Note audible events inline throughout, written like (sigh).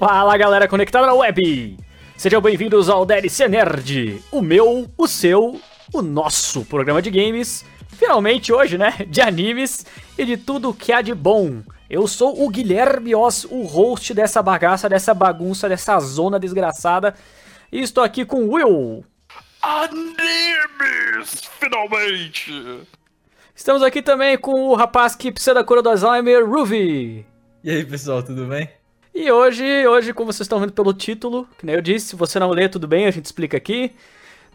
Fala galera conectada na web! Sejam bem-vindos ao DLC Nerd, o meu, o seu, o nosso programa de games, finalmente hoje, né? (laughs) De animes e de tudo que há de bom. Eu sou o Guilherme Oz, o host dessa bagaça, dessa bagunça, dessa zona desgraçada, e estou aqui com o Will. Animes! Finalmente! Estamos aqui também com o rapaz que precisa da cura do Alzheimer, Ruby. E aí, pessoal, tudo bem? E hoje, hoje, como vocês estão vendo pelo título, que nem eu disse, se você não lê, tudo bem, a gente explica aqui.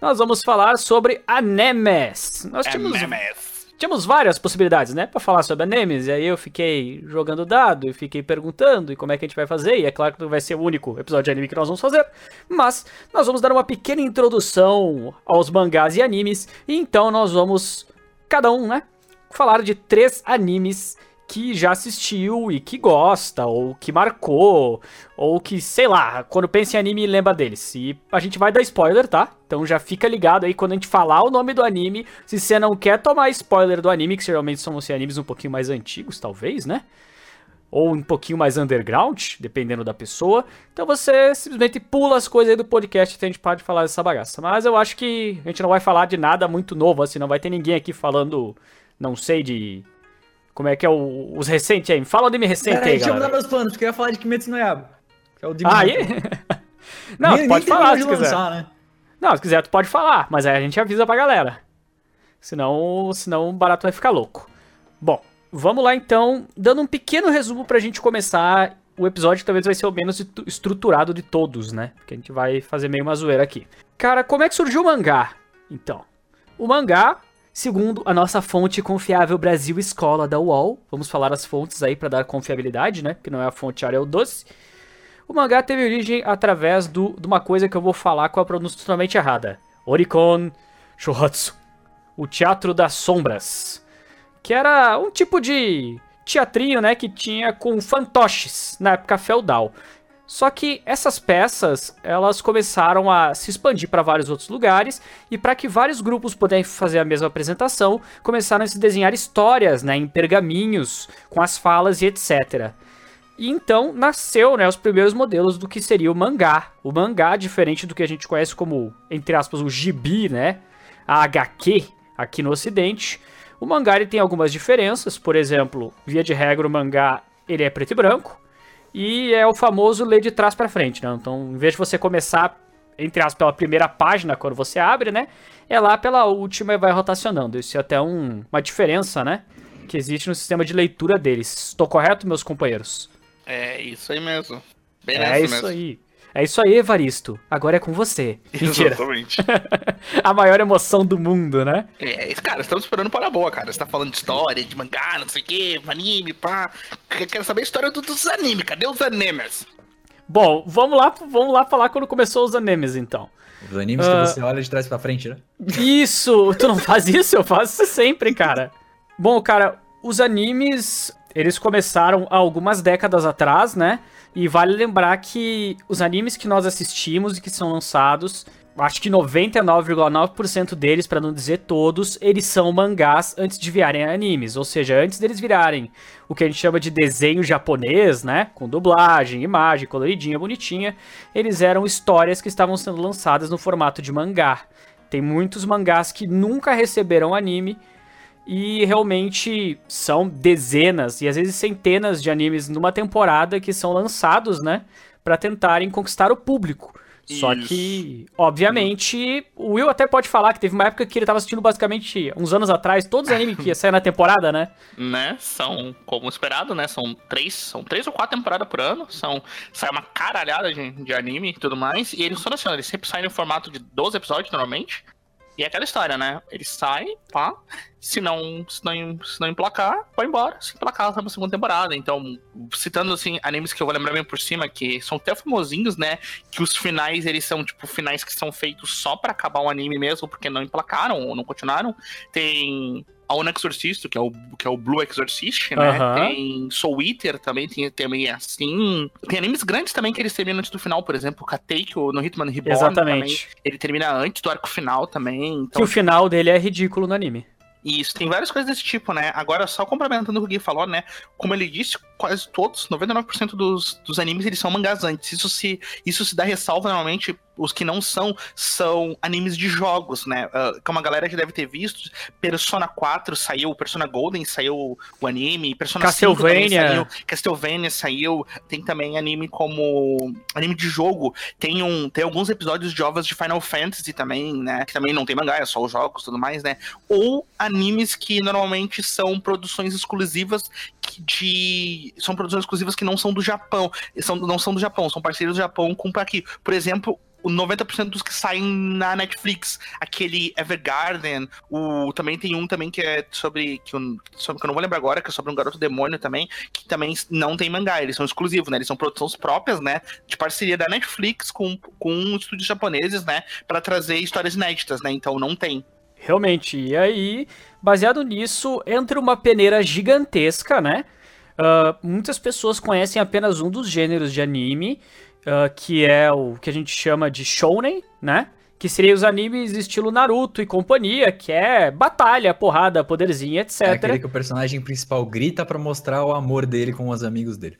Nós vamos falar sobre Anemes. Nós tínhamos, Animes! tínhamos várias possibilidades, né, pra falar sobre Anemes. E aí eu fiquei jogando dado e fiquei perguntando e como é que a gente vai fazer. E é claro que não vai ser o único episódio de anime que nós vamos fazer. Mas nós vamos dar uma pequena introdução aos mangás e animes. E então nós vamos, cada um, né, falar de três animes que já assistiu e que gosta, ou que marcou, ou que, sei lá, quando pensa em anime lembra deles. E a gente vai dar spoiler, tá? Então já fica ligado aí quando a gente falar o nome do anime. Se você não quer tomar spoiler do anime, que geralmente são assim, animes um pouquinho mais antigos, talvez, né? Ou um pouquinho mais underground, dependendo da pessoa. Então você simplesmente pula as coisas aí do podcast e a gente pode falar dessa bagaça. Mas eu acho que a gente não vai falar de nada muito novo, assim, não vai ter ninguém aqui falando, não sei, de. Como é que é o- os recentes aí? Fala o anime recente Pera aí, aí, deixa eu mudar galera. meus planos, porque eu ia falar de Kimetsu no Yaba. Que é o de Ah, aí? (laughs) Não, nem, pode nem falar se de quiser. lançar, né? Não, se quiser tu pode falar, mas aí a gente avisa pra galera. Senão, senão o barato vai ficar louco. Bom, vamos lá então, dando um pequeno resumo pra gente começar o episódio que talvez vai ser o menos estruturado de todos, né? Porque a gente vai fazer meio uma zoeira aqui. Cara, como é que surgiu o mangá? Então, o mangá, segundo a nossa fonte confiável Brasil Escola da UOL, vamos falar as fontes aí pra dar confiabilidade, né? Que não é a fonte Ariel Doce. O mangá teve origem através do, de uma coisa que eu vou falar com a pronúncia totalmente errada. Orikon Shohatsu. O Teatro das Sombras. Que era um tipo de teatrinho, né, que tinha com fantoches na época feudal. Só que essas peças, elas começaram a se expandir para vários outros lugares e para que vários grupos pudessem fazer a mesma apresentação, começaram a se desenhar histórias, né, em pergaminhos, com as falas e etc. E então nasceu, né, os primeiros modelos do que seria o mangá. O mangá, diferente do que a gente conhece como, entre aspas, o gibi, né, a HQ aqui no ocidente. O mangá ele tem algumas diferenças, por exemplo, via de regra o mangá ele é preto e branco e é o famoso ler de trás pra frente, né? Então, em vez de você começar entre aspas pela primeira página quando você abre, né, é lá pela última e vai rotacionando. Isso é até um- uma diferença, né, que existe no sistema de leitura deles. Estou correto, meus companheiros? É isso aí mesmo. Bem É isso mesmo. aí. É isso aí, Evaristo. Agora é com você. (laughs) Mentira. Exatamente. (laughs) A maior emoção do mundo, né? é, cara, estamos esperando para a boa, cara. Você tá falando de história, de mangá, não sei o que, anime, pá. Eu Quero saber a história do- dos animes. Cadê os animes? Bom, vamos lá, vamos lá falar quando começou os animes, então. Os animes Ah. que você olha de trás pra frente, né? Isso! Tu não faz isso? Eu faço isso sempre, cara. (laughs) Bom, cara, os animes, eles começaram há algumas décadas atrás, né? E vale lembrar que os animes que nós assistimos e que são lançados, acho que 99,9% deles, pra não dizer todos, eles são mangás antes de virarem animes. Ou seja, antes deles virarem o que a gente chama de desenho japonês, né? Com dublagem, imagem, coloridinha, bonitinha. Eles eram histórias que estavam sendo lançadas no formato de mangá. Tem muitos mangás que nunca receberam anime e realmente são dezenas e às vezes centenas de animes numa temporada que são lançados, né, Pra tentarem conquistar o público. Só Isso. que, obviamente, o Will até pode falar que teve uma época que ele tava assistindo basicamente uns anos atrás todos os animes que ia sair na temporada, né? (laughs) Né? São, como esperado, né? São três, são três ou quatro temporadas por ano. São, sai uma caralhada de, de anime e tudo mais. E eles são assim, eles sempre saem no formato de 12 episódios, normalmente. E é aquela história, né? Eles saem, pá. Se não, se não, se não emplacar, vai embora. Se emplacar, vai pra segunda temporada. Então, citando, assim, animes que eu vou lembrar bem por cima, que são até famosinhos, né? Que os finais, eles são, tipo, finais que são feitos só pra acabar o anime mesmo, porque não emplacaram ou não continuaram. Tem a One Exorcist, que é o, que é o Blue Exorcist, né? Aham. Tem Soul Eater também, tem também assim. Tem animes grandes também que eles terminam antes do final, por exemplo, o Kateiko no Hitman Reborn Exatamente. também. Ele termina antes do arco final também. Que Então, o final dele é ridículo no anime. isso, tem várias coisas desse tipo, né? Agora, só complementando o que o Gui falou, né? Como ele disse, quase todos, 99% dos, dos animes, eles são mangás antes. Isso se, isso se dá ressalva, normalmente, os que não são, são animes de jogos, né? Uh, como a galera já deve ter visto, Persona 4 saiu, Persona Golden saiu o anime, Persona Castlevania. 5 saiu, Castlevania saiu, tem também anime como anime de jogo, tem um tem alguns episódios de ovas de Final Fantasy também, né? Que também não tem mangá, é só os jogos e tudo mais, né? Ou animes que normalmente são produções exclusivas de são produções exclusivas que não são do Japão, são, não são do Japão, são parceiros do Japão com aqui. Por exemplo, o 90% dos que saem na Netflix. Aquele Evergarden, o, também tem um também que é sobre que, eu, sobre, que eu não vou lembrar agora, que é sobre um garoto demônio também, que também não tem mangá, eles são exclusivos, né? Eles são produções próprias, né? De parceria da Netflix com, com estúdios japoneses, né? para trazer histórias inéditas, né? Então não tem. Realmente. E aí, baseado nisso, entra uma peneira gigantesca, né? Uh, muitas pessoas conhecem apenas um dos gêneros de anime, uh, que é o que a gente chama de shounen, né? Que seria os animes estilo Naruto e companhia, que é batalha, porrada, poderzinho, etc. É aquele que o personagem principal grita para mostrar o amor dele com os amigos dele.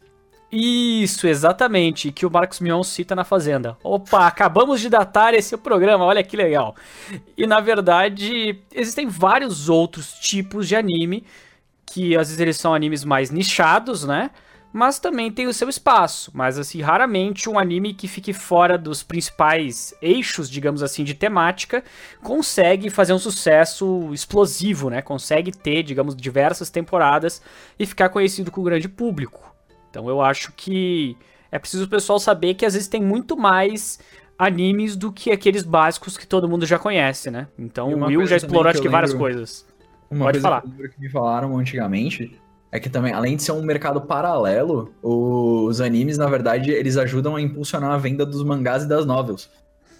Isso, exatamente, que o Marcos Mion cita na Fazenda. Opa, acabamos de datar esse programa, olha que legal. E na verdade, existem vários outros tipos de anime, que às vezes eles são animes mais nichados, né? Mas também tem o seu espaço. Mas assim, raramente um anime que fique fora dos principais eixos, digamos assim, de temática, consegue fazer um sucesso explosivo, né? Consegue ter, digamos, diversas temporadas e ficar conhecido com o grande público. Então eu acho que é preciso o pessoal saber que às vezes tem muito mais animes do que aqueles básicos que todo mundo já conhece, né? Então o Will já explorou acho que várias coisas. Uma Pode coisa falar. que me falaram antigamente é que também, além de ser um mercado paralelo, os animes, na verdade, eles ajudam a impulsionar a venda dos mangás e das novels.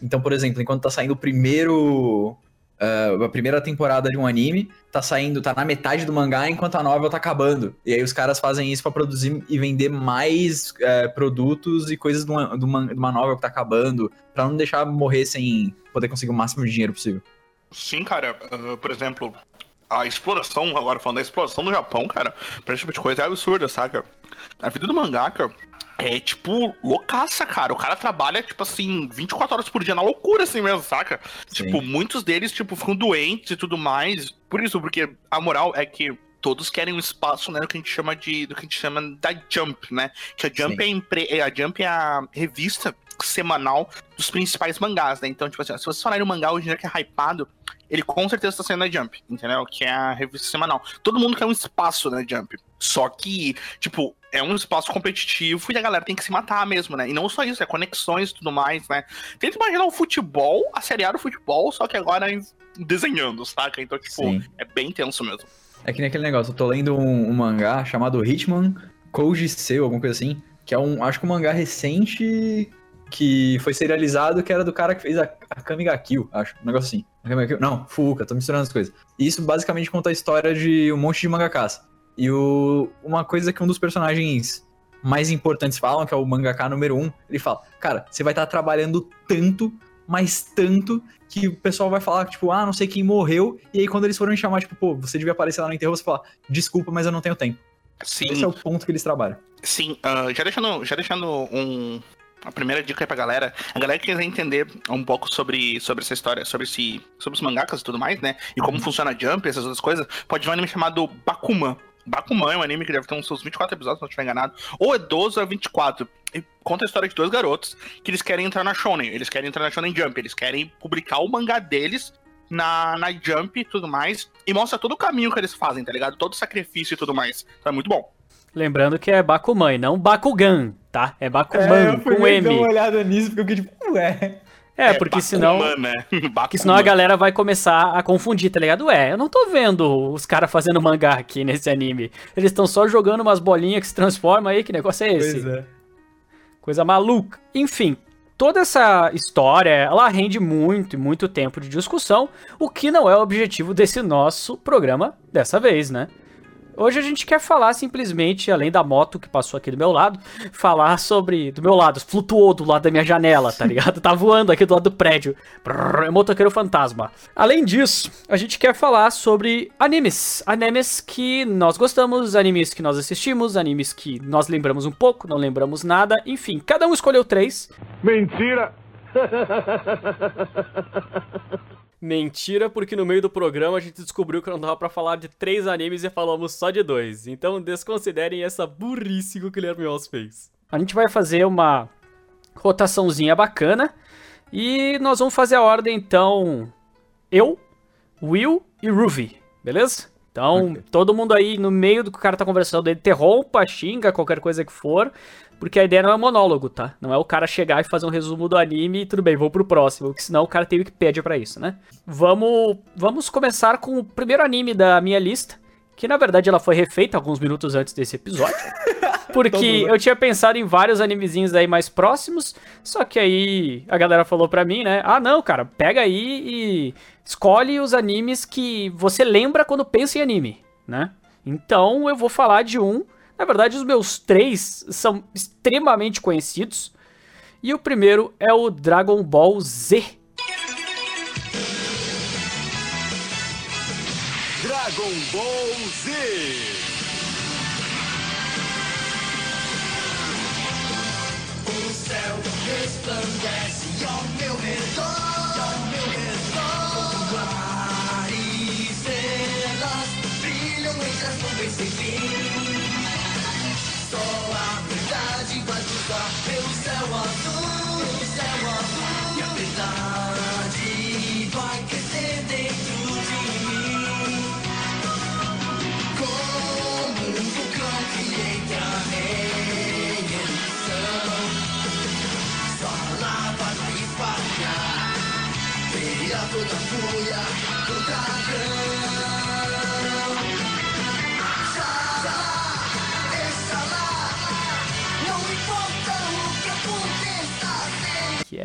Então, por exemplo, enquanto tá saindo o primeiro. Uh, a primeira temporada de um anime, tá saindo, tá na metade do mangá enquanto a novel tá acabando. E aí os caras fazem isso para produzir e vender mais uh, produtos e coisas de uma, de, uma, de uma novel que tá acabando, para não deixar morrer sem poder conseguir o máximo de dinheiro possível. Sim, cara. Uh, por exemplo, a exploração, agora falando da exploração do Japão, cara, pra esse tipo de coisa é absurda, saca? A vida do mangaka é, tipo, loucaça, cara. O cara trabalha, tipo assim, 24 horas por dia na loucura, assim mesmo, saca? Sim. Tipo, muitos deles, tipo, ficam doentes e tudo mais. Por isso, porque a moral é que todos querem um espaço, né, do que a gente chama de, do que a gente chama da Jump, né? Que a Jump, é a, empre... É, a Jump é a revista semanal dos principais mangás, né? Então, tipo assim, se você falar no mangá hoje em dia que é hypado, ele com certeza tá saindo na Jump, entendeu? Que é a revista semanal. Todo mundo quer um espaço na Jump. Só que, tipo, é um espaço competitivo e a galera tem que se matar mesmo, né? E não só isso, é conexões e tudo mais, né? Tenta imaginar o futebol, a seriar o futebol, só que agora desenhando, saca? Então, tipo, Sim. é bem tenso mesmo. É que nem aquele negócio, eu tô lendo um, um mangá chamado Hitman Koji Seu, alguma coisa assim, que é um, acho que um mangá recente que foi serializado, que era do cara que fez a, a Kamiga Kill, acho. Um negócio assim. Não, Fuka, tô misturando as coisas. E isso basicamente conta a história de um monte de mangakas. E o, uma coisa que um dos personagens mais importantes falam, que é o mangaka número um, ele fala: Cara, você vai estar tá trabalhando tanto, mas tanto, que o pessoal vai falar, tipo, ah, não sei quem morreu. E aí quando eles forem chamar, tipo, pô, você devia aparecer lá no enterro, você fala: Desculpa, mas eu não tenho tempo. Sim. Esse é o ponto que eles trabalham. Sim, uh, já deixando, já deixando um, a primeira dica aí pra galera. A galera que quiser entender um pouco sobre, sobre essa história, sobre, esse, sobre os mangakas e tudo mais, né? E como uhum. funciona a Jump, essas outras coisas, pode ver um anime chamado Bakuman. Bakuman é um anime que deve ter uns seus 24 episódios, se não estiver enganado. Ou é 12 ou é 24. E conta a história de dois garotos que eles querem entrar na Shonen. Eles querem entrar na Shonen Jump. Eles querem publicar o mangá deles na, na Jump e tudo mais. E mostra todo o caminho que eles fazem, tá ligado? Todo o sacrifício e tudo mais. Então é muito bom. Lembrando que é Bakuman e não Bakugan, tá? É Bakuman é, eu fui com M. uma olhada nisso porque eu fiquei tipo, ué. É, é porque senão. Né? (laughs) porque senão a galera vai começar a confundir, tá ligado? Ué, eu não tô vendo os caras fazendo mangá aqui nesse anime. Eles estão só jogando umas bolinhas que se transformam aí. Que negócio é esse? Pois é. Coisa maluca. Enfim, toda essa história, ela rende muito e muito tempo de discussão, o que não é o objetivo desse nosso programa dessa vez, né? Hoje a gente quer falar simplesmente, além da moto que passou aqui do meu lado, falar sobre. Do meu lado, flutuou do lado da minha janela, tá ligado? tá voando aqui do lado do prédio. Brrr, é motoqueiro fantasma. Além disso, a gente quer falar sobre animes. Animes que nós gostamos, animes que nós assistimos, animes que nós lembramos um pouco, não lembramos nada. Enfim, cada um escolheu três. Mentira! (laughs) Mentira, porque no meio do programa a gente descobriu que não dava pra falar de três animes e falamos só de dois. Então desconsiderem essa burrice que o Guilherme Oz fez. A gente vai fazer uma rotaçãozinha bacana. E nós vamos fazer a ordem, então. Eu, Will e Ruby, beleza? Então, Ok. todo mundo aí no meio do que o cara tá conversando, ele interrompa, xinga, qualquer coisa que for. Porque a ideia não é monólogo, tá? Não é o cara chegar e fazer um resumo do anime e tudo bem, vou pro próximo. Porque senão o cara tem Wikipedia pra isso, né? Vamos, vamos começar com o primeiro anime da minha lista. Que na verdade ela foi refeita alguns minutos antes desse episódio. (laughs) Porque eu tinha pensado em vários animezinhos aí mais próximos, só que aí a galera falou pra mim, né? Ah, não, cara, pega aí e escolhe os animes que você lembra quando pensa em anime, né? Então eu vou falar de um. Na verdade, os meus três são extremamente conhecidos. E o primeiro é o Dragon Ball Z. Dragon Ball Z! que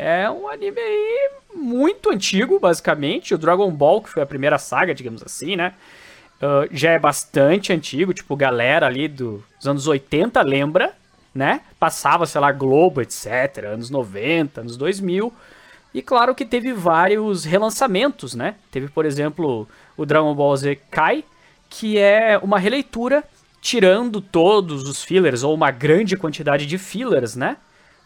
é um anime aí muito antigo, basicamente. O Dragon Ball, que foi a primeira saga, digamos assim, né? Ah, já é bastante antigo, tipo, galera ali do- dos anos 80 lembra, né? Passava, sei lá, Globo, etc., anos 90, anos 2000. E claro que teve vários relançamentos, né? Teve, por exemplo, o Dragon Ball Z Kai, que é uma releitura tirando todos os fillers, ou uma grande quantidade de fillers, né?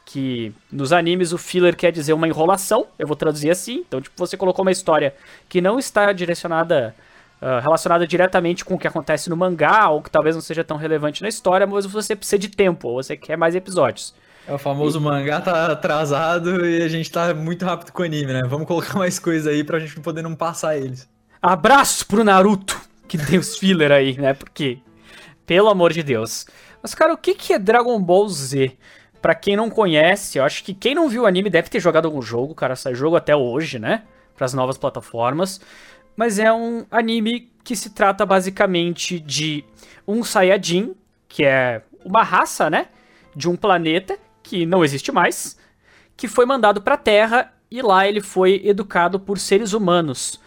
Que nos animes o filler quer dizer uma enrolação, eu vou traduzir assim. Então, tipo, você colocou uma história que não está direcionada, ah, relacionada diretamente com o que acontece no mangá, ou que talvez não seja tão relevante na história, mas você precisa de tempo, ou você quer mais episódios. É o famoso mangá tá atrasado e a gente tá muito rápido com o anime, né? Vamos colocar (laughs) mais coisa aí pra gente poder não passar eles. Abraço pro Naruto, que tem os (laughs) filler aí, né? Porque, pelo amor de Deus. Mas, cara, o que, que é Dragon Ball Z? Pra quem não conhece, eu acho que quem não viu o anime deve ter jogado algum jogo, cara, sai jogo até hoje, né? Para as novas plataformas. Mas é um anime que se trata basicamente de um Saiyajin, que é uma raça, né? De um planeta que não existe mais, que foi mandado pra Terra e lá ele foi educado por seres humanos.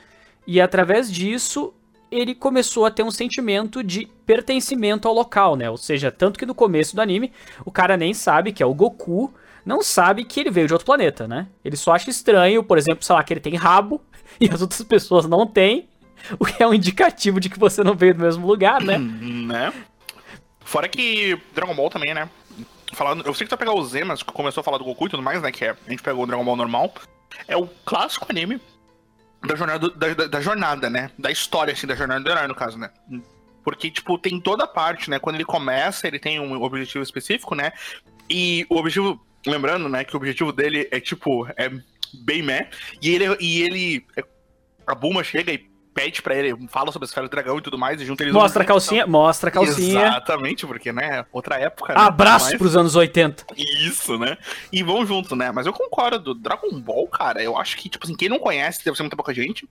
E através disso, ele começou a ter um sentimento de pertencimento ao local, né? Ou seja, tanto que no começo do anime, o cara nem sabe que é o Goku, não sabe que ele veio de outro planeta, né? Ele só acha estranho, por exemplo, sei lá, que ele tem rabo (laughs) e as outras pessoas não têm, o que é um indicativo de que você não veio do mesmo lugar, né? né? Fora que Dragon Ball também, né? Falando, eu sei que tu vai pegar o Z, mas começou a falar do Goku e tudo mais, né? Que é, a gente pegou o Dragon Ball normal. É o clássico anime da jornada, da, da- da jornada, né? Da história, assim, da jornada do herói, no caso, né? Porque, tipo, tem toda a parte, né? Quando ele começa, ele tem um objetivo específico, né? E o objetivo, lembrando, né? Que o objetivo dele é, tipo, é bem meh. E ele, e ele a Bulma chega e pede pra ele, fala sobre a esfera do dragão e tudo mais, e junta eles Mostra a calcinha, mostra a então- calcinha. Exatamente, porque, né, outra época. né, Abraço mas- pros anos 80. Isso, né? E vão junto, né? Mas eu concordo, Dragon Ball, cara, eu acho que, tipo assim, quem não conhece, deve ser muita pouca gente.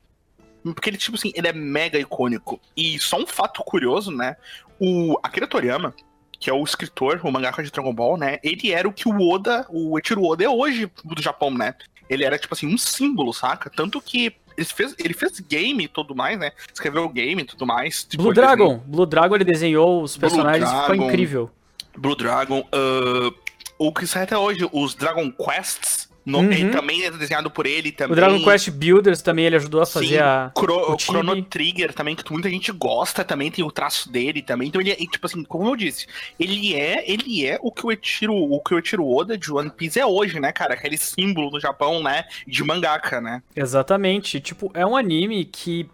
Porque ele, tipo assim, ele é mega icônico. E só um fato curioso, né? O Akira Toriyama, que é o escritor, o mangaka de Dragon Ball, né? Ele era o que o Oda, o Eiichiro Oda é hoje do Japão, né? Ele era, tipo assim, um símbolo, saca? Tanto que ele fez, ele fez game e tudo mais, né? Escreveu o game e tudo mais. Tipo, Blue ele desenhou- Dragon. Blue Dragon ele desenhou os personagens, ficou Dragon. incrível. Blue Dragon. ah, o que sai até hoje, os Dragon Quests, no, Uhum. ele também é desenhado por ele também. O Dragon Quest Builders também ele ajudou a Sim, fazer a. Cro- o Chrono. Trigger também, que muita gente gosta, também tem o traço dele também. Então ele é, tipo assim, como eu disse, ele é, ele é o que o Eiichiro, o que o Eiichiro Oda de One Piece é hoje, né, cara? Aquele símbolo no Japão, né, de mangaka, né? Exatamente. Tipo, é um anime que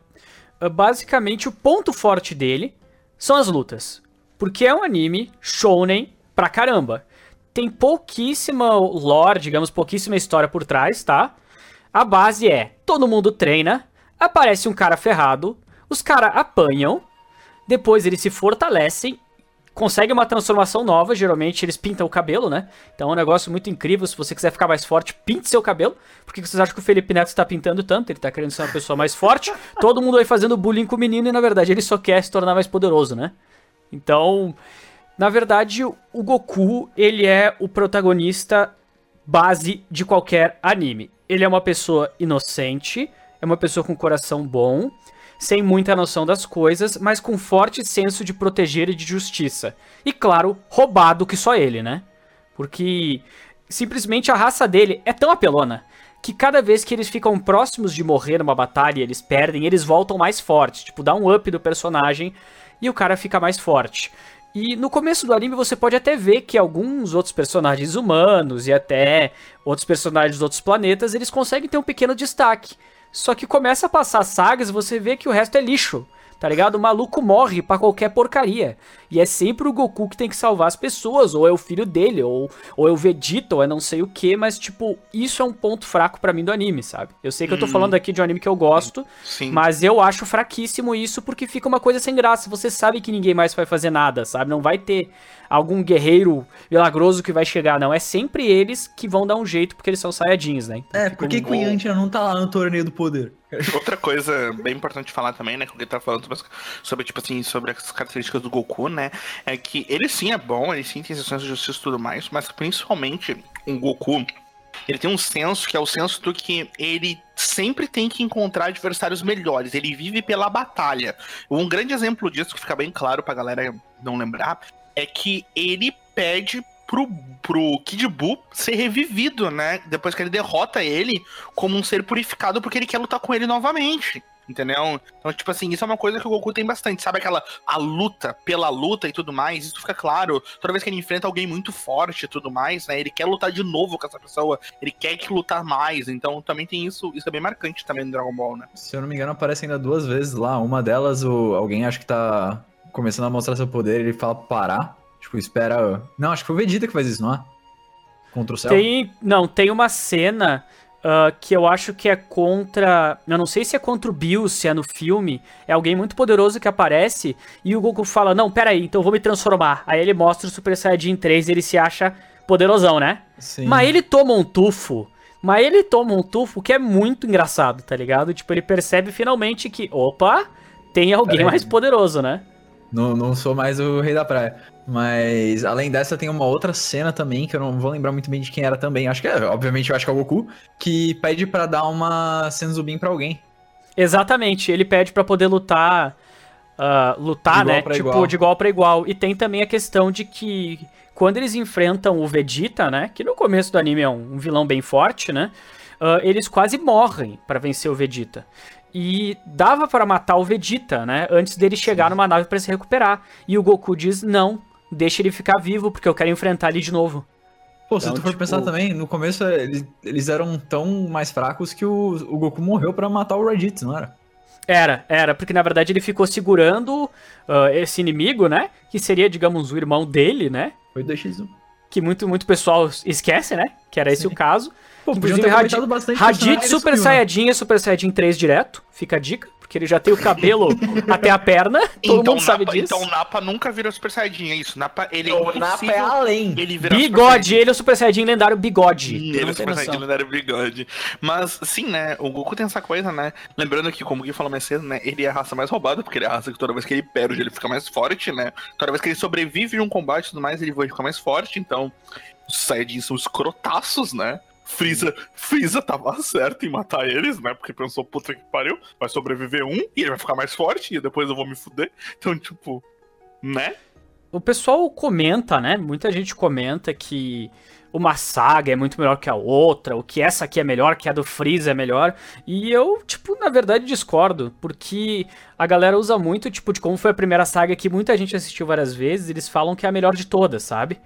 ah, basicamente o ponto forte dele são as lutas. Porque é um anime shounen pra caramba. Tem pouquíssima lore, digamos, pouquíssima história por trás, tá? A base é: todo mundo treina, aparece um cara ferrado, os caras apanham, depois eles se fortalecem, conseguem uma transformação nova, geralmente eles pintam o cabelo, né? Então é um negócio muito incrível, se você quiser ficar mais forte, pinte seu cabelo. Por que vocês acham que o Felipe Neto está pintando tanto? Ele tá querendo ser uma pessoa mais forte. (laughs) Todo mundo vai fazendo bullying com o menino e na verdade ele só quer se tornar mais poderoso, né? Então, na verdade, o Goku, ele é o protagonista base de qualquer anime. Ele é uma pessoa inocente, é uma pessoa com coração bom, sem muita noção das coisas, mas com forte senso de proteger e de justiça. E claro, roubado que só ele, né? Porque simplesmente a raça dele é tão apelona que cada vez que eles ficam próximos de morrer numa batalha eles perdem, eles voltam mais fortes. Tipo, dá um up do personagem e o cara fica mais forte. E no começo do anime você pode até ver que alguns outros personagens humanos e até outros personagens dos outros planetas, eles conseguem ter um pequeno destaque. Só que começa a passar sagas e você vê que o resto é lixo. Tá ligado? O maluco morre pra qualquer porcaria. E é sempre o Goku que tem que salvar as pessoas, ou é o filho dele, ou, ou é o Vegeta, ou é não sei o que, mas tipo, isso é um ponto fraco pra mim do anime, sabe? Eu sei que eu tô Hum. falando aqui de um anime que eu gosto, Sim. mas eu acho fraquíssimo isso porque fica uma coisa sem graça. Você sabe que ninguém mais vai fazer nada, sabe? Não vai ter algum guerreiro milagroso que vai chegar, não. É sempre eles que vão dar um jeito porque eles são saiyajins, né? Então, É, por que um- que o Yantia não tá lá no torneio do poder? (laughs) Outra coisa bem importante falar também, né, que ele tá falando sobre, tipo assim, sobre as características do Goku, né, é que ele sim é bom, ele sim tem senso de justiça e tudo mais, mas principalmente o Goku, ele tem um senso que é o senso do que ele sempre tem que encontrar adversários melhores, ele vive pela batalha. Um grande exemplo disso, que fica bem claro pra galera não lembrar, é que ele pede pro, pro Kid Buu ser revivido, né? Depois que ele derrota ele como um ser purificado, porque ele quer lutar com ele novamente. Entendeu? Então, tipo assim, isso é uma coisa que o Goku tem bastante. Sabe aquela a luta pela luta e tudo mais? Isso fica claro toda vez que ele enfrenta alguém muito forte e tudo mais, né? Ele quer lutar de novo com essa pessoa. Ele quer que lutar mais. Então também tem isso. Isso é bem marcante também no Dragon Ball, né? Se eu não me engano, aparece ainda duas vezes lá. Uma delas, o, alguém acha que tá começando a mostrar seu poder, ele fala parar. Tipo, espera. Não, acho que foi o Vegeta que faz isso, não é? Contra o céu. Tem, não, tem uma cena ah, que eu acho que é contra. Eu não sei se é contra o Bill, se é no filme. É alguém muito poderoso que aparece e o Goku fala: Não, pera aí, então eu vou me transformar. Aí ele mostra o Super Saiyajin 3 e ele se acha poderosão, né? Sim. Mas ele toma um tufo. Mas ele toma um tufo que é muito engraçado, tá ligado? Tipo, ele percebe finalmente que, opa, tem alguém Peraí. mais poderoso, né? Não, não sou mais o rei da praia. Mas além dessa, tem uma outra cena também, que eu não vou lembrar muito bem de quem era também. Acho que é, obviamente, eu acho que é o Goku, que pede pra dar uma Senzubin pra alguém. Exatamente, ele pede pra poder lutar, ah, lutar, né? tipo, igual. de igual pra igual. E tem também a questão de que quando eles enfrentam o Vegeta, né? Que no começo do anime é um, vilão bem forte, né? ah, eles quase morrem pra vencer o Vegeta. E dava pra matar o Vegeta, né? Antes dele chegar numa nave pra se recuperar. E o Goku diz: não, deixa ele ficar vivo, porque eu quero enfrentar ele de novo. Pô, se Então, tu for tipo- pensar também, no começo eles, eles eram tão mais fracos que o, o Goku morreu pra matar o Raditz, não era? Era, era, porque na verdade ele ficou segurando ah, esse inimigo, né? Que seria, digamos, o irmão dele, né? Foi 2x1. Que muito, muito pessoal esquece, né? Que era esse o caso. Pô, podiam Inclusive, ter bastante o Raditz personagem Super né? Saiyajin é Super Saiyajin 3 direto. Fica a dica, porque ele já tem o cabelo (laughs) até a perna. Todo mundo sabe Napa, disso. Então Napa nunca vira Super Saiyajin, é isso. Napa, ele é O Napa é impossível além. ele Super Bigode, Saiyajin. ele é o Super Saiyajin lendário Bigode. Hum, Ele é tem Super. Saiyajin lendário bigode. Mas, sim, né? O Goku tem essa coisa, né? Lembrando que, como o Gui falou mais cedo, né? Ele é a raça mais roubada, porque ele é a raça que toda vez que ele perde, ele fica mais forte, né? Toda vez que ele sobrevive de um combate e tudo mais, ele vai ficar mais forte. Então, os Saiyajins são escrotaços, né? Freeza, Freeza tava certo em matar eles, né? Porque pensou, puta que pariu, vai sobreviver um e ele vai ficar mais forte e depois eu vou me fuder. Então, tipo, né? O pessoal comenta, né? Muita gente comenta que uma saga é muito melhor que a outra, ou que essa aqui é melhor, que a do Freeza é melhor. E eu, tipo, na verdade discordo, porque a galera usa muito, tipo, de como foi a primeira saga que muita gente assistiu várias vezes, eles falam que é a melhor de todas, sabe?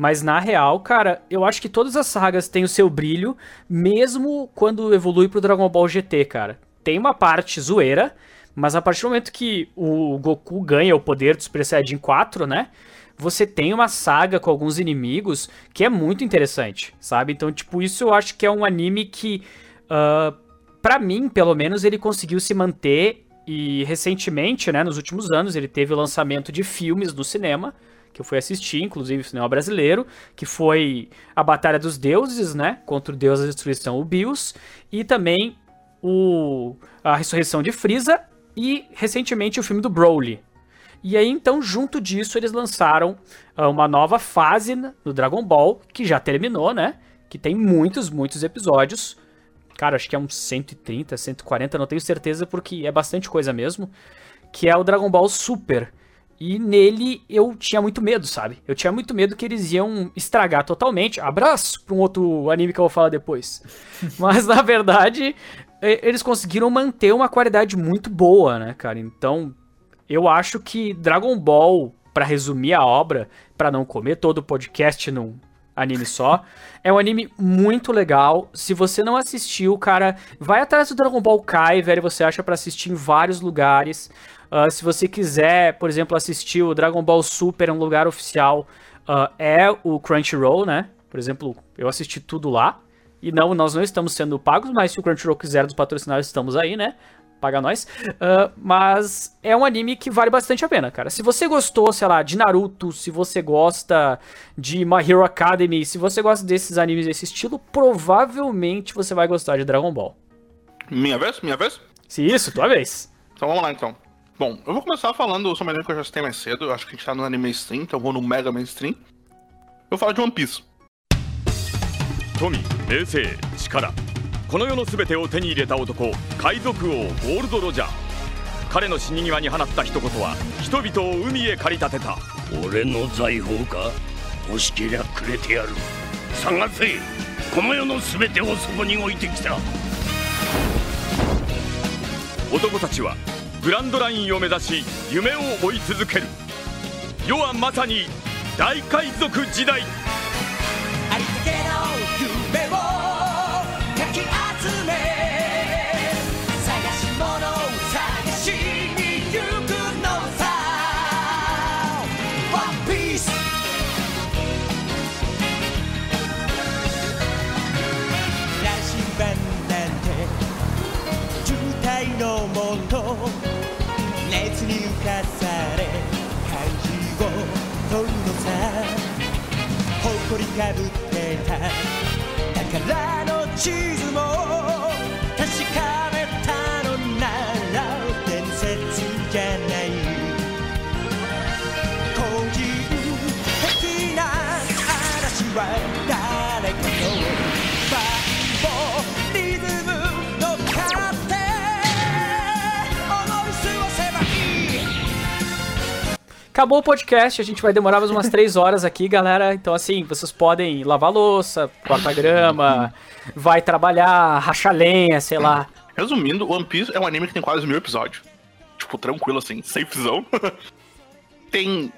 Mas na real, cara, eu acho que todas as sagas têm o seu brilho, mesmo quando evolui pro Dragon Ball GT, cara. Tem uma parte zoeira, mas a partir do momento que o Goku ganha o poder do Super Saiyajin 4, né? Você tem uma saga com alguns inimigos que é muito interessante, sabe? Então, tipo, isso eu acho que é um anime que, uh, para mim, pelo menos, ele conseguiu se manter. E recentemente, né, nos últimos anos, ele teve o lançamento de filmes no cinema que eu fui assistir, inclusive cinema brasileiro, que foi a Batalha dos Deuses, né, contra o Deus da Destruição, o Bios, e também o a Ressurreição de Frieza e recentemente o filme do Broly. E aí então, junto disso, eles lançaram uh, uma nova fase no Dragon Ball, que já terminou, né? Que tem muitos, muitos episódios. Cara, acho que é uns 130, 140, não tenho certeza porque é bastante coisa mesmo. Que é o Dragon Ball Super, e nele eu tinha muito medo, sabe? Eu tinha muito medo que eles iam estragar totalmente. Abraço para um outro anime que eu vou falar depois. (laughs) Mas na verdade, eles conseguiram manter uma qualidade muito boa, né, cara? Então, eu acho que Dragon Ball, para resumir a obra, para não comer todo o podcast num anime só, (laughs) é um anime muito legal. Se você não assistiu, cara, vai atrás do Dragon Ball Kai, velho, você acha para assistir em vários lugares. Uh, se você quiser, por exemplo, assistir o Dragon Ball Super, um lugar oficial, uh, é o Crunchyroll, né? Por exemplo, eu assisti tudo lá. E não, nós não estamos sendo pagos, mas se o Crunchyroll quiser dos patrocinados, estamos aí, né? Paga nós. Uh, mas é um anime que vale bastante a pena, cara. Se você gostou, sei lá, de Naruto, se você gosta de My Hero Academy, se você gosta desses animes desse estilo, provavelmente você vai gostar de Dragon Ball. Minha vez? Minha vez? Se isso, tua vez. Então vamos lá então. Bom, eu vou começar falando sobre um anime que eu já citei mais cedo. Eu acho que a gente tá no anime mainstream, então eu vou no mega mainstream. Eu falo de One Piece. 富名声力この世の全てを手に入れた男海賊王ゴールド・ロジャー彼の死に際に放った一言は人々を海へ駆り立てた俺の財宝か欲しけりゃくれてやる探せこの世の全てをそこに置いてきた男たちはグランドラインを目指し夢を追い続ける。世はまさに大海賊時代。誇りかぶってた。宝の地図も確かめたのなら伝説じゃない。個人的な話は Acabou o podcast, a gente vai demorar mais umas 3 horas aqui, galera. Então, assim, vocês podem lavar louça, cortar grama, vai trabalhar, rachar lenha, sei lá. Resumindo, One Piece é um anime que tem quase mil episódios. Tipo, tranquilo assim, safezão. (laughs) tem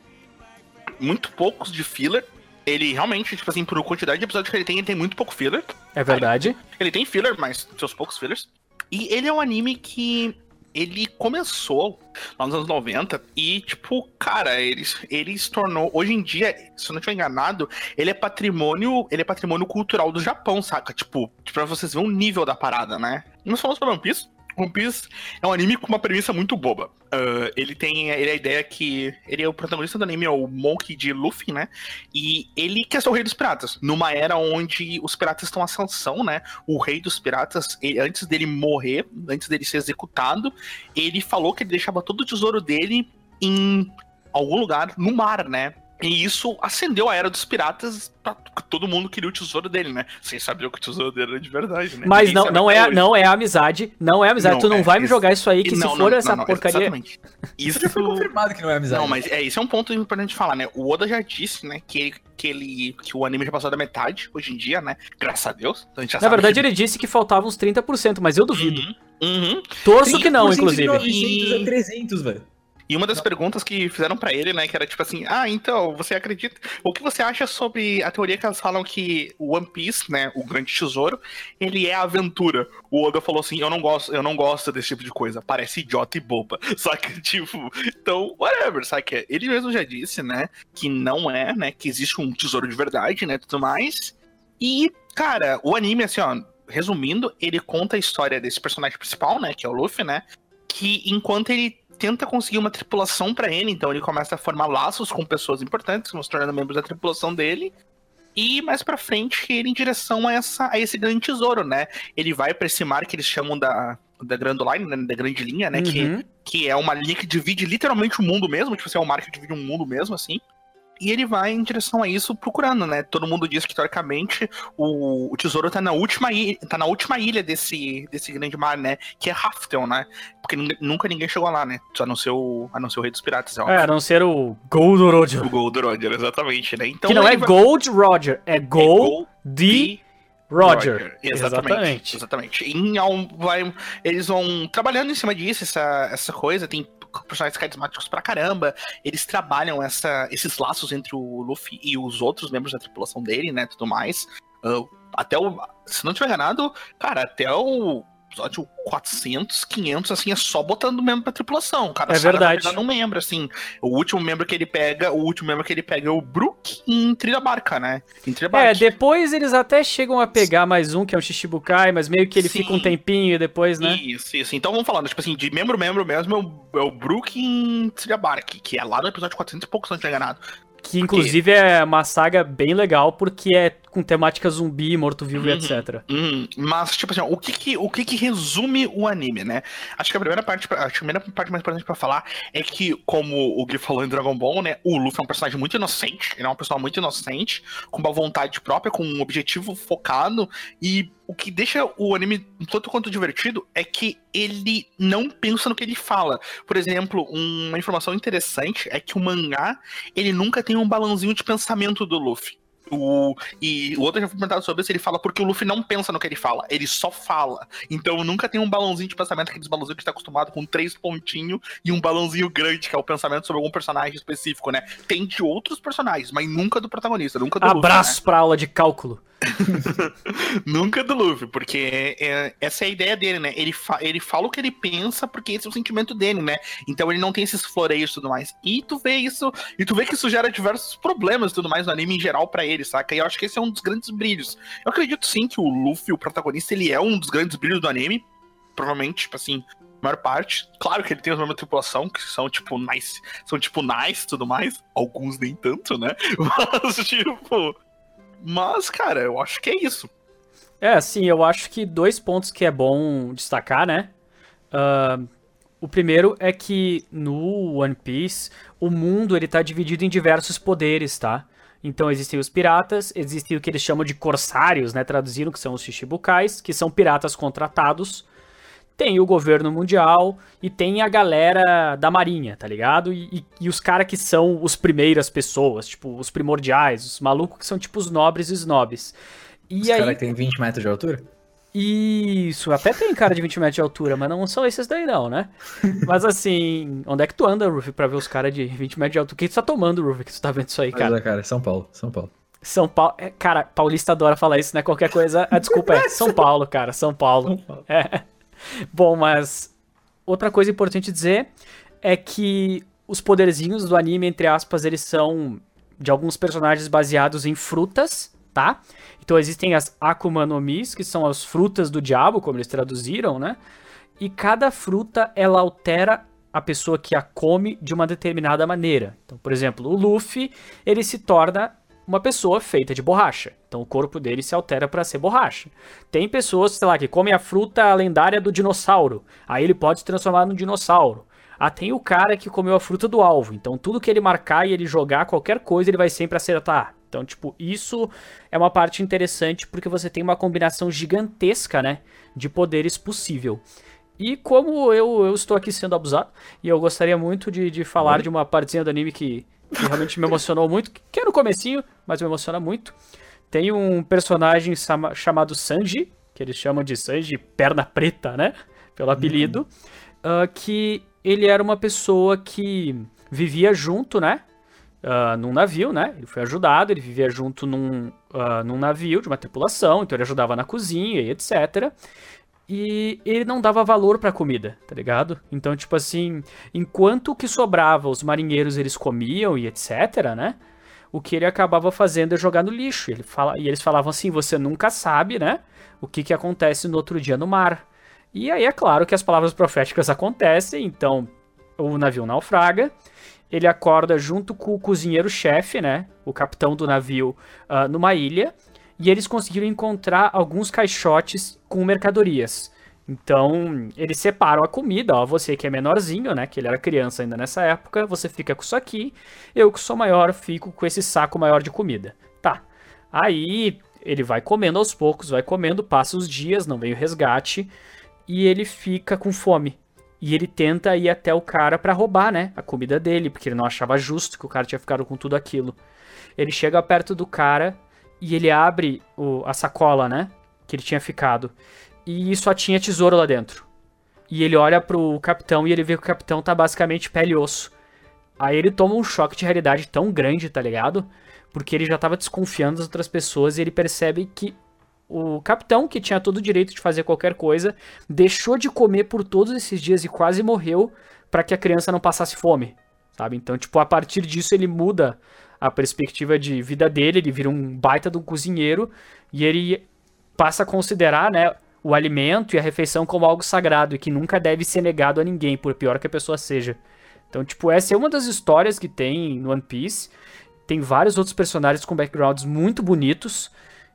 muito poucos de filler. Ele realmente, tipo assim, por quantidade de episódios que ele tem, ele tem muito pouco filler. É verdade. Ele tem filler, mas seus poucos fillers. E ele é um anime que ele começou lá nos anos 90 e, tipo, cara, ele, ele se tornou. Hoje em dia, se eu não estiver enganado, ele é patrimônio. Ele é patrimônio cultural do Japão, saca? Tipo, pra vocês verem o nível da parada, né? Nós falamos sobre One Piece. One Piece é um anime com uma premissa muito boba. Ah, ele tem ele é a ideia que. Ele é o protagonista do anime, é o Monkey de Luffy, né? E ele quer ser o rei dos piratas. Numa era onde os piratas estão à ascensão, né? O rei dos piratas, ele- antes dele morrer, antes dele ser executado, ele falou que ele deixava todo o tesouro dele em algum lugar no mar, né? E isso acendeu a era dos piratas pra todo mundo queria o tesouro dele, né? Sem saber o que o tesouro dele era de verdade, né? Mas Ninguém não, sabe não, é, hoje. não é amizade, não é amizade. Não, tu não é, vai me jogar isso aí, que E se não, for não, essa não, não, porcaria. Exatamente. (laughs) Isso Já foi confirmado que não é amizade. Não, mas é, isso é um ponto importante de falar, né? O Oda já disse, né, que, ele, que, ele, que o anime já passou da metade hoje em dia, né? Graças a Deus. Então a gente já Na sabe verdade, que... ele disse que faltavam uns 30%, mas eu duvido. Uhum, uhum. Torço que não, 30% de inclusive. 900 a 300, velho. E uma das perguntas que fizeram pra ele, né, que era tipo assim, ah, então, você acredita... O que você acha sobre a teoria que elas falam que One Piece, né, o grande tesouro, ele é aventura? O Oda falou assim, eu não gosto, eu não gosto desse tipo de coisa, parece idiota e boba. (laughs) Só que, tipo, então, whatever, sabe que ele mesmo já disse, né, que não é, né, que existe um tesouro de verdade, né, tudo mais. E, cara, o anime, assim, ó, resumindo, ele conta a história desse personagem principal, né, que é o Luffy, né, que enquanto ele tenta conseguir uma tripulação pra ele, então ele começa a formar laços com pessoas importantes, que vão se tornando membros da tripulação dele. E mais pra frente, ele em direção a, essa, a esse grande tesouro, né? Ele vai pra esse mar que eles chamam da, da Grand Line, né? Da grande linha, né? Que, Uhum. que é uma linha que divide literalmente o mundo mesmo, tipo assim, é um mar que divide um mundo mesmo, assim. E ele vai em direção a isso procurando, né? Todo mundo diz que, teoricamente, o, o tesouro tá na última ilha, tá na última ilha desse, desse grande mar, né? Que é Raftel, né? Porque nunca ninguém chegou lá, né? A não ser o, a não ser o Rei dos Piratas, é É, a não ser o Gold Roger. O Gold Roger, exatamente, né? Então, que não é vai- Gold Roger, é é Gold de Roger. Exatamente. Exatamente. E ao- vai, eles vão trabalhando em cima disso, essa, essa coisa. Tem personagens carismáticos pra caramba. Eles trabalham essa, esses laços entre o Luffy e os outros membros da tripulação dele, né? Tudo mais. Ah, até o. Se não tiver enganado, cara, até o episódio 400, 500, assim, é só botando membro pra tripulação. Cara, É Saga verdade. um membro, assim. O último membro que ele pega, o último membro que ele pega é o Brook em Trilha Barca, né? Em Trilha É, Barca. depois eles até chegam a pegar mais um, que é um Shichibukai, mas meio que ele Sim. fica um tempinho depois, né? Isso, isso. Então vamos falando, tipo assim, de membro membro mesmo é o, é o Brook em Trilha Bark, que é lá no episódio 400 e pouco, se não enganado. Que inclusive é uma saga bem legal, porque é com temática zumbi, morto-vivo e Uhum. etc. Hum, mas, tipo assim, ó, o, que que, o que que resume o anime, né? Acho que a primeira parte, a primeira parte mais importante pra falar é que, como o Gui falou em Dragon Ball, né? O Luffy é um personagem muito inocente, ele é uma pessoa muito inocente, com uma vontade própria, com um objetivo focado, e o que deixa o anime um tanto quanto divertido é que ele não pensa no que ele fala. Por exemplo, uma informação interessante é que o mangá, ele nunca tem um balãozinho de pensamento do Luffy. O, e o outro já foi perguntado sobre isso, ele fala porque o Luffy não pensa no que ele fala, ele só fala. Então nunca tem um balãozinho de pensamento, aqueles balãozinhos que tá acostumado com três pontinhos e um balãozinho grande, que é o pensamento sobre algum personagem específico, né? Tem de outros personagens, mas nunca do protagonista, nunca do Luffy, né? Abraço pra aula de cálculo. (laughs) Nunca do Luffy, porque é- essa é a ideia dele, né? Ele, fa- ele fala o que ele pensa porque esse é o sentimento dele, né? Então ele não tem esses floreios e tudo mais. E tu vê isso, e tu vê que isso gera diversos problemas e tudo mais no anime em geral pra ele, saca? E eu acho que esse é um dos grandes brilhos. Eu acredito sim que o Luffy, o protagonista, ele é um dos grandes brilhos do anime. Provavelmente, tipo assim, maior parte. Claro que ele tem os membros tripulação, que são tipo nice, são tipo nice tudo mais. Alguns nem tanto, né? (laughs) Mas, tipo. Mas, cara, eu acho que é isso. É, assim, eu acho que dois pontos que é bom destacar, né? Ah, o primeiro é que no One Piece, o mundo ele tá dividido em diversos poderes, tá? Então existem os piratas, existem o que eles chamam de corsários, né? Traduzindo, que são os Shichibukais, que são piratas contratados. Tem o governo mundial e tem a galera da marinha, tá ligado? E, e- e os caras que são os primeiras pessoas, tipo, os primordiais, os malucos que são tipo os nobres e snobs. E Os aí... caras que tem 20 metros de altura? Isso, até tem cara de 20 metros de altura, mas não são esses daí não, né? (laughs) Mas assim, onde é que tu anda, Ruffy, pra ver os caras de 20 metros de altura? O que tu tá tomando, Ruffy, que tu tá vendo isso aí, Mas, cara? é, cara, São Paulo, São Paulo. São Paulo... É, cara, paulista adora falar isso, né? Qualquer coisa... A desculpa é (laughs) São Paulo, cara, São Paulo. É. Bom, mas outra coisa importante dizer é que os poderzinhos do anime, entre aspas, eles são de alguns personagens baseados em frutas, tá? Então existem as Akuma no Mis, que são as frutas do diabo, como eles traduziram, né? E cada fruta, ela altera a pessoa que a come de uma determinada maneira. Então, por exemplo, o Luffy, ele se torna uma pessoa feita de borracha. Então o corpo dele se altera para ser borracha. Tem pessoas, sei lá, que comem a fruta lendária do dinossauro. Aí ele pode se transformar num dinossauro. Ah, tem o cara que comeu a fruta do alvo. Então tudo que ele marcar e ele jogar qualquer coisa, ele vai sempre acertar. Então, tipo, isso é uma parte interessante porque você tem uma combinação gigantesca, né, de poderes possível. E como eu, eu estou aqui sendo abusado, e eu gostaria muito de, de falar de uma partezinha do anime que, que realmente me emocionou muito, que é no comecinho, mas me emociona muito. Tem um personagem chamado Sanji, que eles chamam de Sanji Perna Preta, né, pelo apelido, ah, que ele era uma pessoa que vivia junto, né, ah, num navio, né? Ele foi ajudado, ele vivia junto num, ah, num navio de uma tripulação, então ele ajudava na cozinha e etc. E ele não dava valor pra comida, tá ligado? Então, tipo assim, enquanto o que sobrava, os marinheiros eles comiam e etc, né? O que ele acabava fazendo é jogar no lixo. Ele fala, e eles falavam assim: você nunca sabe, né? O que, que acontece no outro dia no mar. E aí é claro que as palavras proféticas (laughs) acontecem, então o navio naufraga ele acorda junto com o cozinheiro-chefe, né? O capitão do navio, ah, numa ilha. E eles conseguiram encontrar alguns caixotes com mercadorias. Então, eles separam a comida, ó, você que é menorzinho, né, que ele era criança ainda nessa época, você fica com isso aqui, eu que sou maior fico com esse saco maior de comida. Tá. Aí, ele vai comendo aos poucos, vai comendo, passa os dias, não vem o resgate, e ele fica com fome. E ele tenta ir até o cara pra roubar, né, a comida dele, porque ele não achava justo que o cara tinha ficado com tudo aquilo. Ele chega perto do cara e ele abre o- a sacola, né, que ele tinha ficado, e só tinha tesouro lá dentro. E ele olha pro capitão e ele vê que o capitão tá basicamente pele e osso. Aí ele toma um choque de realidade tão grande, tá ligado? Porque ele já tava desconfiando das outras pessoas e ele percebe que o capitão, que tinha todo o direito de fazer qualquer coisa, deixou de comer por todos esses dias e quase morreu para que a criança não passasse fome, sabe? Então, tipo, a partir disso ele muda a perspectiva de vida dele, ele vira um baita de um cozinheiro e ele passa a considerar, né, o alimento e a refeição como algo sagrado e que nunca deve ser negado a ninguém, por pior que a pessoa seja. Então, tipo, essa é uma das histórias que tem no One Piece. Tem vários outros personagens com backgrounds muito bonitos.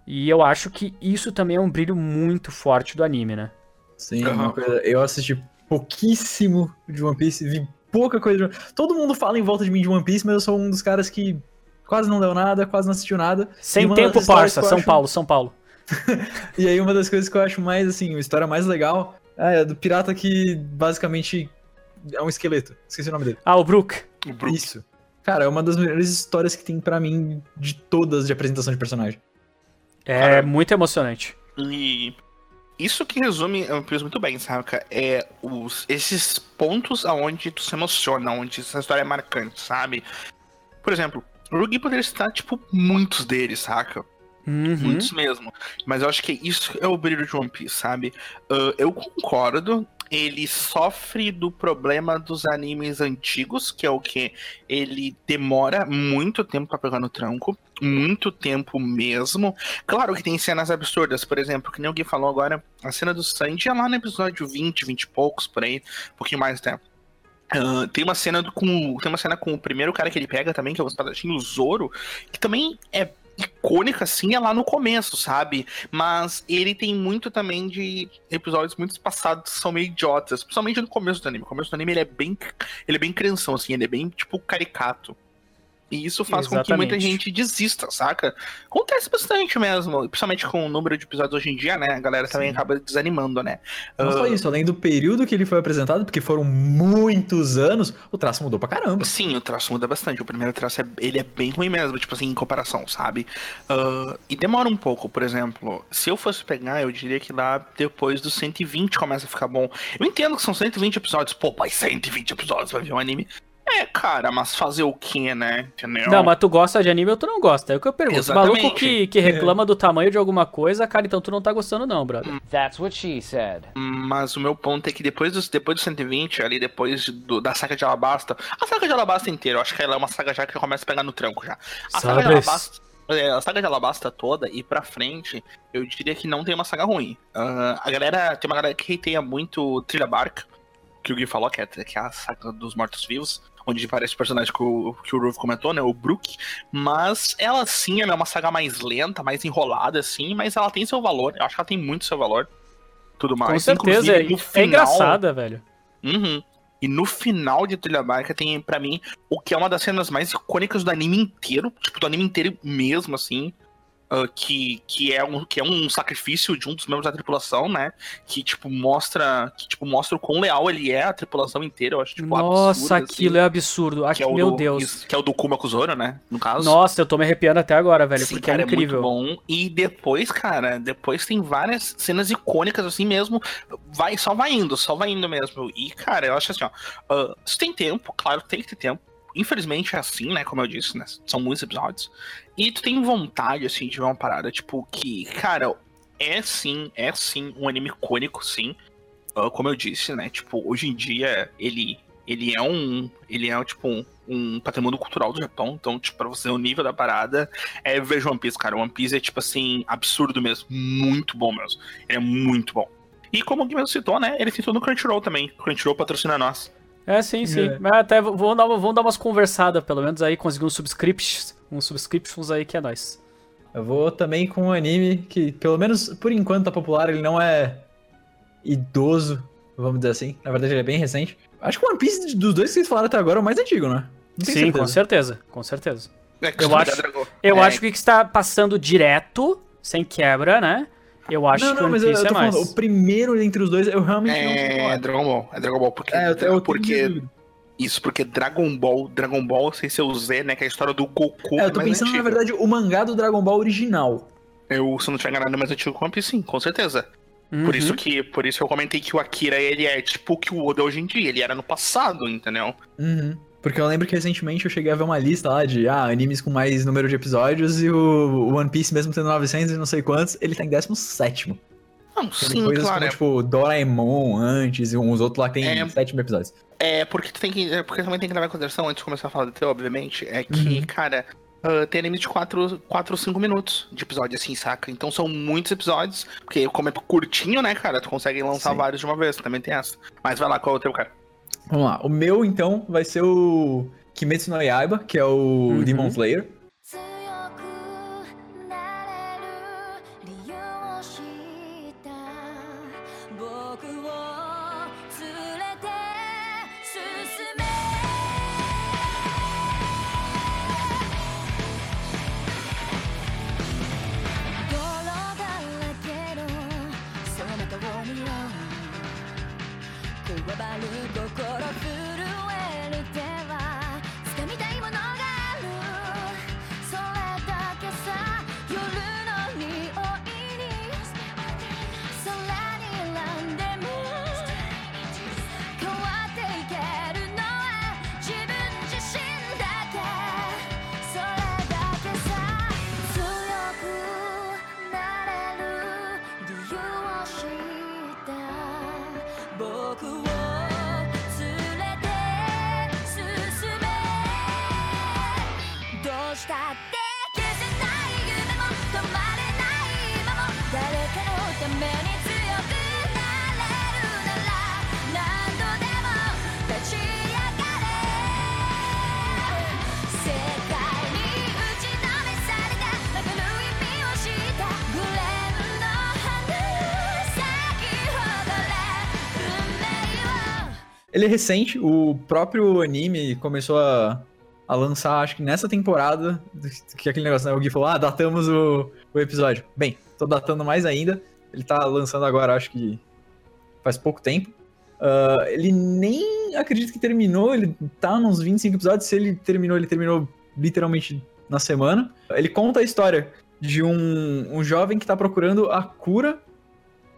E eu acho que isso também é um brilho muito forte do anime, né? Sim, uma coisa. Eu assisti pouquíssimo de One Piece, vi pouca coisa de One Todo mundo fala em volta de mim de One Piece, mas eu sou um dos caras que quase não deu nada, quase não assistiu nada. Sem tempo, parça. São acho- Paulo, São Paulo. (laughs) E aí uma das coisas que eu acho mais, assim, a história mais legal é a do pirata que basicamente é um esqueleto. Esqueci o nome dele. Ah, o Brook. O Brook. Isso. Cara, é uma das melhores histórias que tem pra mim de todas de apresentação de personagem. É Cara. muito emocionante. E isso que resume One Piece muito bem, saca? É os, esses pontos aonde tu se emociona, onde essa história é marcante, sabe? Por exemplo, o Rugi poderia citar, tipo, muitos deles, saca? Uhum. Muitos mesmo. Mas eu acho que isso é o brilho de One Piece, sabe? Ah, eu concordo. Ele sofre do problema dos animes antigos, que é o que ele demora muito tempo pra pegar no tranco, muito tempo mesmo. Claro que tem cenas absurdas, por exemplo, que nem o Gui falou agora, a cena do Sanji é lá no episódio 20, 20 e poucos, por aí, um pouquinho mais até. Ah, tem uma cena do- com tem uma cena com o primeiro cara que ele pega também, que é o espadachim, o Zoro, que também é icônica assim, é lá no começo, sabe? Mas ele tem muito também de episódios muito espaçados que são meio idiotas, principalmente no começo do anime. No começo do anime ele é bem ele é bem crianção assim, ele é bem tipo caricato. E isso faz com que muita Exatamente. gente desista, saca? Acontece bastante mesmo, principalmente com o número de episódios hoje em dia, né? A galera também Sim. acaba desanimando, né? Não só Ah, isso, além do período que ele foi apresentado, porque foram muitos anos, o traço mudou pra caramba. Sim, o traço muda bastante. O primeiro traço é, ele é bem ruim mesmo, tipo assim, em comparação, sabe? Ah, e demora um pouco, por exemplo. Se eu fosse pegar, eu diria que lá depois dos 120 começa a ficar bom. Eu entendo que são 120 episódios. Pô, mas 120 episódios pra ver um anime. É, cara, mas fazer o quê, né? Entendeu? Não, mas tu gosta de anime ou tu não gosta? É o que eu pergunto. O Exatamente. maluco que, que reclama do tamanho de alguma coisa, cara, então tu não tá gostando não, brother. That's what she said. Mas o meu ponto é que depois dos, depois dos 120, ali depois do- da saga de Alabasta, a saga de Alabasta inteira, eu acho que ela é uma saga já que começa a pegar no tranco já. A saga de Sabes. Alabasta, é, a saga de Alabasta toda e pra frente, eu diria que não tem uma saga ruim. Ah, a galera, tem uma galera que hateia muito Trilha Barca, que o Gui falou, que é, que é a saga dos mortos-vivos, onde aparece o personagem que o, que o Ruth comentou, né? O Brook. Mas ela sim, ela é uma saga mais lenta, mais enrolada, assim, mas ela tem seu valor. Eu acho que ela tem muito seu valor. Tudo mais. Com certeza, é, no é final- engraçada, velho. Uhum. E no final de Trilha Barca tem, pra mim, o que é uma das cenas mais icônicas do anime inteiro. Tipo, do anime inteiro mesmo, assim. Ah, que, que, é um, que é um sacrifício de um dos membros da tripulação, né? Que, tipo, mostra. Que, tipo, mostra o quão leal ele é à tripulação inteira. Eu acho, tipo, Nossa, absurdo, aquilo assim. é absurdo. Aqui, que é meu do, Deus. isso, que é o do Kuma Kuzoro, né? No caso. Nossa, eu tô me arrepiando até agora, velho, Sim, porque cara, é incrível. muito bom. E depois, cara, depois tem várias cenas icônicas assim mesmo. Vai, só vai indo, só vai indo mesmo. E, cara, eu acho assim, ó. ah, se tem tempo, claro, tem que ter tempo. Infelizmente é assim, né? Como eu disse, né? São muitos episódios. E tu tem vontade, assim, de ver uma parada, tipo, que, cara, é sim, é sim um anime icônico, sim. Ah, como eu disse, né? Tipo, hoje em dia ele, ele é um. Ele é, tipo, um, um patrimônio cultural do Japão. Então, tipo, pra você ver o nível da parada, é, veja One Piece, cara. One Piece é, tipo assim, absurdo mesmo. Muito bom mesmo. Ele é muito bom. E como o Gui mesmo citou, né? Ele citou no Crunchyroll também. Crunchyroll patrocina nós. É, sim, sim. É. Mas até vamos dar, vamos dar umas conversadas, pelo menos aí, conseguir uns subscriptions. Uns subscriptions aí que é nóis. Eu vou também com um anime que, pelo menos por enquanto, tá popular. Ele não é idoso, vamos dizer assim. Na verdade, ele é bem recente. Acho que o One Piece dos dois que vocês falaram até agora é o mais antigo, né? Sim, certeza. com certeza, com certeza. É, Eu acho- Eu é, acho que o que está passando direto, sem quebra, né? Eu acho Não, que o não, mas eu, eu é tô mais. falando, o primeiro entre os dois eu realmente não sei É. Dragon Ball. É Dragon Ball. Porque, É, eu, eu tenho porque dúvidas. Isso, porque Dragon Ball, Dragon Ball, sem ser o Z, né? Que é a história do Goku. É, eu tô mais pensando, na verdade, o mangá do Dragon Ball original. Eu, se eu não tiver enganado, é mais antigo que o One Piece, sim, com certeza. Uhum. Por isso que por isso eu comentei que o Akira, ele é tipo o que o Oda hoje em dia. Ele era no passado, entendeu? Uhum. Porque eu lembro que recentemente eu cheguei a ver uma lista lá de ah, animes com mais número de episódios e o One Piece, mesmo tendo 900 e não sei quantos, ele tá em 17. Não, Tem sim, coisas claro. como, tipo, Doraemon antes e uns outros lá que tem É. 7 episódios. É, porque tu tem que. É porque também tem que levar em consideração, antes de começar a falar do teu, obviamente, é que, Uhum. cara, ah, tem anime de 4 ou 5 minutos de episódio, assim, saca? Então são muitos episódios, porque como é curtinho, né, cara, tu consegue lançar Sim. vários de uma vez, também tem essa. Mas vai lá, qual é o teu, cara? Vamos lá. O meu, então, vai ser o Kimetsu no Yaiba, que é o Uhum. Demon Slayer. Ele é recente, o próprio anime começou a, a lançar, acho que nessa temporada, que é aquele negócio, né? O Gui falou, ah, datamos o, o episódio. Bem, tô datando mais ainda. Ele tá lançando agora, acho que faz pouco tempo. Ah, ele nem acredito que terminou, ele tá nos 25 episódios. Se ele terminou, ele terminou literalmente na semana. Ele conta a história de um, um jovem que tá procurando a cura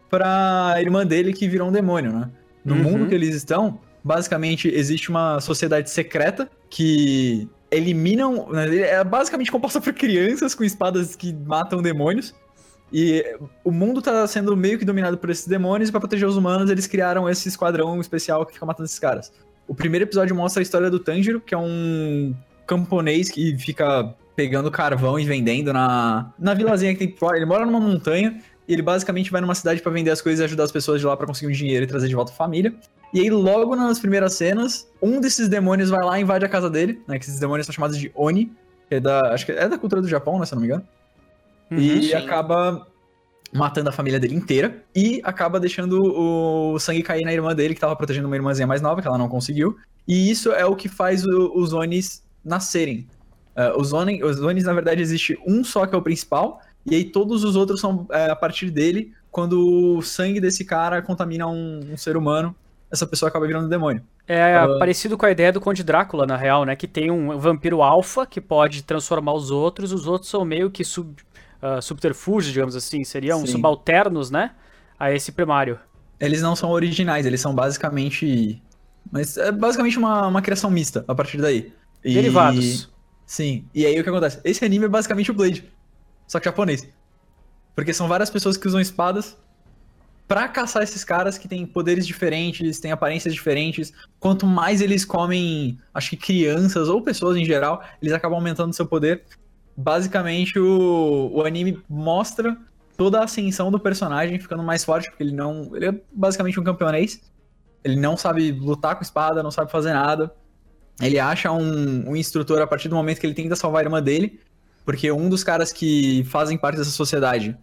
pra irmã dele que virou um demônio, né? No Uhum. mundo que eles estão, basicamente existe uma sociedade secreta que eliminam. né, É basicamente composta por crianças com espadas que matam demônios. E o mundo tá sendo meio que dominado por esses demônios, e pra proteger os humanos, eles criaram esse esquadrão especial que fica matando esses caras. O primeiro episódio mostra a história do Tanjiro, que é um camponês que fica pegando carvão e vendendo na, na vilazinha que tem. Ele mora numa montanha e ele basicamente vai numa cidade pra vender as coisas e ajudar as pessoas de lá pra conseguir um dinheiro e trazer de volta a família. E aí, logo nas primeiras cenas, um desses demônios vai lá e invade a casa dele, né? Que esses demônios são chamados de Oni, que é da. Acho que é da cultura do Japão, né? Se eu não me engano. e sim. acaba matando a família dele inteira e acaba deixando o sangue cair na irmã dele, que tava protegendo uma irmãzinha mais nova, que ela não conseguiu. E isso é o que faz o- os Onis nascerem. Eh, os, Oni, os Onis, na verdade, existe um só que é o principal, e aí todos os outros são eh, a partir dele, quando o sangue desse cara contamina um, um ser humano, essa pessoa acaba virando demônio. É Ah. parecido com a ideia do Conde Drácula, na real, né? Que tem um vampiro alfa que pode transformar os outros, os outros são meio que sub, subterfúgios, digamos assim, seriam Sim. subalternos, né? A esse primário. Eles não são originais, eles são basicamente. Mas é basicamente uma, uma criação mista a partir daí. E- Derivados. Sim. E aí o que acontece? Esse anime é basicamente o Blade. Só que japonês. Porque são várias pessoas que usam espadas pra caçar esses caras que têm poderes diferentes, têm aparências diferentes. Quanto mais eles comem, acho que crianças ou pessoas em geral, eles acabam aumentando seu poder. Basicamente, o, o anime mostra toda a ascensão do personagem ficando mais forte, porque ele não. Ele é basicamente um campeonês. Ele não sabe lutar com espada, não sabe fazer nada. Ele acha um, um instrutor a partir do momento que ele tenta salvar a irmã dele, porque um dos caras que fazem parte dessa sociedade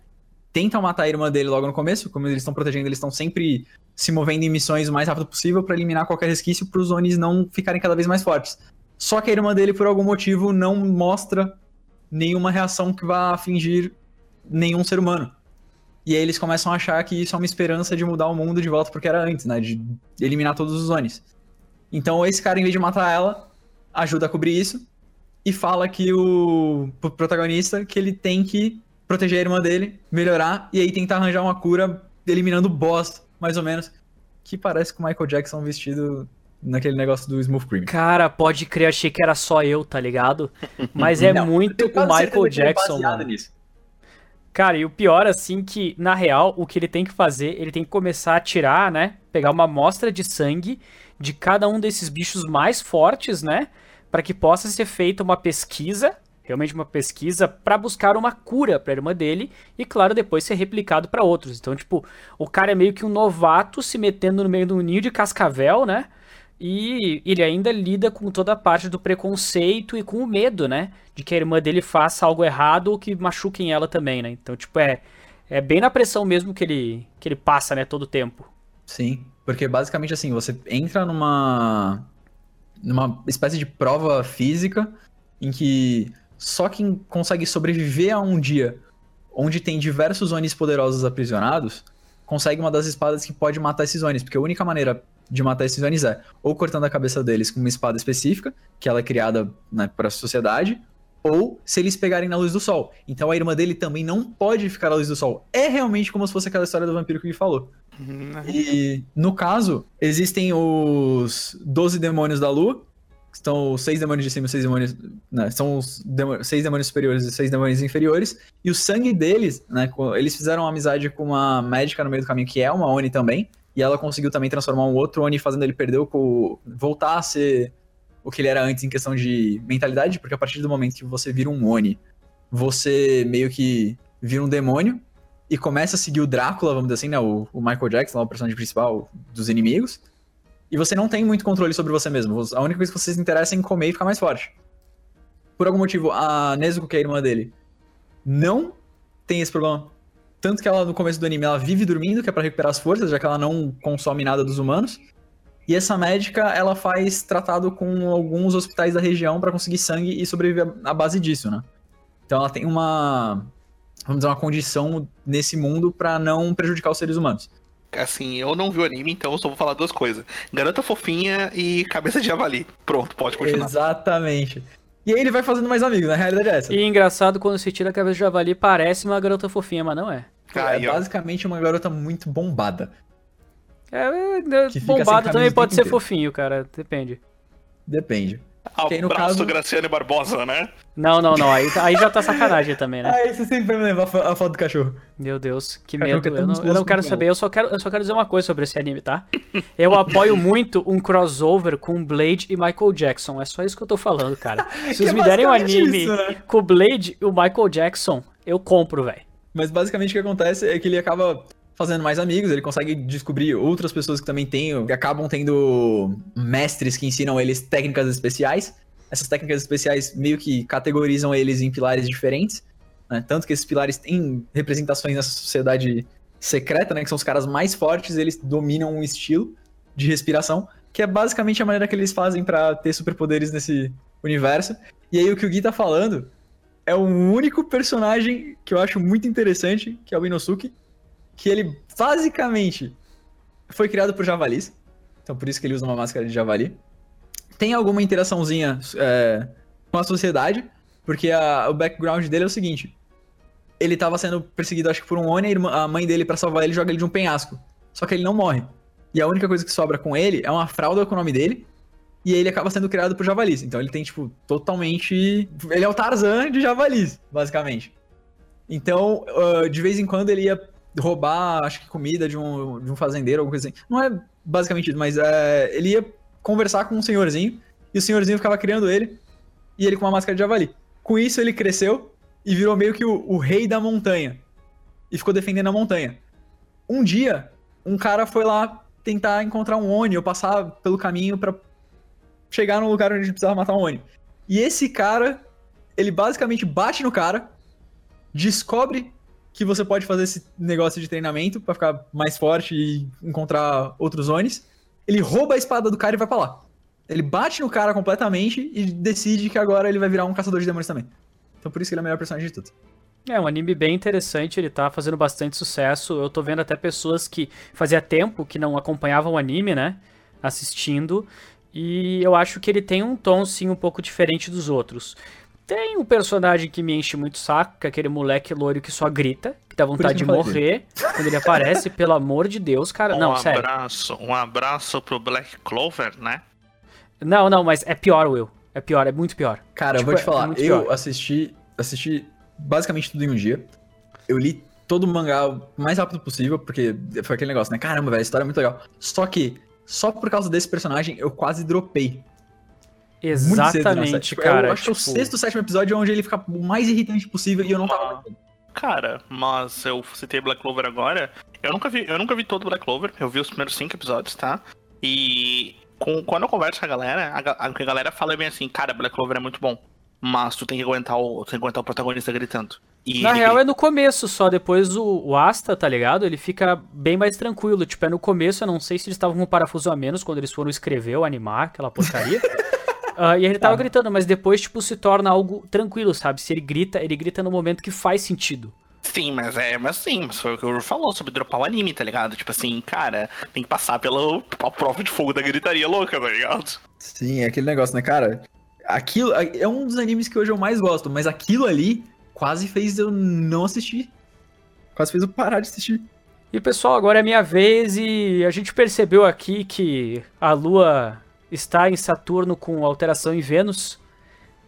tentam matar a irmã dele logo no começo, como eles estão protegendo, eles estão sempre se movendo em missões o mais rápido possível pra eliminar qualquer resquício para os Onis não ficarem cada vez mais fortes. Só que a irmã dele, por algum motivo, não mostra nenhuma reação que vá afligir nenhum ser humano. E aí eles começam a achar que isso é uma esperança de mudar o mundo de volta porque era antes, né? De eliminar todos os Onis. Então esse cara, em vez de matar ela, ajuda a cobrir isso e fala que o pro protagonista que ele tem que proteger a irmã dele, melhorar e aí tentar arranjar uma cura eliminando o boss, mais ou menos, que parece com o Michael Jackson vestido naquele negócio do Smooth Cream. Cara, pode crer, achei que era só eu, tá ligado? Mas é (laughs) Não, muito o Michael é Jackson, mano. nisso. Cara, e o pior, assim, que, na real, o que ele tem que fazer, ele tem que começar a tirar, né? Pegar uma amostra de sangue de cada um desses bichos mais fortes, né? Pra que possa ser feita uma pesquisa, realmente uma pesquisa, pra buscar uma cura pra irmã dele e, claro, depois ser replicado pra outros. Então, tipo, o cara é meio que um novato se metendo no meio de um ninho de cascavel, né? E ele ainda lida com toda a parte do preconceito e com o medo, né? De que a irmã dele faça algo errado ou que machuquem ela também, né? Então, tipo, é, é bem na pressão mesmo que ele, que ele passa, né? Todo o tempo. Sim, porque basicamente assim, você entra numa numa espécie de prova física em que só quem consegue sobreviver a um dia onde tem diversos Onis poderosos aprisionados, consegue uma das espadas que pode matar esses Onis, porque a única maneira de matar esses Onis é ou cortando a cabeça deles com uma espada específica, que ela é criada né, para a sociedade, ou se eles pegarem na luz do sol. Então a irmã dele também não pode ficar na luz do sol. É realmente como se fosse aquela história do vampiro que ele falou. E no caso, existem os 12 demônios da lua, que estão os seis demônios de cima e seis demônios. Né, são os demo- seis demônios superiores e seis demônios inferiores. E o sangue deles, né? Eles fizeram uma amizade com uma médica no meio do caminho, que é uma Oni também. E ela conseguiu também transformar um outro Oni, fazendo ele perder o. voltar a ser o que ele era antes em questão de mentalidade, porque a partir do momento que você vira um Oni, você meio que vira um demônio e começa a seguir o Drácula, vamos dizer assim, né? O, o Michael Jackson, o personagem principal dos inimigos. E você não tem muito controle sobre você mesmo. A única coisa que você se interessa é em comer e ficar mais forte. Por algum motivo, a Nezuko, que é a irmã dele, não tem esse problema. Tanto que ela, no começo do anime, ela vive dormindo, que é pra recuperar as forças, já que ela não consome nada dos humanos. E essa médica, ela faz tratado com alguns hospitais da região pra conseguir sangue e sobreviver à base disso, né? Então ela tem uma, vamos dizer, uma condição nesse mundo pra não prejudicar os seres humanos. Assim, eu não vi o anime, então eu só vou falar duas coisas. Garota fofinha e cabeça de javali. Pronto, pode continuar. Exatamente. E aí ele vai fazendo mais amigos, na realidade é essa. E engraçado, quando se tira a cabeça de javali, parece uma garota fofinha, mas não é. Aí, é ó. basicamente uma garota muito bombada. É, é, bombado também pode ser inteiro. fofinho, cara. Depende. Depende. Ao Que aí, no braço caso- do Graciano Barbosa, né? Não, não, não. Aí, aí já tá sacanagem também, né? (laughs) Aí você sempre me lembra a fo- a foto do cachorro. Meu Deus, que medo. que é Eu não, eu não quero saber, eu só quero, eu só quero dizer uma coisa sobre esse anime, tá? Eu apoio (laughs) muito um crossover com Blade e Michael Jackson. É só isso que eu tô falando, cara. (laughs) Se vocês é me derem um anime isso, né? com o Blade e o Michael Jackson, eu compro, velho. Mas basicamente o que acontece é que ele acaba fazendo mais amigos, ele consegue descobrir outras pessoas que também têm, que acabam tendo mestres que ensinam eles técnicas especiais. Essas técnicas especiais meio que categorizam eles em pilares diferentes, né? Tanto que esses pilares têm representações nessa sociedade secreta, né? Que são os caras mais fortes, eles dominam um estilo de respiração, que é basicamente a maneira que eles fazem pra ter superpoderes nesse universo. E aí o que o Gui tá falando é o único personagem que eu acho muito interessante, que é o Inosuke, que ele basicamente foi criado por javalis. Então por isso que ele usa uma máscara de javali. Tem alguma interaçãozinha é, com a sociedade, porque a- o background dele é o seguinte. Ele tava sendo perseguido, acho que por um Oni, a mãe dele, pra salvar ele, joga ele de um penhasco. Só que ele não morre. E a única coisa que sobra com ele é uma fralda com o nome dele. E ele acaba sendo criado por javalis. Então ele tem, tipo, totalmente. Ele é o Tarzan de javalis, basicamente. Então, ah, de vez em quando ele ia roubar, acho que comida de um, de um fazendeiro, alguma coisa assim. Não é basicamente isso, mas é, ele ia conversar com um senhorzinho. E o senhorzinho ficava criando ele. E ele com uma máscara de javali. Com isso, ele cresceu e virou meio que o, o rei da montanha. E ficou defendendo a montanha. Um dia, um cara foi lá tentar encontrar um Oni ou passar pelo caminho pra chegar no lugar onde a gente precisava matar um Oni. E esse cara, ele basicamente bate no cara, descobre que você pode fazer esse negócio de treinamento pra ficar mais forte e encontrar outros Onis. Ele rouba a espada do cara e vai pra lá. Ele bate no cara completamente e decide que agora ele vai virar um caçador de demônios também. Então por isso que ele é o melhor personagem de todos. É um anime bem interessante, ele tá fazendo bastante sucesso. Eu tô vendo até pessoas que fazia tempo que não acompanhavam o anime, né? Assistindo. E eu acho que ele tem um tom, sim, um pouco diferente dos outros. Tem um personagem que me enche muito o saco, que é aquele moleque loiro que só grita, que dá vontade de morrer quando ele aparece, pelo amor de Deus, cara. Um Não, sério. abraço, um abraço pro Black Clover, né? Não, não, mas é pior, Will. É pior, é muito pior. Cara, Tipo, eu vou te é falar, muito eu pior. assisti, assisti basicamente tudo em um dia. Eu li todo o mangá o mais rápido possível, porque foi aquele negócio, né? Caramba, velho, a história é muito legal. Só que, só por causa desse personagem, eu quase dropei. Cedo série. Exatamente, Tipo, cara. Eu acho que é o tipo, sexto, sétimo episódio onde ele fica o mais irritante possível e eu não tava. Cara, mas eu citei Black Clover agora. Eu nunca vi, eu nunca vi todo Black Clover. Eu vi os primeiros cinco episódios, tá? E com- quando eu converso com a galera, a, a galera fala bem assim, cara, Black Clover é muito bom. Mas tu tem que aguentar o, tem que aguentar o protagonista gritando. E Na ele real grita. é no começo só, depois o, o Asta, tá ligado? Ele fica bem mais tranquilo. Tipo, é no começo, eu não sei se eles estavam com um parafuso a menos quando eles foram escrever ou animar aquela porcaria. (laughs) Ah, e ele tava gritando, mas depois, tipo, se torna algo tranquilo, sabe? Se ele grita, ele grita no momento que faz sentido. Sim, mas é, mas sim, mas foi o que o Uru falou sobre dropar o anime, tá ligado? Tipo assim, cara, tem que passar pela a prova de fogo da gritaria louca, tá ligado? Sim, é aquele negócio, né, cara? Aquilo é um dos animes que hoje eu mais gosto, mas aquilo ali quase fez eu não assistir. Quase fez eu parar de assistir. E pessoal, agora é minha vez e a gente percebeu aqui que a Lua está em Saturno com alteração em Vênus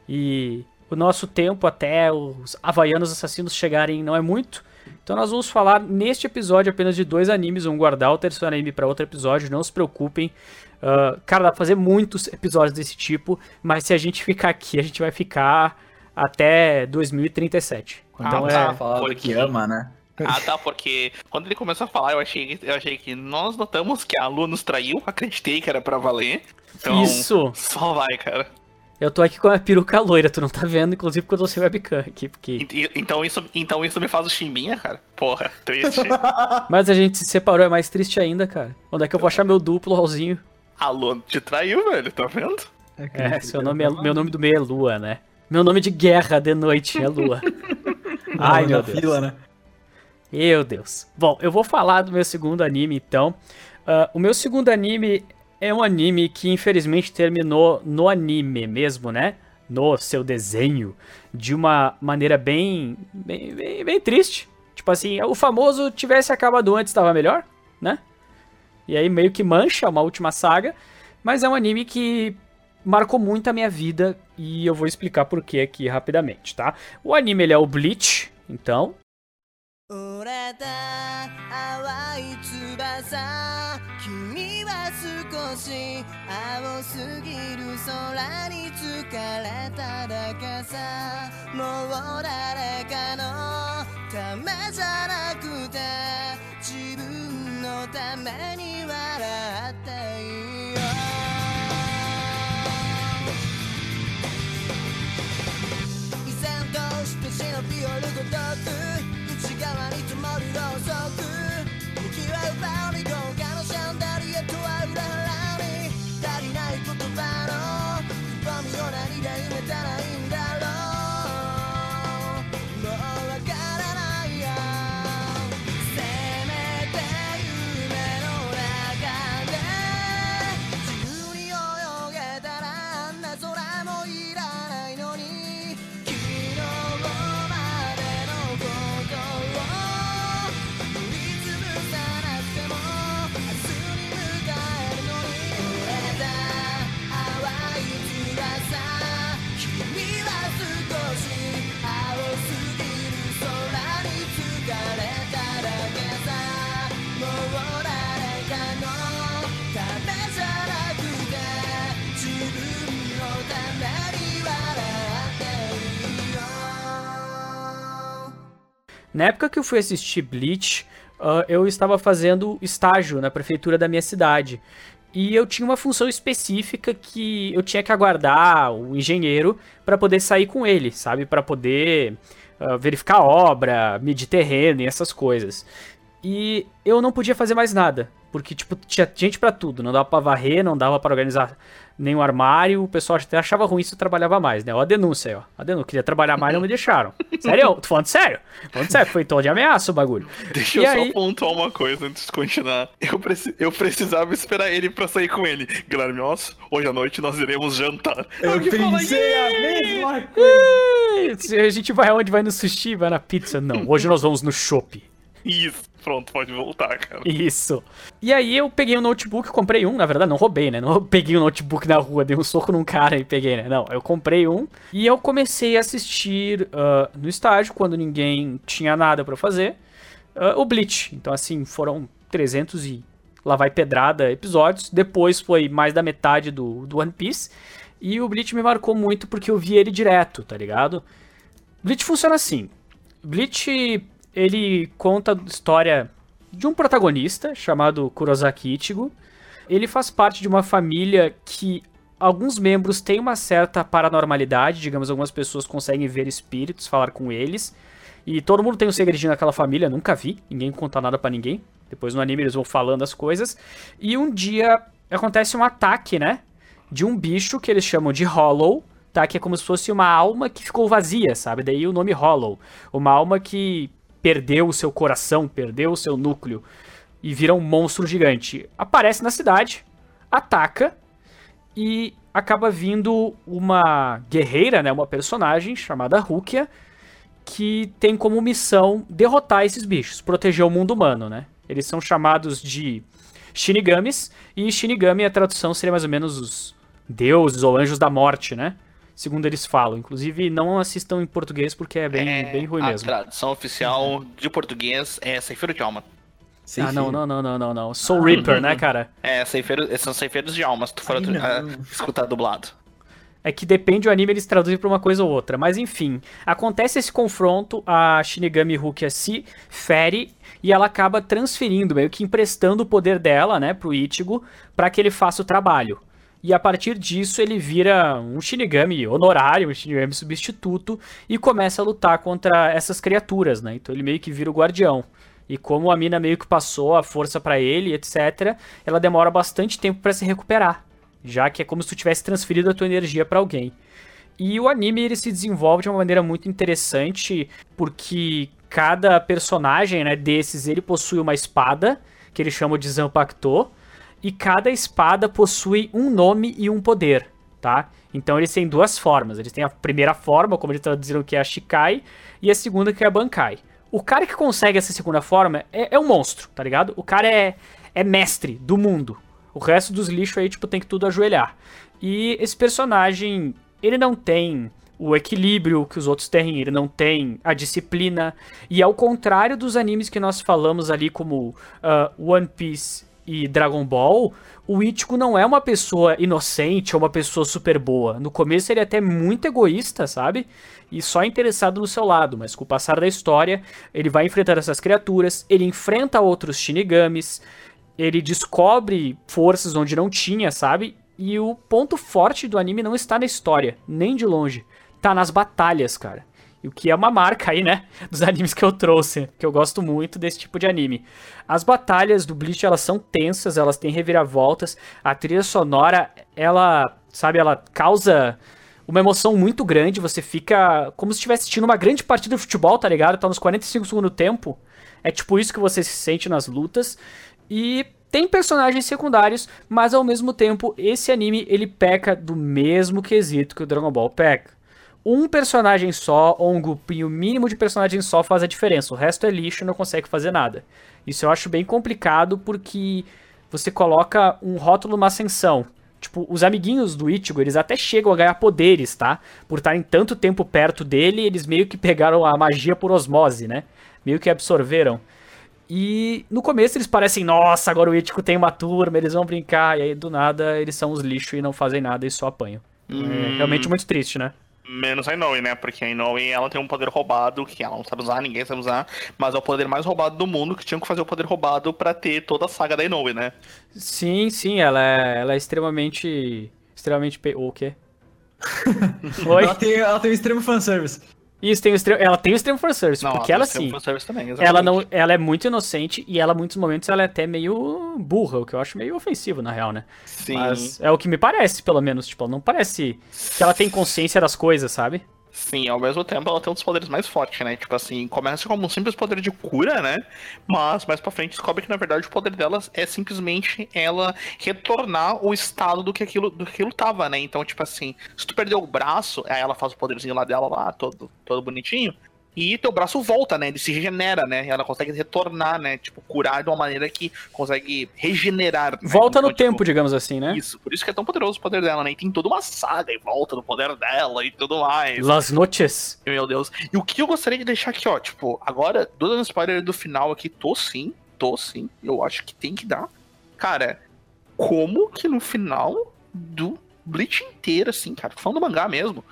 e o nosso tempo até os Havaianos Assassinos chegarem não é muito. Então nós vamos falar neste episódio apenas de dois animes, vamos guardar o terceiro anime para outro episódio, não se preocupem. Ah, cara, dá pra fazer muitos episódios desse tipo, mas se a gente ficar aqui, a gente vai ficar até 2037. Então Ah, é, tá. Falando porque- que ama, né? Ah, tá, porque quando ele começou a falar, eu achei, eu achei que nós notamos que a Lu nos traiu, acreditei que era pra valer. Então, Isso. só vai, cara. Eu tô aqui com a peruca loira, tu não tá vendo, inclusive porque eu tô sem webcam aqui, porque... Então isso, então isso me faz o chimbinha, cara. Porra, triste. (laughs) Mas a gente se separou, é mais triste ainda, cara. Onde é que eu vou achar meu duplo, Raulzinho? a Lu te traiu, velho, tá vendo? É, seu nome é, meu nome do meio é Lua, né? Meu nome de guerra de noite é Lua. (laughs) Ai, meu Deus. fila, né? Meu Deus. Bom, eu vou falar do meu segundo anime, então. Ah, o meu segundo anime é um anime que infelizmente terminou no anime mesmo, né? No seu desenho, de uma maneira bem, bem, bem, bem triste. Tipo assim, o famoso tivesse acabado antes estava melhor, né? E aí meio que mancha uma última saga, mas é um anime que marcou muito a minha vida e eu vou explicar por que aqui rapidamente, tá? O anime ele é o Bleach, então 折れた淡い翼君は 少し青すぎる空に疲れただけさ。もう誰かのためじゃなくて自分のために笑っていい Na época que eu fui assistir Bleach, ah, eu estava fazendo estágio na prefeitura da minha cidade. E eu tinha uma função específica que eu tinha que aguardar o engenheiro para poder sair com ele, sabe? Para poder ah, verificar obra, medir terreno e essas coisas. E eu não podia fazer mais nada, porque tipo tinha gente pra tudo, não dava pra varrer, não dava pra organizar nenhum armário, o pessoal até achava ruim se eu trabalhava mais, né? Ó a denúncia aí, ó. A denúncia, queria trabalhar mais, não me deixaram. (laughs) Sério? Tô falando sério? Tô falando sério, foi tom de ameaça o bagulho. Deixa E eu aí- só pontuar uma coisa antes de continuar. Eu, preci- eu precisava esperar ele pra sair com ele. Guilherme Osso, hoje à noite nós iremos jantar. Eu fala, pensei a mesma coisa. A gente vai aonde? Vai no sushi, vai na pizza? Não, hoje nós vamos no shopping. Isso, pronto, pode voltar, cara. Isso. E aí eu peguei um notebook, comprei um, na verdade não roubei, né? Não (laughs) peguei um notebook na rua, dei um soco num cara e peguei, né? Não, eu comprei um e eu comecei a assistir ah, no estágio, quando ninguém tinha nada pra fazer, ah, o Bleach. Então assim, foram 300 e lá vai pedrada episódios. Depois foi mais da metade do, do One Piece. E o Bleach me marcou muito porque eu vi ele direto, tá ligado? Bleach funciona assim. Bleach, ele conta a história de um protagonista chamado Kurosaki Ichigo. Ele faz parte de uma família que alguns membros têm uma certa paranormalidade, digamos, algumas pessoas conseguem ver espíritos, falar com eles. E todo mundo tem um segredinho naquela família, nunca vi, ninguém conta nada pra ninguém. Depois no anime eles vão falando as coisas. E um dia acontece um ataque, né? De um bicho que eles chamam de Hollow, tá? Que é como se fosse uma alma que ficou vazia, sabe? Daí o nome Hollow. Uma alma que perdeu o seu coração, perdeu o seu núcleo e vira um monstro gigante. Aparece na cidade, ataca e acaba vindo uma guerreira, né? Uma personagem chamada Rukia que tem como missão derrotar esses bichos, proteger o mundo humano, né? Eles são chamados de Shinigamis, e Shinigami, a tradução seria mais ou menos os deuses ou anjos da morte, né? Segundo eles falam. Inclusive, não assistam em português porque é bem, bem ruim a mesmo. tradução oficial de português é Ceifeiro de Alma. Sem Ah, não, não, não, não, não, não. Soul Reaper, né, cara? É, ceifeiro, são ceifeiros de alma, se tu for Ai, ah, escutar dublado. É que depende do anime, eles traduzem pra uma coisa ou outra. Mas enfim, acontece esse confronto, a Shinigami Rukia se fere e ela acaba transferindo, meio que emprestando o poder dela, né, pro Ichigo, pra que ele faça o trabalho. E a partir disso ele vira um Shinigami honorário, um Shinigami substituto e começa a lutar contra essas criaturas, né? Então ele meio que vira o guardião. E como a mina meio que passou a força pra ele, etc, ela demora bastante tempo pra se recuperar já que é como se tu tivesse transferido a tua energia pra alguém. E o anime ele se desenvolve de uma maneira muito interessante, porque cada personagem, né, desses, ele possui uma espada, que eles chamam de Zanpakuto, e cada espada possui um nome e um poder, tá? Então eles têm duas formas. Eles têm a primeira forma, como eles traduziram que é a Shikai, e a segunda que é a Bankai. O cara que consegue essa segunda forma é, é um monstro, tá ligado? O cara é, é mestre do mundo. O resto dos lixos aí, tipo, tem que tudo ajoelhar. E esse personagem, ele não tem o equilíbrio que os outros têm, ele não tem a disciplina. E ao contrário dos animes que nós falamos ali, como ah, One Piece e Dragon Ball, o Ichigo não é uma pessoa inocente ou uma pessoa super boa. No começo ele é até muito egoísta, sabe? E só interessado no seu lado, mas com o passar da história, ele vai enfrentar essas criaturas, ele enfrenta outros Shinigamis, ele descobre forças onde não tinha, sabe? E o ponto forte do anime não está na história, nem de longe. Tá nas batalhas, cara. O que é uma marca aí, né? Dos animes que eu trouxe. Que eu gosto muito desse tipo de anime. As batalhas do Bleach, elas são tensas, elas têm reviravoltas. A trilha sonora, ela, sabe, ela causa uma emoção muito grande. Você fica como se estivesse assistindo uma grande partida de futebol, tá ligado? Tá nos 45 segundos do tempo. É tipo isso que você se sente nas lutas. E tem personagens secundários, mas ao mesmo tempo esse anime ele peca do mesmo quesito que o Dragon Ball peca. Um personagem só ou um grupinho mínimo de personagens só faz a diferença. O resto é lixo e não consegue fazer nada. Isso eu acho bem complicado porque você coloca um rótulo numa ascensão. Tipo, os amiguinhos do Ichigo, eles até chegam a ganhar poderes, tá? Por estarem tanto tempo perto dele, eles meio que pegaram a magia por osmose, né? Meio que absorveram. E no começo eles parecem, nossa, agora o Ichigo tem uma turma, eles vão brincar. E aí do nada eles são os lixos e não fazem nada e só apanham. É realmente muito triste, né? Menos a Inoue, né? Porque a Inoue, ela tem um poder roubado que ela não sabe usar, ninguém sabe usar, mas é o poder mais roubado do mundo que tinham que fazer o poder roubado pra ter toda a saga da Inoue, né? Sim, sim, ela é, ela é extremamente. Extremamente. Pe... O quê? (laughs) Oi? Ela tem, ela tem um extremo fanservice. Isso, tem o extremo, ela tem o extremo fanservice, Não, porque ela ela tem sim. também, Ela, não, ela é muito inocente e ela, em muitos momentos, ela é até meio burra, o que eu acho meio ofensivo, na real, né? Sim. Mas é o que me parece, pelo menos. Tipo, ela não parece que ela tem consciência das coisas, sabe? Sim, ao mesmo tempo ela tem um dos poderes mais fortes, né? Tipo assim, começa como um simples poder de cura, né? Mas mais pra frente descobre que na verdade o poder dela é simplesmente ela retornar o estado do que aquilo, do que aquilo tava, né? Então, tipo assim, se tu perdeu o braço, aí ela faz o poderzinho lá dela lá, todo, todo bonitinho. E teu braço volta, né? Ele se regenera, né? E ela consegue retornar, né? Tipo, curar de uma maneira que consegue regenerar. né? Volta no Então, tipo, tempo, digamos assim, né? Isso, por isso que é tão poderoso o poder dela, né? E tem toda uma saga em volta do poder dela e tudo mais. Las Noches. Meu Deus. E o que eu gostaria de deixar aqui, ó, tipo, agora, dando spoiler do final aqui, tô sim, tô sim, eu acho que tem que dar. Cara, como que no final do Bleach inteiro, assim, cara, falando do mangá mesmo,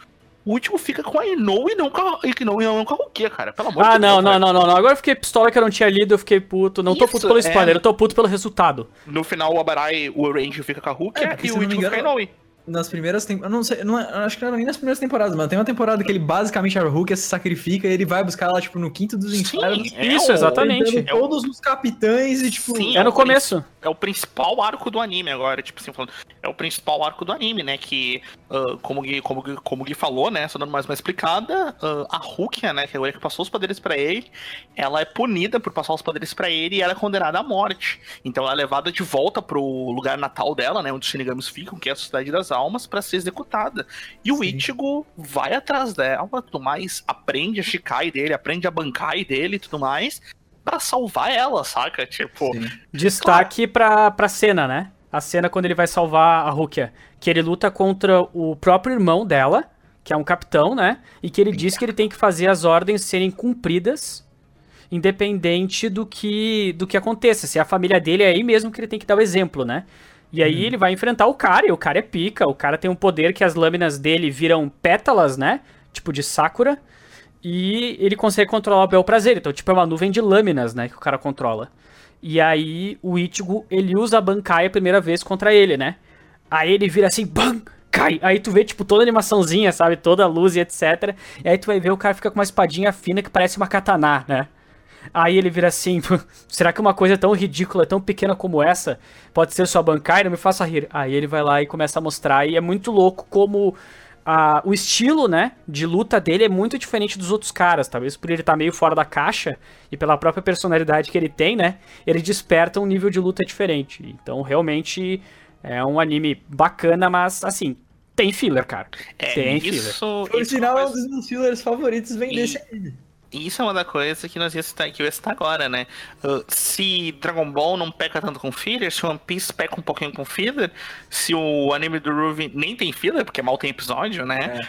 o último fica com a Inou e não com a, e não, e não com a Rukia, cara, pelo amor Ah, de não, Deus. não, velho. não, não, não. Agora eu fiquei pistola que eu não tinha lido, eu fiquei puto. Não tô Isso, puto pelo spoiler, é. eu tô puto pelo resultado. No final, o Abarai, o Orange fica com a Rukia É, e o não último fica a Inoue. Nas primeiras temporadas. Eu não sei, não é- eu acho que não era nem nas primeiras temporadas, mas tem uma temporada que ele basicamente a Hulk se sacrifica e ele vai buscar ela, tipo, no quinto dos infernos. é Isso, o- exatamente. enfrentando todos os capitães e, tipo. Sim, É no o começo. é o principal arco do anime agora, tipo assim, falando, é o principal arco do anime, né, que, ah, como, o Gui, como, o como o Gui falou, né, só dando mais uma explicada, ah, a Rukia, né, que é a que passou os poderes pra ele, ela é punida por passar os poderes pra ele e ela é condenada à morte. Então ela é levada de volta pro lugar natal dela, né, onde os Shinigamis ficam, que é a Sociedade das Almas, pra ser executada. E o Sim. Ichigo vai atrás dela, tudo mais, aprende a Shikai dele, aprende a Bankai dele e tudo mais, pra salvar ela, saca? Tipo, Sim. Destaque pra, pra cena, né? A cena quando ele vai salvar a Rukia. Que ele luta contra o próprio irmão dela, que é um capitão, né? E que ele diz que ele tem que fazer as ordens serem cumpridas, independente do que, do que aconteça. Se é a família dele, é aí mesmo que ele tem que dar o exemplo, né? E aí ele vai enfrentar o cara, e o cara é pica. O cara tem um poder que as lâminas dele viram pétalas, né? Tipo de Sakura. E ele consegue controlar o bel prazer. Então, tipo, é uma nuvem de lâminas, né? Que o cara controla. E aí o Ichigo, ele usa a Bankai a primeira vez contra ele, né? Aí ele vira assim, BAM! Cai! Aí tu vê, tipo, toda a animaçãozinha, sabe? Toda a luz e etc. E aí tu vai ver o cara fica com uma espadinha fina que parece uma katana, né? Aí ele vira assim, será que uma coisa tão ridícula, tão pequena como essa, pode ser sua? Não me faça rir. Aí ele vai lá e começa a mostrar, e é muito louco como a- o estilo, né, de luta dele é muito diferente dos outros caras, talvez por ele estar meio fora da caixa e pela própria personalidade que ele tem, né, ele desperta um nível de luta diferente. Então, realmente é um anime bacana, mas assim, tem filler, cara. É, tem filler. isso, Por isso sinal, é é um dos meus fillers favoritos vem E- desse anime. Isso é uma das coisas que nós ia citar, que eu ia citar agora, né? Uh, se Dragon Ball não peca tanto com filler, se One Piece peca um pouquinho com filler, se o anime do Ruby nem tem filler, porque mal tem episódio, né?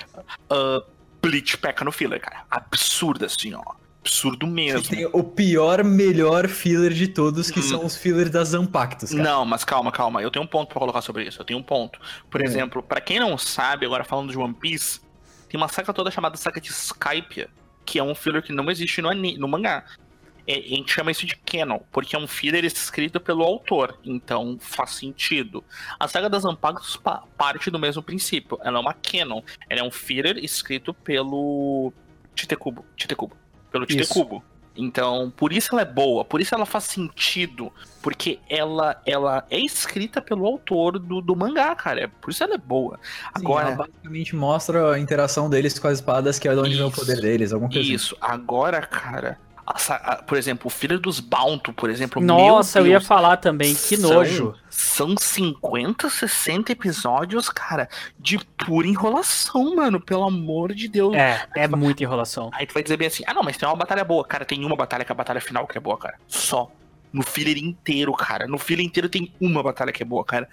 Uh, Bleach peca no filler, cara. Absurdo assim, ó. absurdo mesmo. Tem o pior, melhor filler de todos, que Hum. são os fillers das Zampactus, cara. Não, mas calma, calma. Eu tenho um ponto pra colocar sobre isso. Eu tenho um ponto. Por Hum. exemplo, pra quem não sabe, agora falando de One Piece, tem uma saga toda chamada saga de Skype, que é um filler que não existe no, ani- no mangá. É, a gente chama isso de canon, porque é um filler escrito pelo autor, então faz sentido. A saga das Ampagos pa- parte do mesmo princípio. Ela é uma canon. Ela é um filler escrito pelo Titekubo. Titekubo. Pelo Isso. Titekubo. Então, por isso ela é boa, por isso ela faz sentido. Porque ela, ela é escrita pelo autor do, do mangá, cara. É- Por isso ela é boa. Sim, Agora. ela basicamente mostra a interação deles com as espadas, que é de onde vem o Isso. poder deles, alguma coisa assim. Isso, agora, cara. A por exemplo, o filho dos Bounto, por exemplo. Nossa, eu meu ia Deus, falar também, que são- nojo. São 50, 60 episódios, cara, de pura enrolação, mano. Pelo amor de Deus. É, é muita enrolação. Aí tu vai dizer bem assim: ah, não, mas tem uma batalha boa. Cara, tem uma batalha que é a batalha final que é boa, cara. Só. No filler inteiro, cara. No filler inteiro tem uma batalha que é boa, cara.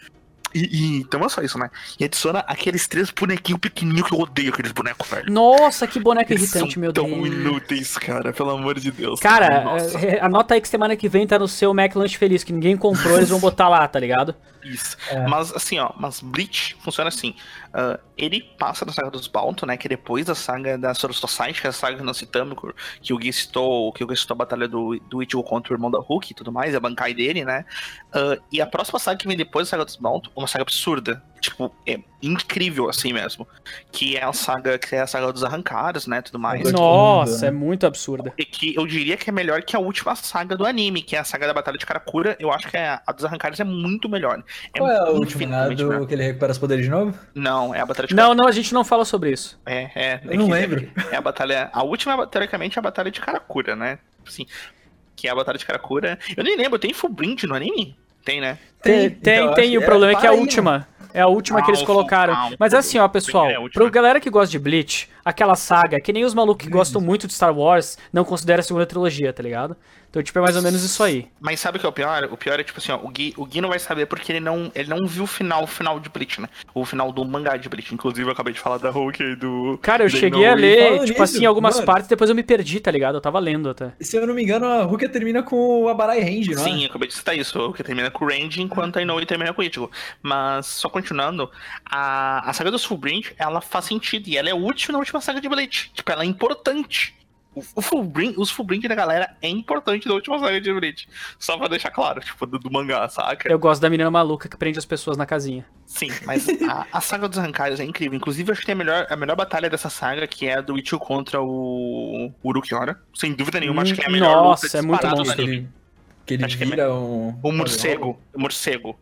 E, e então é só isso, né? E adiciona aqueles três bonequinhos pequenininhos que eu odeio aqueles bonecos, velho. Nossa, que boneco Eles irritante, são meu tão Deus. inúteis, cara, pelo amor de Deus. Cara, Nossa, é, anota aí que semana que vem tá no seu Mac Lunch Feliz, que ninguém comprou, eles vão botar lá, tá ligado? Isso. É. Mas assim, ó, mas Bleach funciona assim. ah, ele passa da saga dos Bounty, né? Que é depois da saga da Society, que é a saga que nós citamos, que o Gui citou, que o Gui citou a batalha do, do Ichigo contra o irmão da Hulk e tudo mais, a Bankai dele, né? Ah, e a próxima saga que vem depois da saga dos Bounty, uma saga absurda. Tipo, é incrível assim mesmo. Que é a saga, que é a saga dos arrancados, né? Tudo mais. Nossa, mundo, né? é muito absurda. E que eu diria que é melhor que a última saga do anime, que é a saga da Batalha de Karakura. Eu acho que a, a dos arrancados é muito melhor. É Qual é a última? Do melhor. que ele recupera os poderes de novo? Não, é a Batalha de Não, não, a gente não fala sobre isso. É, é. Eu não que- lembro. É a batalha. A última, teoricamente, é a batalha de Karakura, né? Assim, que é a batalha de Karakura. Eu nem lembro, tem Fullbrind no anime? Tem, né? Tem, tem, então, tem, o problema é que é a última. É a última que eles colocaram. Mas o assim, ó, pessoal, é pra galera que gosta de Bleach, aquela saga, que nem os malucos que gostam muito de Star Wars, não considera a segunda trilogia, tá ligado? Então, tipo, é mais ou menos isso aí. Mas sabe o que é o pior? O pior é, tipo assim, ó, o Gui, o Gui não vai saber porque ele não, ele não viu o final, o final de Bleach, né? O final do mangá de Bleach. Inclusive, eu acabei de falar da Hulk e do. Cara, eu do cheguei a Inoue. ler, tipo nisso, assim, algumas mano. partes, depois eu me perdi, tá ligado? Eu tava lendo até. Se eu não me engano, a Rukia termina com o Abarai Range, não é? Sim, eu acabei de citar isso, o que termina com o Range, enquanto a Inoue termina com o Ichigo. Mas, só continuando, a, a saga dos Fullbrind, ela faz sentido, e ela é útil na última saga de Bleach. Tipo, ela é importante. O, o Fullbrind, os Fullbrind da galera é importante da última saga de Bleach. Só pra deixar claro, tipo, do, do mangá, saca? Eu gosto da menina maluca que prende as pessoas na casinha. Sim, mas a, a saga dos arrancados é incrível. Inclusive, eu acho que tem a melhor, a melhor batalha dessa saga, que é a do Ichigo contra o Urukiora. Sem dúvida nenhuma, acho que é a melhor Nossa, luta é muito bom isso Que ele, que ele Acho que é vira um... O morcego. O morcego.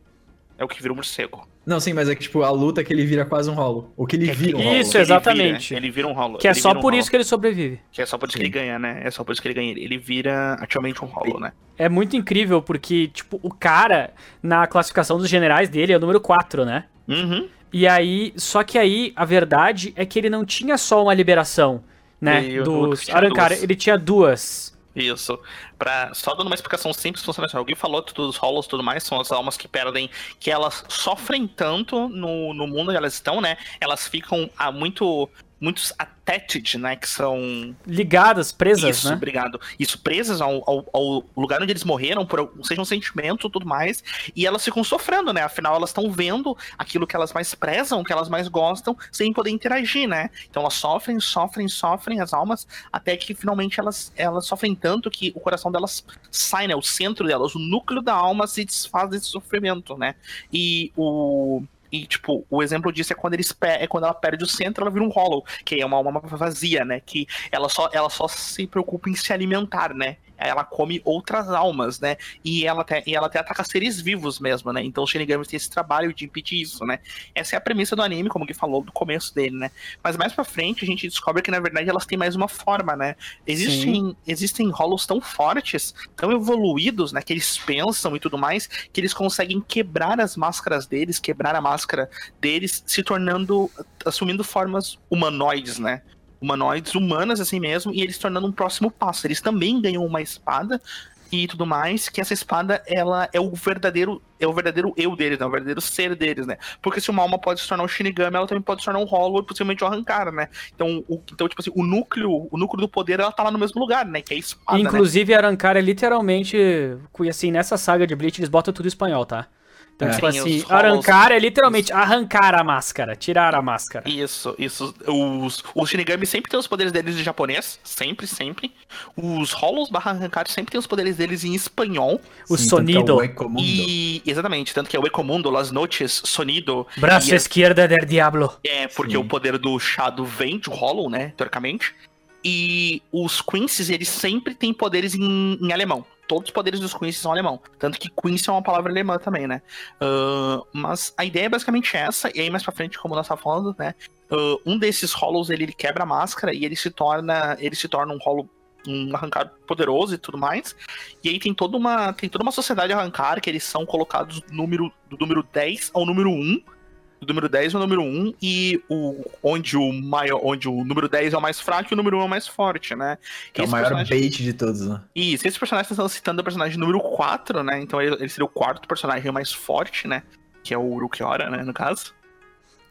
É o que vira o morcego. Não, sim, mas é que, tipo, a luta que ele vira quase um rolo. O que ele É que- vira um rolo. Isso, Ele exatamente. vira- Ele vira um rolo. Que é ele só um por rolo. isso que ele sobrevive. Que é só por isso que Sim. ele ganha, né? É só por isso que ele ganha. Ele vira ativamente um rolo, né? É muito incrível porque, tipo, o cara, na classificação dos generais dele, é o número 4, né? Uhum. E aí, só que aí, a verdade é que ele não tinha só uma liberação, né? E dos duas. ele tinha duas. Isso. Pra, só dando uma explicação simples, funciona assim. Alguém falou tudo dos rolos e tudo mais, são as almas que perdem, que elas sofrem tanto no, no mundo onde elas estão, né? Elas ficam ah, muito. Muitos attached, né? Que são Ligadas, presas, Isso, né? obrigado. Isso, presas ao, ao, ao lugar onde eles morreram, por seja um sentimento e tudo mais, e elas ficam sofrendo, né? Afinal, elas estão vendo aquilo que elas mais prezam, que elas mais gostam, sem poder interagir, né? Então elas sofrem, sofrem, sofrem as almas, até que finalmente elas, elas sofrem tanto que o coração delas sai, né? O centro delas, o núcleo da alma se desfaz desse sofrimento, né? E o. E, tipo, o exemplo disso é quando eles é quando ela perde o centro, ela vira um hollow, que é uma alma vazia, né? Que ela só, ela só se preocupa em se alimentar, né? Ela come outras almas, né? E ela até, e ela até ataca seres vivos mesmo, né? Então os Shinigamis têm esse trabalho de impedir isso, né? Essa é a premissa do anime, como que falou do começo dele, né? Mas mais pra frente a gente descobre que na verdade elas têm mais uma forma, né? Existem, existem hollows tão fortes, tão evoluídos, né? Que eles pensam e tudo mais, que eles conseguem quebrar as máscaras deles, quebrar a máscara deles, se tornando, assumindo formas humanoides, né? Humanoides humanas assim mesmo, e eles tornando um próximo passo. Eles também ganham uma espada, e tudo mais, que essa espada, ela é o verdadeiro, é o verdadeiro eu deles, né? O verdadeiro ser deles, né? Porque se uma alma pode se tornar um Shinigami, ela também pode se tornar um Hollow e possivelmente um Arrancar, né? Então, o, então, tipo assim, o núcleo, o núcleo do poder, ela tá lá no mesmo lugar, né? Que é a espada, né? Inclusive, Arankar é literalmente. Assim, nessa saga de Bleach, eles botam tudo em espanhol, tá? Então, É. tipo Sim, assim, arrancar é literalmente arrancar a máscara, tirar a máscara. Isso, isso. Os, os Shinigami sempre tem os poderes deles em japonês. Sempre, sempre. Os Hollows barra Arrancar sempre tem os poderes deles em espanhol. O Sim, que é sonido. o Ecomundo. E. Exatamente, tanto que é o Ecomundo, Las Noches, Sonido. Braço e esquerda del diablo. É, porque Sim. o poder do Shadow vem de Hollow, né? Teoricamente. E os Quincy's, eles sempre têm poderes em, em alemão. Todos os poderes dos Quincy's são alemão. Tanto que Quincy é uma palavra alemã também, né? Ah, mas a ideia é basicamente essa. E aí, mais pra frente, como nós tá falando, né? ah, um desses Hollows, ele, ele quebra a máscara e ele se torna. Ele se torna um Hollow. Um arrancar poderoso e tudo mais. E aí tem toda uma. Tem toda uma sociedade arrancar que eles são colocados do número, do número 10 ao número 1 do número 10 ao número 1 e o, onde, o maior, onde o número 10 é o mais fraco e o número 1 é o mais forte, né? Que é o maior personagem- bait de todos, né? Isso, esse personagem estão citando o personagem número 4, né? Então ele, ele seria o quarto personagem mais forte, né? Que é o Urukiora, né, no caso.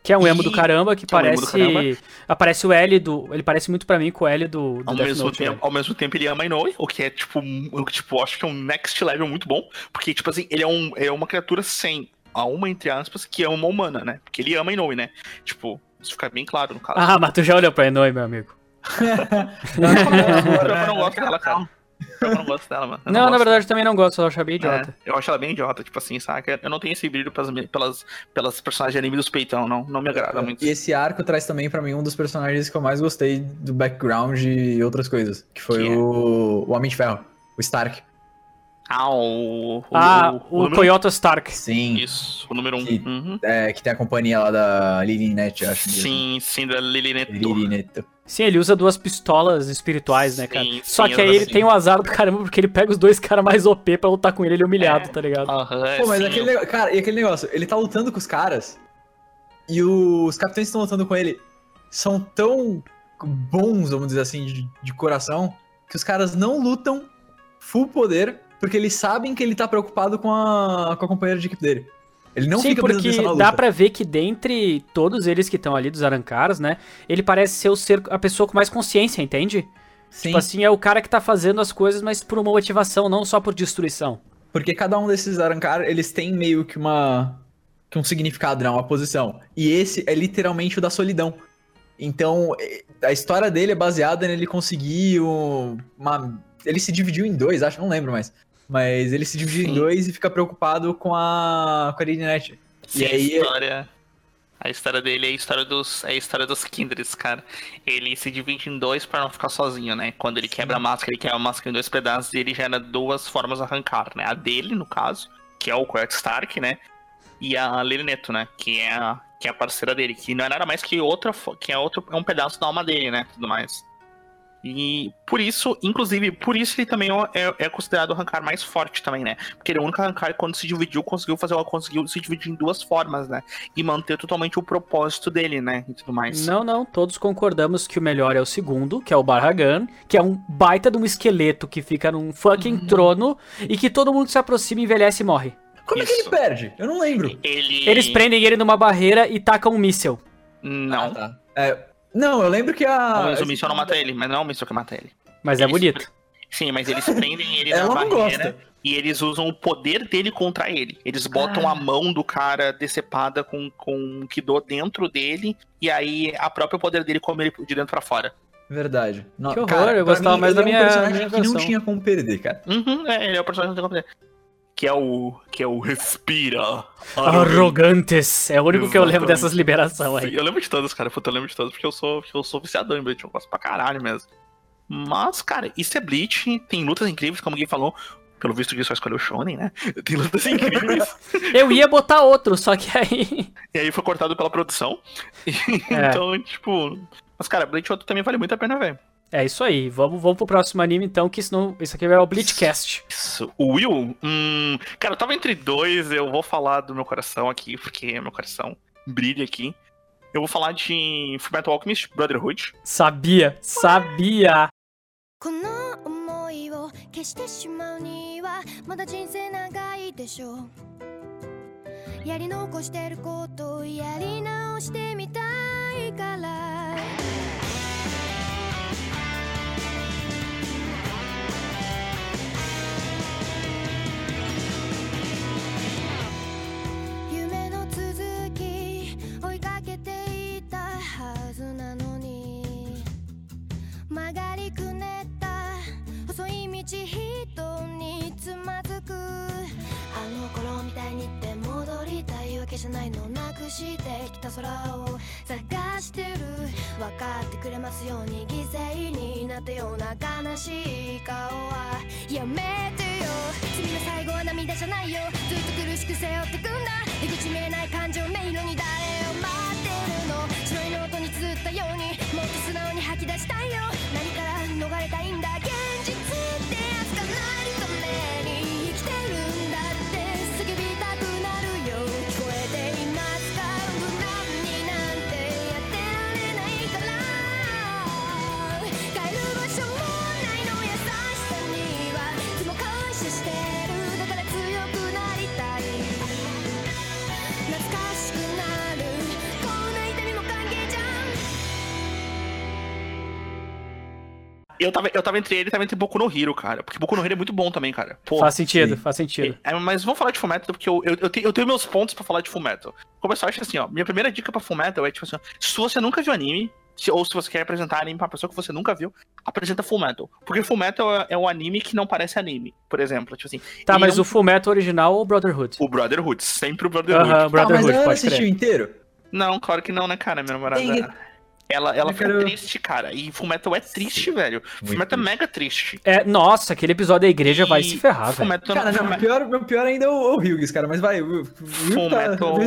Que é um emo E- do caramba, que que é um parece. caramba. Aparece o L do. Ele parece muito pra mim com o L do, do Ao Death mesmo, Note, tempo, né? ao mesmo tempo ele ama Inoue, o que é tipo, um- o que, tipo, acho que é um next level muito bom, porque tipo assim, ele é, um, é uma criatura sem a uma entre aspas que é uma humana, né? Porque ele ama Inoue, né? Tipo, isso fica bem claro no caso. Ah, mas tu já olhou pra Inoue, meu amigo. (laughs) eu não gosto dela, cara. Eu não gosto dela, mano. Eu Não, na gosto. verdade eu também não gosto, eu acho bem idiota. É, eu acho ela bem idiota, tipo assim, saca? Eu não tenho esse brilho pelas, pelas, pelas personagens de anime dos peitão, não. Não me agrada muito. E esse arco traz também pra mim um dos personagens que eu mais gostei do background e outras coisas. Que foi Que é? o, o Homem de Ferro, o Stark. Ah, o. o Ah, o, número- Toyota Stark. Sim. Isso, o número 1. Um. Que- Uhum. É, que tem a companhia lá da Lilinet, acho. mesmo. Sim, sim, da Lily Neto. Lilineto. Sim, ele usa duas pistolas espirituais, né, cara? Sim, Só sim, que aí ele assim. tem o azar do caramba, porque ele pega os dois caras mais OP pra lutar com ele, ele é humilhado, tá ligado? Aham, Pô, mas sim, aquele negócio, cara, e aquele negócio, ele tá lutando com os caras e os capitães que estão lutando com ele são tão bons, vamos dizer assim, de, de coração, que os caras não lutam full poder porque eles sabem que ele tá preocupado com a, com a companheira de equipe dele. Ele não Sim, fica porque dá pra ver que dentre todos eles que estão ali, dos Arancaras, né, ele parece ser o ser, a pessoa com mais consciência, entende? Sim, Tipo assim, é o cara que tá fazendo as coisas, mas por uma motivação, não só por destruição. porque cada um desses Arankar, eles têm meio que uma que um significado, né, uma posição. E esse é literalmente o da solidão. Então, eh, a história dele é baseada nele conseguir um- uma ele se dividiu em dois, acho, não lembro mais. Mas ele se dividiu em Sim. dois e fica preocupado com a com a Lilinet. Sim, E aí- a história. A história dele é a história dos, é a história dos Kindreds, cara. Ele se divide em dois pra não ficar sozinho, né? Quando ele quebra a máscara, ele quebra a máscara em dois pedaços e ele gera duas formas de arrancar, né? A dele, no caso, que é o Kurt Stark, né? E a Lily Neto, né? Que é a, que é a parceira dele, que não é nada mais que outra, que é outro, é um pedaço da alma dele, né? Tudo mais. E por isso, inclusive, por isso ele também é, é considerado o arrancar mais forte também, né? Porque ele é o único arrancar que quando se dividiu, conseguiu fazer conseguiu se dividir em duas formas, né? E manter totalmente o propósito dele, né? E tudo mais. Não, não, todos concordamos que o melhor é o segundo, que é o Barragan, que é um baita de um esqueleto que fica num fucking Uhum. trono e que todo mundo que se aproxima, envelhece e morre. Como é que ele Isso. perde? Eu não lembro. Ele. Eles prendem ele numa barreira e tacam um míssel. Não. Ah, tá. É, não, eu lembro que a Mas o míssil não mata ele, mas não é o míssil que mata ele. Mas é Eles- bonito. Sim, mas eles prendem ele (laughs) Ela na não barreira gosta. e eles usam o poder dele contra ele. Eles botam Ah. a mão do cara decepada com, com o Kido dentro dele e aí a própria poder dele come ele de dentro pra fora. Verdade. Não, Que horror, cara, eu gostava mim, mais da ele é minha- um personagem minha que não tinha como perder, cara. Uhum, é, ele é o personagem que não tem como poder. Que é o. Que é o Respira. Arrogantes. É o único que eu lembro Exatamente. dessas liberações aí. Eu lembro de todos, cara. Puta, eu lembro de todos porque eu sou, porque eu sou viciadão em Bleach. Eu gosto pra caralho mesmo. Mas, cara, isso é Bleach. Tem lutas incríveis, como alguém falou. Pelo visto que só escolheu o Shonen, né? (laughs) Tem lutas incríveis. (laughs) Eu ia botar outro, só que aí. e aí foi cortado pela produção. (laughs) É. então, tipo. Mas, cara, Bleach outro também vale muito a pena, velho. É isso aí. Vamos, vamos pro próximo anime então, que senão. Isso aqui é o Bleachcast. Isso. O Will, hum, cara, eu tava entre dois, eu vou falar do meu coração aqui, porque meu coração brilha aqui. Eu vou falar de Fullmetal Alchemist Brotherhood. Sabia, sabia. この想いを消してしまうに にはまだ人生長いでしょうやり残してることをやり直してみたいから 細い道人につまずく。あの頃みたいにって戻りたいわけじゃないの。なくしてきた空を探してる。分かってくれますように犠牲になったような悲しい顔は。やめてよ。罪の最後は涙じゃないよ。ずっと苦しく背負ってくんだ。出口見えない感情迷路に誰を待ってるの。白いノートに綴ったようにもっと素直に吐き出したいよ。何から逃れたいんだ。Eu tava, eu tava entre ele e tava entre Boku no Hero, cara. Porque Boku no Hero é muito bom também, cara. Pô, Faz sentido, sim. faz sentido. É, mas vamos falar de Fullmetal porque eu, eu, eu, tenho, eu tenho meus pontos pra falar de Fullmetal. Começar, eu acho assim, ó. Minha primeira dica pra Fullmetal é, tipo assim, ó, se você nunca viu anime, se- ou se você quer apresentar anime pra uma pessoa que você nunca viu, apresenta Fullmetal. Porque Fullmetal é, é um anime que não parece anime, por exemplo. Tipo assim. Tá, mas é um- o Fullmetal original ou o Brotherhood? O Brotherhood, sempre o Brotherhood. Aham, Ah, mas Brotherhood, ela pode assistiu crer. inteiro? Não, claro que não, né, cara, minha namorada. Tem- Ela, ela foi quero- triste, cara. E Fullmetal é triste, velho. Fullmetal é mega triste. É, nossa, aquele episódio da igreja vai E se ferrar, velho. Cara, não, Fullmetal- pior, meu pior ainda é o, o Hughes, cara, mas vai, o, o tá... Fullmetal.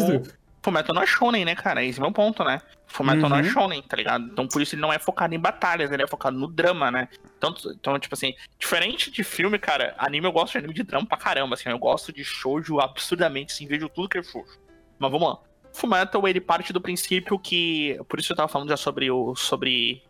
Fullmetal não é shonen, né, cara? Esse é o meu ponto, né? Fullmetal não é Uhum. shonen, tá ligado? Então por isso ele não é focado em batalhas, ele é focado no drama, né? Então, então, tipo assim, diferente de filme, cara, anime eu gosto de anime de drama pra caramba, assim, eu gosto de shoujo absurdamente, assim, vejo tudo que é shoujo. Mas vamos lá. Fullmetal, ele parte do princípio que, por isso eu tava falando já sobre o, sobre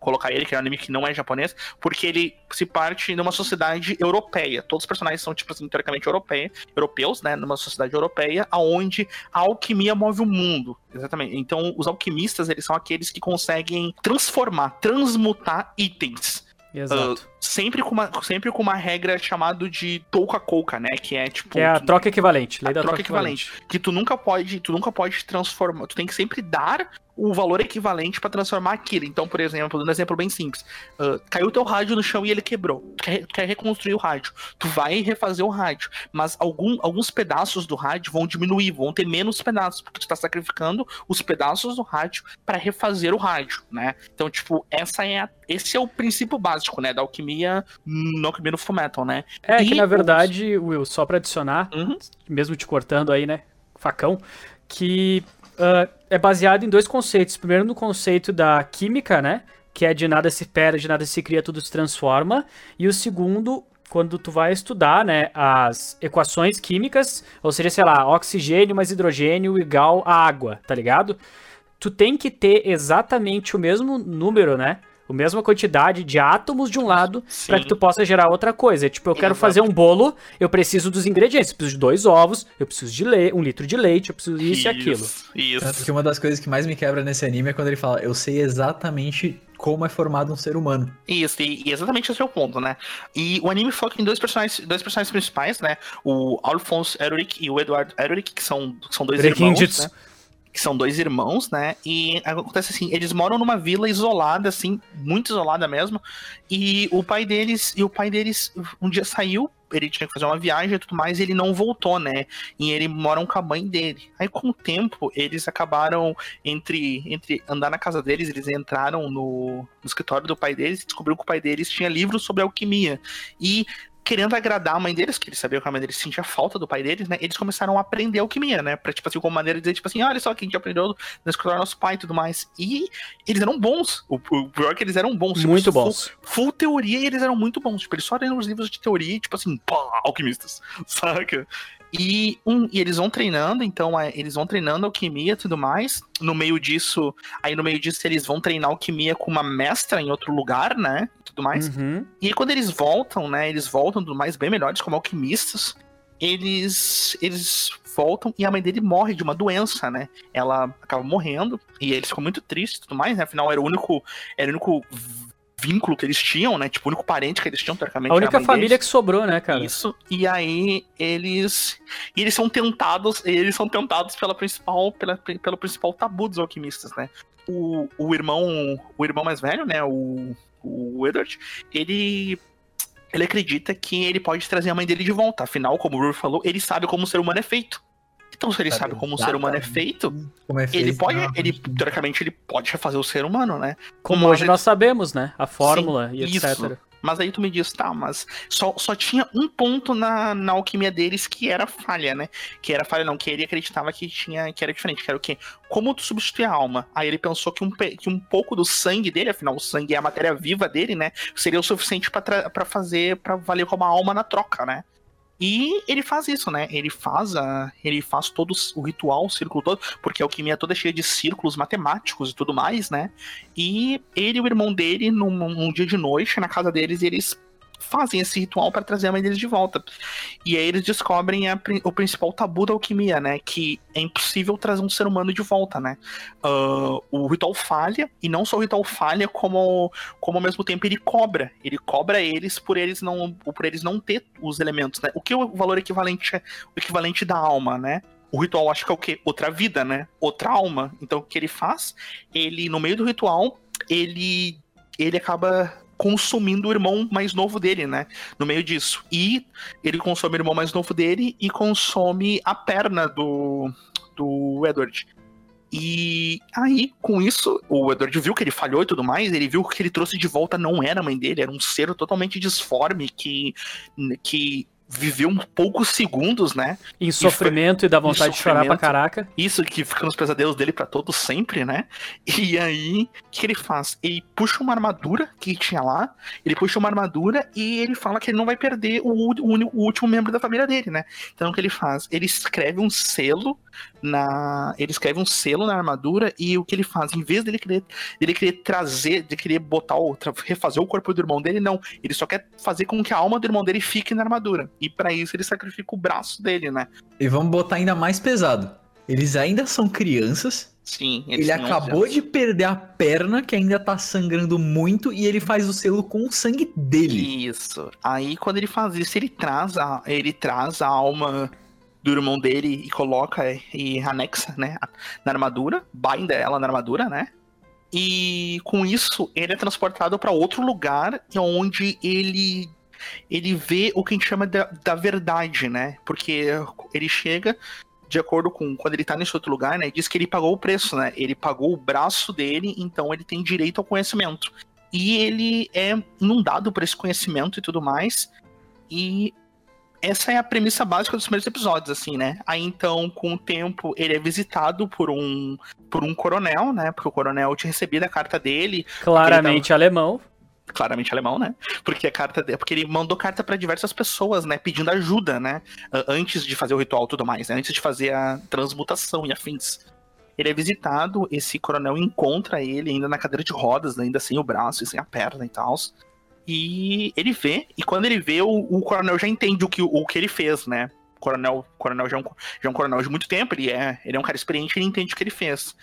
colocar ele, que é um anime que não é japonês, porque ele se parte numa sociedade europeia. Todos os personagens são, tipo assim, teoricamente europeia, europeus, né? Numa sociedade europeia, aonde a alquimia move o mundo. Exatamente. Então, os alquimistas, eles são aqueles que conseguem transformar, transmutar itens. Exato. Ah, sempre, com uma, sempre com uma regra chamada de touca couca, né? Que é tipo. é a troca equivalente, lei a da troca troca, equivalente. equivalente. Que tu nunca pode, tu nunca pode transformar, tu tem que sempre dar o valor equivalente pra transformar aquilo. Então, por exemplo, dando um exemplo bem simples, ah, caiu teu rádio no chão e ele quebrou. Tu quer, tu quer reconstruir o rádio, tu vai refazer o rádio, mas algum, alguns pedaços do rádio vão diminuir, vão ter menos pedaços, porque tu tá sacrificando os pedaços do rádio pra refazer o rádio, né? Então, tipo, essa é a- esse é o princípio básico, né, da alquimia, no alquimia no Fullmetal, né? É que E na os- verdade, Will, só pra adicionar, Uhum. mesmo te cortando aí, né, facão, que ah, é baseado em dois conceitos. Primeiro no conceito da química, né, que é de nada se perde, de nada se cria, tudo se transforma. E o segundo, quando tu vai estudar, né, as equações químicas, ou seja, sei lá, oxigênio mais hidrogênio igual a água, tá ligado? Tu tem que ter exatamente o mesmo número, né? A mesma quantidade de átomos de um lado para que tu possa gerar outra coisa. Tipo, eu quero Exato. fazer um bolo, eu preciso dos ingredientes. Eu preciso de dois ovos, eu preciso de leite, um litro de leite, eu preciso disso e aquilo. Isso. Tanto que uma das coisas que mais me quebra nesse anime é quando ele fala, eu sei exatamente como é formado um ser humano. Isso, e, e exatamente esse é o ponto, né? E o anime foca em dois personagens, dois personagens principais, né? O Alphonse Erurik e o Edward Erurik, que são, que são dois irmãos, Requinjitsu. né? Que são dois irmãos, né? E acontece assim, eles moram numa vila isolada, assim, muito isolada mesmo. E o pai deles, e o pai deles um dia saiu, ele tinha que fazer uma viagem e tudo mais, e ele não voltou, né? E ele moram com a mãe dele. Aí com o tempo, eles acabaram entre, entre andar na casa deles, eles entraram no, no escritório do pai deles e descobriram que o pai deles tinha livros sobre alquimia. E querendo agradar a mãe deles, que eles sabiam que a mãe deles sentia falta do pai deles, né? Eles começaram a aprender alquimia, né? Pra, tipo assim, como maneira de dizer, tipo assim, olha só que a gente aprendeu escritório do nosso pai e tudo mais. E eles eram bons. O, o pior é que eles eram bons. tipo, Muito full- bons. Full teoria e eles eram muito bons. Tipo, eles só leram os livros de teoria e, tipo assim, pá, alquimistas. (laughs) Saca? E, um, e eles vão treinando, então é, eles vão treinando alquimia e tudo mais. No meio disso, aí no meio disso eles vão treinar alquimia com uma mestra em outro lugar, né? Tudo mais. Uhum. E aí, quando eles voltam, né? Eles voltam do mais bem melhores como alquimistas. Eles eles voltam e a mãe dele morre de uma doença, né? Ela acaba morrendo e eles ficam muito tristes e tudo mais, né? Afinal, era o único era o único vínculo que eles tinham, né? Tipo, o único parente que eles tinham, teoricamente. A única mãe família deles. que sobrou, né, cara? Isso. E aí eles e eles são tentados, eles são tentados pela principal pela, pelo principal tabu dos alquimistas, né? O, o irmão, o irmão mais velho, né, o, o Edward, ele ele acredita que ele pode trazer a mãe dele de volta. Afinal, como o Ruth falou, ele sabe como o ser humano é feito. Então, se ele Sabe sabe como o ser humano é feito, Como é ele feito, pode, né? ele teoricamente ele pode refazer o ser humano, né? Como Mas hoje ele- nós sabemos, né? A fórmula e Sim, etc. isso. Mas aí tu me diz, tá, mas só, só tinha um ponto na, na alquimia deles que era falha, né? Que era falha, não, que ele acreditava que tinha que era diferente, que era o quê? Como tu substituir a alma? Aí ele pensou que um, que um pouco do sangue dele, afinal, o sangue é a matéria viva dele, né? Seria o suficiente pra fazer, pra valer como a alma na troca, né? E ele faz isso, né? Ele faz a, ele faz todo o ritual, o círculo todo, porque a alquimia é toda cheia de círculos matemáticos e tudo mais, né? E ele e o irmão dele, num, num dia de noite, na casa deles, eles fazem esse ritual para trazer a mãe deles de volta. E aí eles descobrem a o principal tabu da alquimia, né? Que é impossível trazer um ser humano de volta, né? Ah, o ritual falha, e não só o ritual falha, como, como ao mesmo tempo ele cobra. Ele cobra eles por eles não, por eles não ter os elementos, né? O que é o valor equivalente, o equivalente da alma, né? O ritual acho que é o quê? Outra vida, né? Outra alma. Então o que ele faz? Ele, no meio do ritual, ele, ele acaba consumindo o irmão mais novo dele, né? No meio disso. E ele consome o irmão mais novo dele e consome a perna do, do Edward. E aí, com isso, o Edward viu que ele falhou e tudo mais, ele viu que ele trouxe de volta não era a mãe dele, era um ser totalmente disforme que, que viveu um poucos segundos, né? Em sofrimento e dá vontade de chorar pra caraca. Isso que fica nos pesadelos dele pra todo sempre, né? E aí, o que ele faz? Ele puxa uma armadura que tinha lá, ele puxa uma armadura e ele fala que ele não vai perder o, o o último membro da família dele, né? Então o que ele faz? Ele escreve um selo na. Ele escreve um selo na armadura e o que ele faz? Em vez dele querer, dele querer trazer, de querer botar o. tra- refazer o corpo do irmão dele, não. Ele só quer fazer com que a alma do irmão dele fique na armadura. E pra isso ele sacrifica o braço dele, né? E vamos botar ainda mais pesado. Eles ainda são crianças. Sim, eles Ele têm 11 acabou de perder a perna, que ainda tá sangrando muito, e ele faz o selo com o sangue dele. Isso. Aí quando ele faz isso, ele traz a, ele traz a alma do irmão dele e coloca e anexa, né, na armadura, binda ela na armadura, né? E com isso ele é transportado para outro lugar onde ele ele vê o que a gente chama da, da verdade, né? Porque ele chega de acordo com quando ele tá nesse outro lugar, né? Diz que ele pagou o preço, né? Ele pagou o braço dele, então ele tem direito ao conhecimento. E ele é inundado por esse conhecimento e tudo mais. E essa é a premissa básica dos primeiros episódios, assim, né? Aí então, com o tempo, ele é visitado por um por um coronel, né? Porque o coronel tinha recebido a carta dele, Claramente alemão. claramente alemão, né? Porque a carta porque ele mandou carta pra diversas pessoas, né, pedindo ajuda, né, antes de fazer o ritual e tudo mais, né? antes de fazer a transmutação e afins. Ele é visitado, esse coronel encontra ele ainda na cadeira de rodas, ainda sem o braço e sem a perna e tal. E ele vê, e quando ele vê, o, o coronel já entende o que, o que ele fez, né? O coronel, o coronel já, é um, já é um coronel de muito tempo, ele é, ele é um cara experiente, ele entende o que ele fez.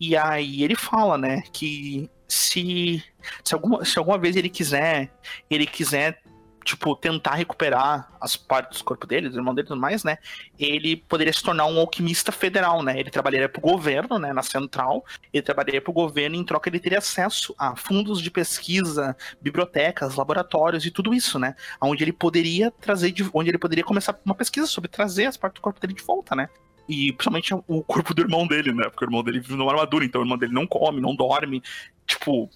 E aí ele fala, né, que se se alguma, se alguma vez ele quiser, ele quiser, tipo, tentar recuperar as partes do corpo dele, do irmão dele e tudo mais, né? Ele poderia se tornar um alquimista federal, né? Ele trabalharia pro governo, né? Na central, ele trabalharia pro governo e em troca ele teria acesso a fundos de pesquisa, bibliotecas, laboratórios e tudo isso, né? Onde ele poderia trazer, de, onde ele poderia começar uma pesquisa sobre trazer as partes do corpo dele de volta, né? E principalmente o corpo do irmão dele, né? Porque o irmão dele vive numa armadura, então o irmão dele não come, não dorme. Tipo,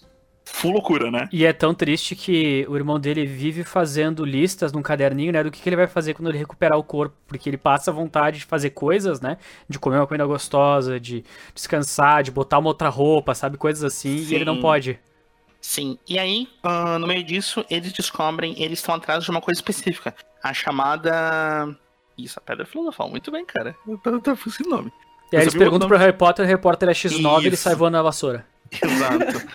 full loucura, né? E é tão triste que o irmão dele vive fazendo listas num caderninho, né? Do que, que ele vai fazer quando ele recuperar o corpo. Porque ele passa vontade de fazer coisas, né? De comer uma comida gostosa, de descansar, de botar uma outra roupa, sabe? Coisas assim. E ele não Sim. pode. Sim, e aí, ah, no meio disso, eles descobrem, eles estão atrás de uma coisa específica. A chamada. Isso, a Pedra Filosofal. Muito bem, cara. Eu tô, tô o nome. E aí eles perguntam pro Harry Potter, o Harry Potter é X9 e ele sai voando na vassoura. (laughs) Exato.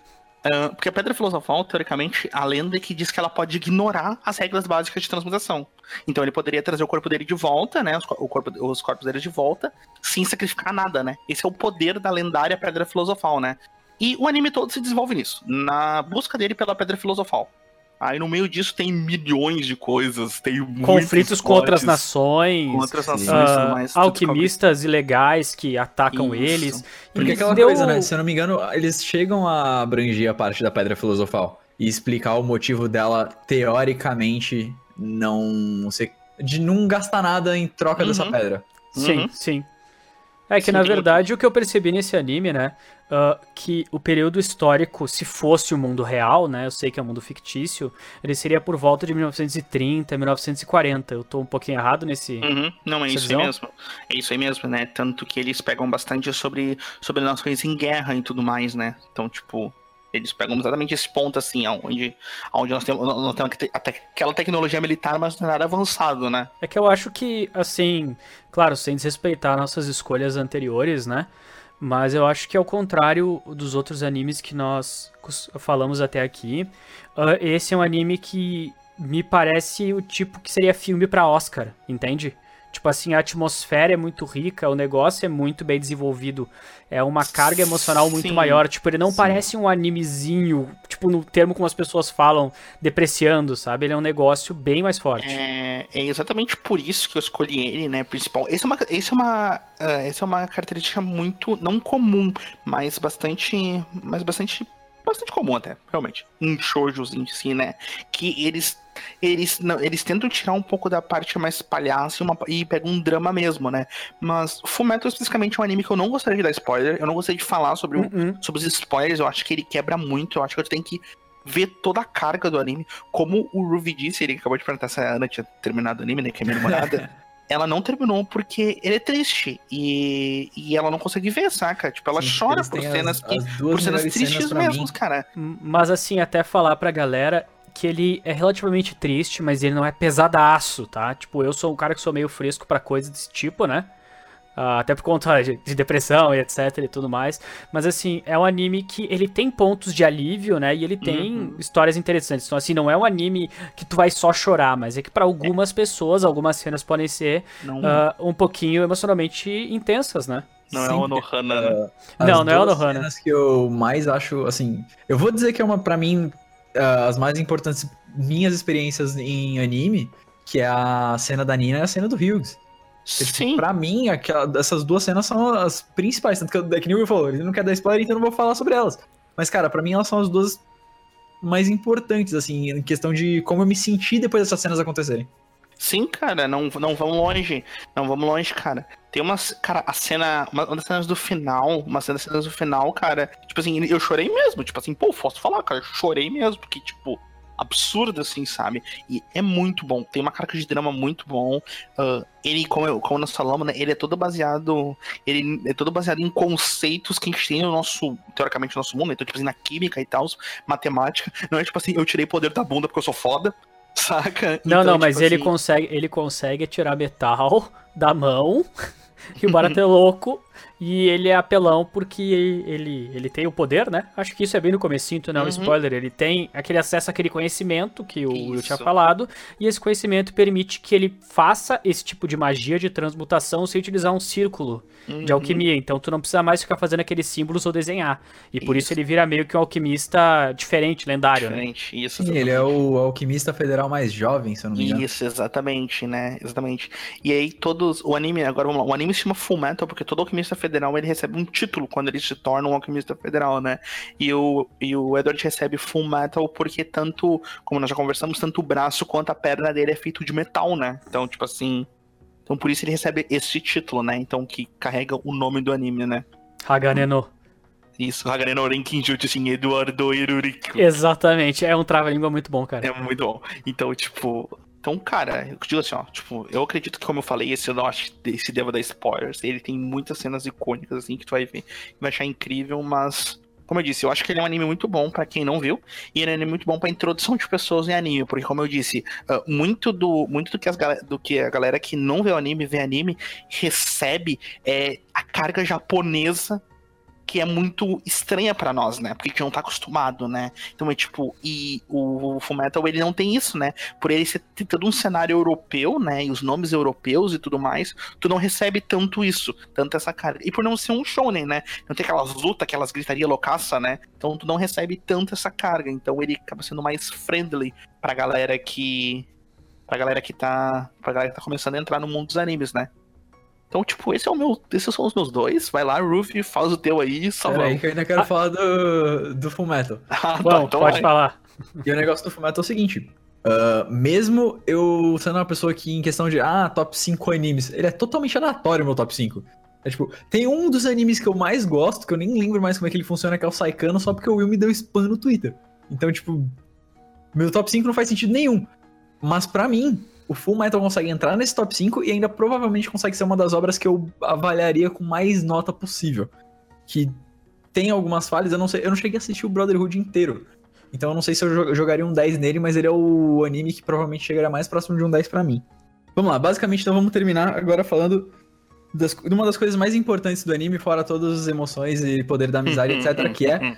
Porque a Pedra Filosofal, teoricamente, a lenda é que diz que ela pode ignorar as regras básicas de transmutação. Então ele poderia trazer o corpo dele de volta, né? Os, o corpo, os corpos dele de volta, sem sacrificar nada, né? Esse é o poder da lendária Pedra Filosofal, né? E o anime todo se desenvolve nisso, na busca dele pela Pedra Filosofal. Aí no meio disso tem milhões de coisas, tem muitos Conflitos com outras nações. com outras nações ah, tudo mais. alquimistas ilegais que atacam Isso. eles. Porque E aquela deu- coisa, né? Se eu não me engano, eles chegam a abranger a parte da Pedra Filosofal e explicar o motivo dela, teoricamente, não ser. de não gastar nada em troca Uhum. dessa pedra. Sim, Uhum. sim. É que Sim, na verdade o que eu percebi nesse anime, né? Ah, que o período histórico, se fosse o mundo real, né? Eu sei que é um mundo fictício, ele seria por volta de 1930, 1940. Eu tô um pouquinho errado nesse. Uhum. Não, é isso aí visão? mesmo. É isso aí mesmo, né? Tanto que eles pegam bastante sobre, sobre nações em guerra e tudo mais, né? Então, tipo, eles pegam exatamente esse ponto, assim, onde, onde nós temos, nós temos aquela tecnologia militar, mas não é nada avançado, né? É que eu acho que, assim, claro, sem desrespeitar nossas escolhas anteriores, né? Mas eu acho que ao contrário dos outros animes que nós falamos até aqui, ah, esse é um anime que me parece o tipo que seria filme pra Oscar, entende? Tipo assim, a atmosfera é muito rica, o negócio é muito bem desenvolvido, é uma carga emocional muito Sim, maior. Tipo, ele não sim. parece um animezinho, tipo, no termo como as pessoas falam, depreciando, sabe? Ele é um negócio bem mais forte. É, é exatamente por isso que eu escolhi ele, né, principal. Esse é uma, esse é uma, ah, essa é uma característica muito não comum, mas bastante, mas bastante, bastante comum até, realmente. Em shoujos em si, né, que eles eles não, eles tentam tirar um pouco da parte mais palhaço e, uma- e pegam um drama mesmo, né? Mas Fullmetal especificamente é um anime que eu não gostaria de dar spoiler, eu não gostaria de falar sobre, o- Uh-uh. sobre os spoilers, eu acho que ele quebra muito, eu acho que tu tem que ver toda a carga do anime. Como o Ruby disse, ele acabou de perguntar se a Ana tinha terminado o anime, né? Que é minha namorada. (laughs) ela não terminou porque ele é triste. E, e ela não consegue ver, saca? Tipo, ela Sim, chora por cenas as, que. as Por cenas tristes mesmo, mim. cara. Mas assim, até falar pra galera que ele é relativamente triste, mas ele não é pesadaço, tá? Tipo, eu sou um cara que sou meio fresco pra coisas desse tipo, né? Ah, até por conta de, de depressão e etc e tudo mais. Mas assim, é um anime que ele tem pontos de alívio, né? E ele tem Uhum. histórias interessantes. Então assim, não é um anime que tu vai só chorar, mas é que pra algumas pessoas, algumas cenas podem ser Não, ah, um pouquinho emocionalmente intensas, né? não é Sim, o Nohana, né? As Não, não é o duas Nohana. cenas que eu mais acho, assim, eu vou dizer que é uma, pra mim, ah, as mais importantes minhas experiências em anime, que é a cena da Nina e a cena do Hughes. Tipo, Sim. Pra mim, aquela, essas duas cenas são as principais, tanto que, eu, é que nem o Will falou, ele não quer dar spoiler, então eu não vou falar sobre elas. Mas, cara, pra mim elas são as duas mais importantes, assim, em questão de como eu me senti depois dessas cenas acontecerem. Sim, cara, não, não vamos longe. Não vamos longe, cara. Tem umas. Cara, a cena. Uma, uma das cenas do final. Uma das cenas do final, cara. Tipo assim, eu chorei mesmo. Tipo assim, pô, posso falar, cara. Eu chorei mesmo. Porque, tipo, absurdo, assim, sabe? E é muito bom. Tem uma carga de drama muito bom. Ah, ele, como, eu, como nós falamos, né? Ele é todo baseado. Ele é todo baseado em conceitos que a gente tem no nosso. Teoricamente, no nosso mundo. Então, tipo assim, na química e tal, matemática. Não é tipo assim, eu tirei poder da bunda porque eu sou foda. (laughs) Saca? Não, Então, não, mas tipo ele assim, consegue, ele consegue tirar metal da mão. (laughs) E o barato é louco. E ele é apelão porque ele, ele tem o poder, né? Acho que isso é bem no comecinho, tu não é um Uhum. spoiler. Ele tem aquele acesso àquele conhecimento que o Will tinha Isso. falado. E esse conhecimento permite que ele faça esse tipo de magia de transmutação sem utilizar um círculo de uhum. alquimia. Então tu não precisa mais ficar fazendo aqueles símbolos ou desenhar. E por isso Isso. ele vira meio que um alquimista diferente, lendário, né? Diferente, isso. Sim, ele é o alquimista federal mais jovem, se eu não me engano. Isso, exatamente, né? Exatamente. E aí todos. O anime, agora vamos lá. O anime se chama Full Metal porque todo alquimista federal ele recebe um título quando ele se torna um alquimista federal, né? E o, e o Edward recebe Full Metal porque tanto, como nós já conversamos, tanto o braço quanto a perna dele é feito de metal, né? Então, tipo assim. Então por isso ele recebe esse título, né? Então que carrega o nome do anime, né? Haganeno. Isso, Hagareno Renkinjutsu, assim, Eduardo Iruriko. Exatamente, é um trava-língua muito bom, cara. É muito bom. Então, tipo. Então, cara, eu digo assim, ó, tipo, eu acredito que, como eu falei, esse eu não acho esse deva dar spoilers. Ele tem muitas cenas icônicas, assim, que tu vai ver vai achar incrível, mas. Como eu disse, eu acho que ele é um anime muito bom pra quem não viu, e ele é um anime muito bom pra introdução de pessoas em anime, porque como eu disse, ah, muito do muito do que, as, do que a galera que não vê o anime, vê anime, recebe é a carga japonesa que é muito estranha pra nós, né? Porque a gente não tá acostumado, né? Então é tipo, e o Fullmetal ele não tem isso, né? Por ele ser todo um cenário europeu, né? E os nomes europeus e tudo mais, tu não recebe tanto isso, tanto essa carga. E por não ser um shonen, né? Não tem aquelas lutas, aquelas gritaria loucaça, né? Então tu não recebe tanto essa carga. Então ele acaba sendo mais friendly pra galera que. Pra galera que tá. Pra galera que tá começando a entrar no mundo dos animes, né? Então, tipo, esse é o meu. Esses são os meus dois. Vai lá, Ruffy, faz o teu aí, só Pera aí vamos. que eu ainda quero falar do, do Fullmetal. (laughs) Ah, tá, Bom, então pode vai. falar. E o negócio do Fullmetal é o seguinte. ah, mesmo eu sendo uma pessoa que, em questão de, ah, top 5 animes, ele é totalmente aleatório o meu top 5. É tipo, tem um dos animes que eu mais gosto, que eu nem lembro mais como é que ele funciona, que é o Saikano, só porque o Will me deu spam no Twitter. Então, tipo, meu top 5 não faz sentido nenhum. Mas pra mim, o Full Metal consegue entrar nesse top 5 e ainda provavelmente consegue ser uma das obras que eu avaliaria com mais nota possível. Que tem algumas falhas, eu não sei, eu não cheguei a assistir o Brotherhood inteiro. Então eu não sei se eu jo- jogaria um 10 nele, mas ele é o anime que provavelmente chegaria mais próximo de um 10 pra mim. Vamos lá, basicamente então vamos terminar agora falando das- de uma das coisas mais importantes do anime, fora todas as emoções e poder da amizade, etc, que é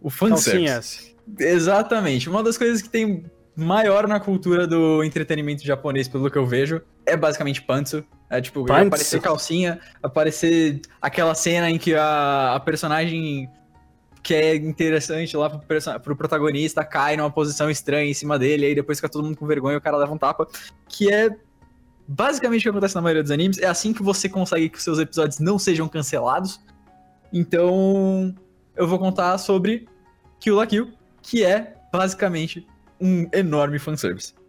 o fanservice. Exatamente. Uma das coisas que tem maior na cultura do entretenimento japonês, pelo que eu vejo, é basicamente pantsu. É tipo, Pantsu. aparecer calcinha, aparecer aquela cena em que a, a personagem que é interessante lá pro, pro protagonista cai numa posição estranha em cima dele, aí depois fica todo mundo com vergonha e o cara leva um tapa. Que é basicamente o que acontece na maioria dos animes. É assim que você consegue que os seus episódios não sejam cancelados. Então, eu vou contar sobre Kill la Kill, que é basicamente um enorme fanservice.「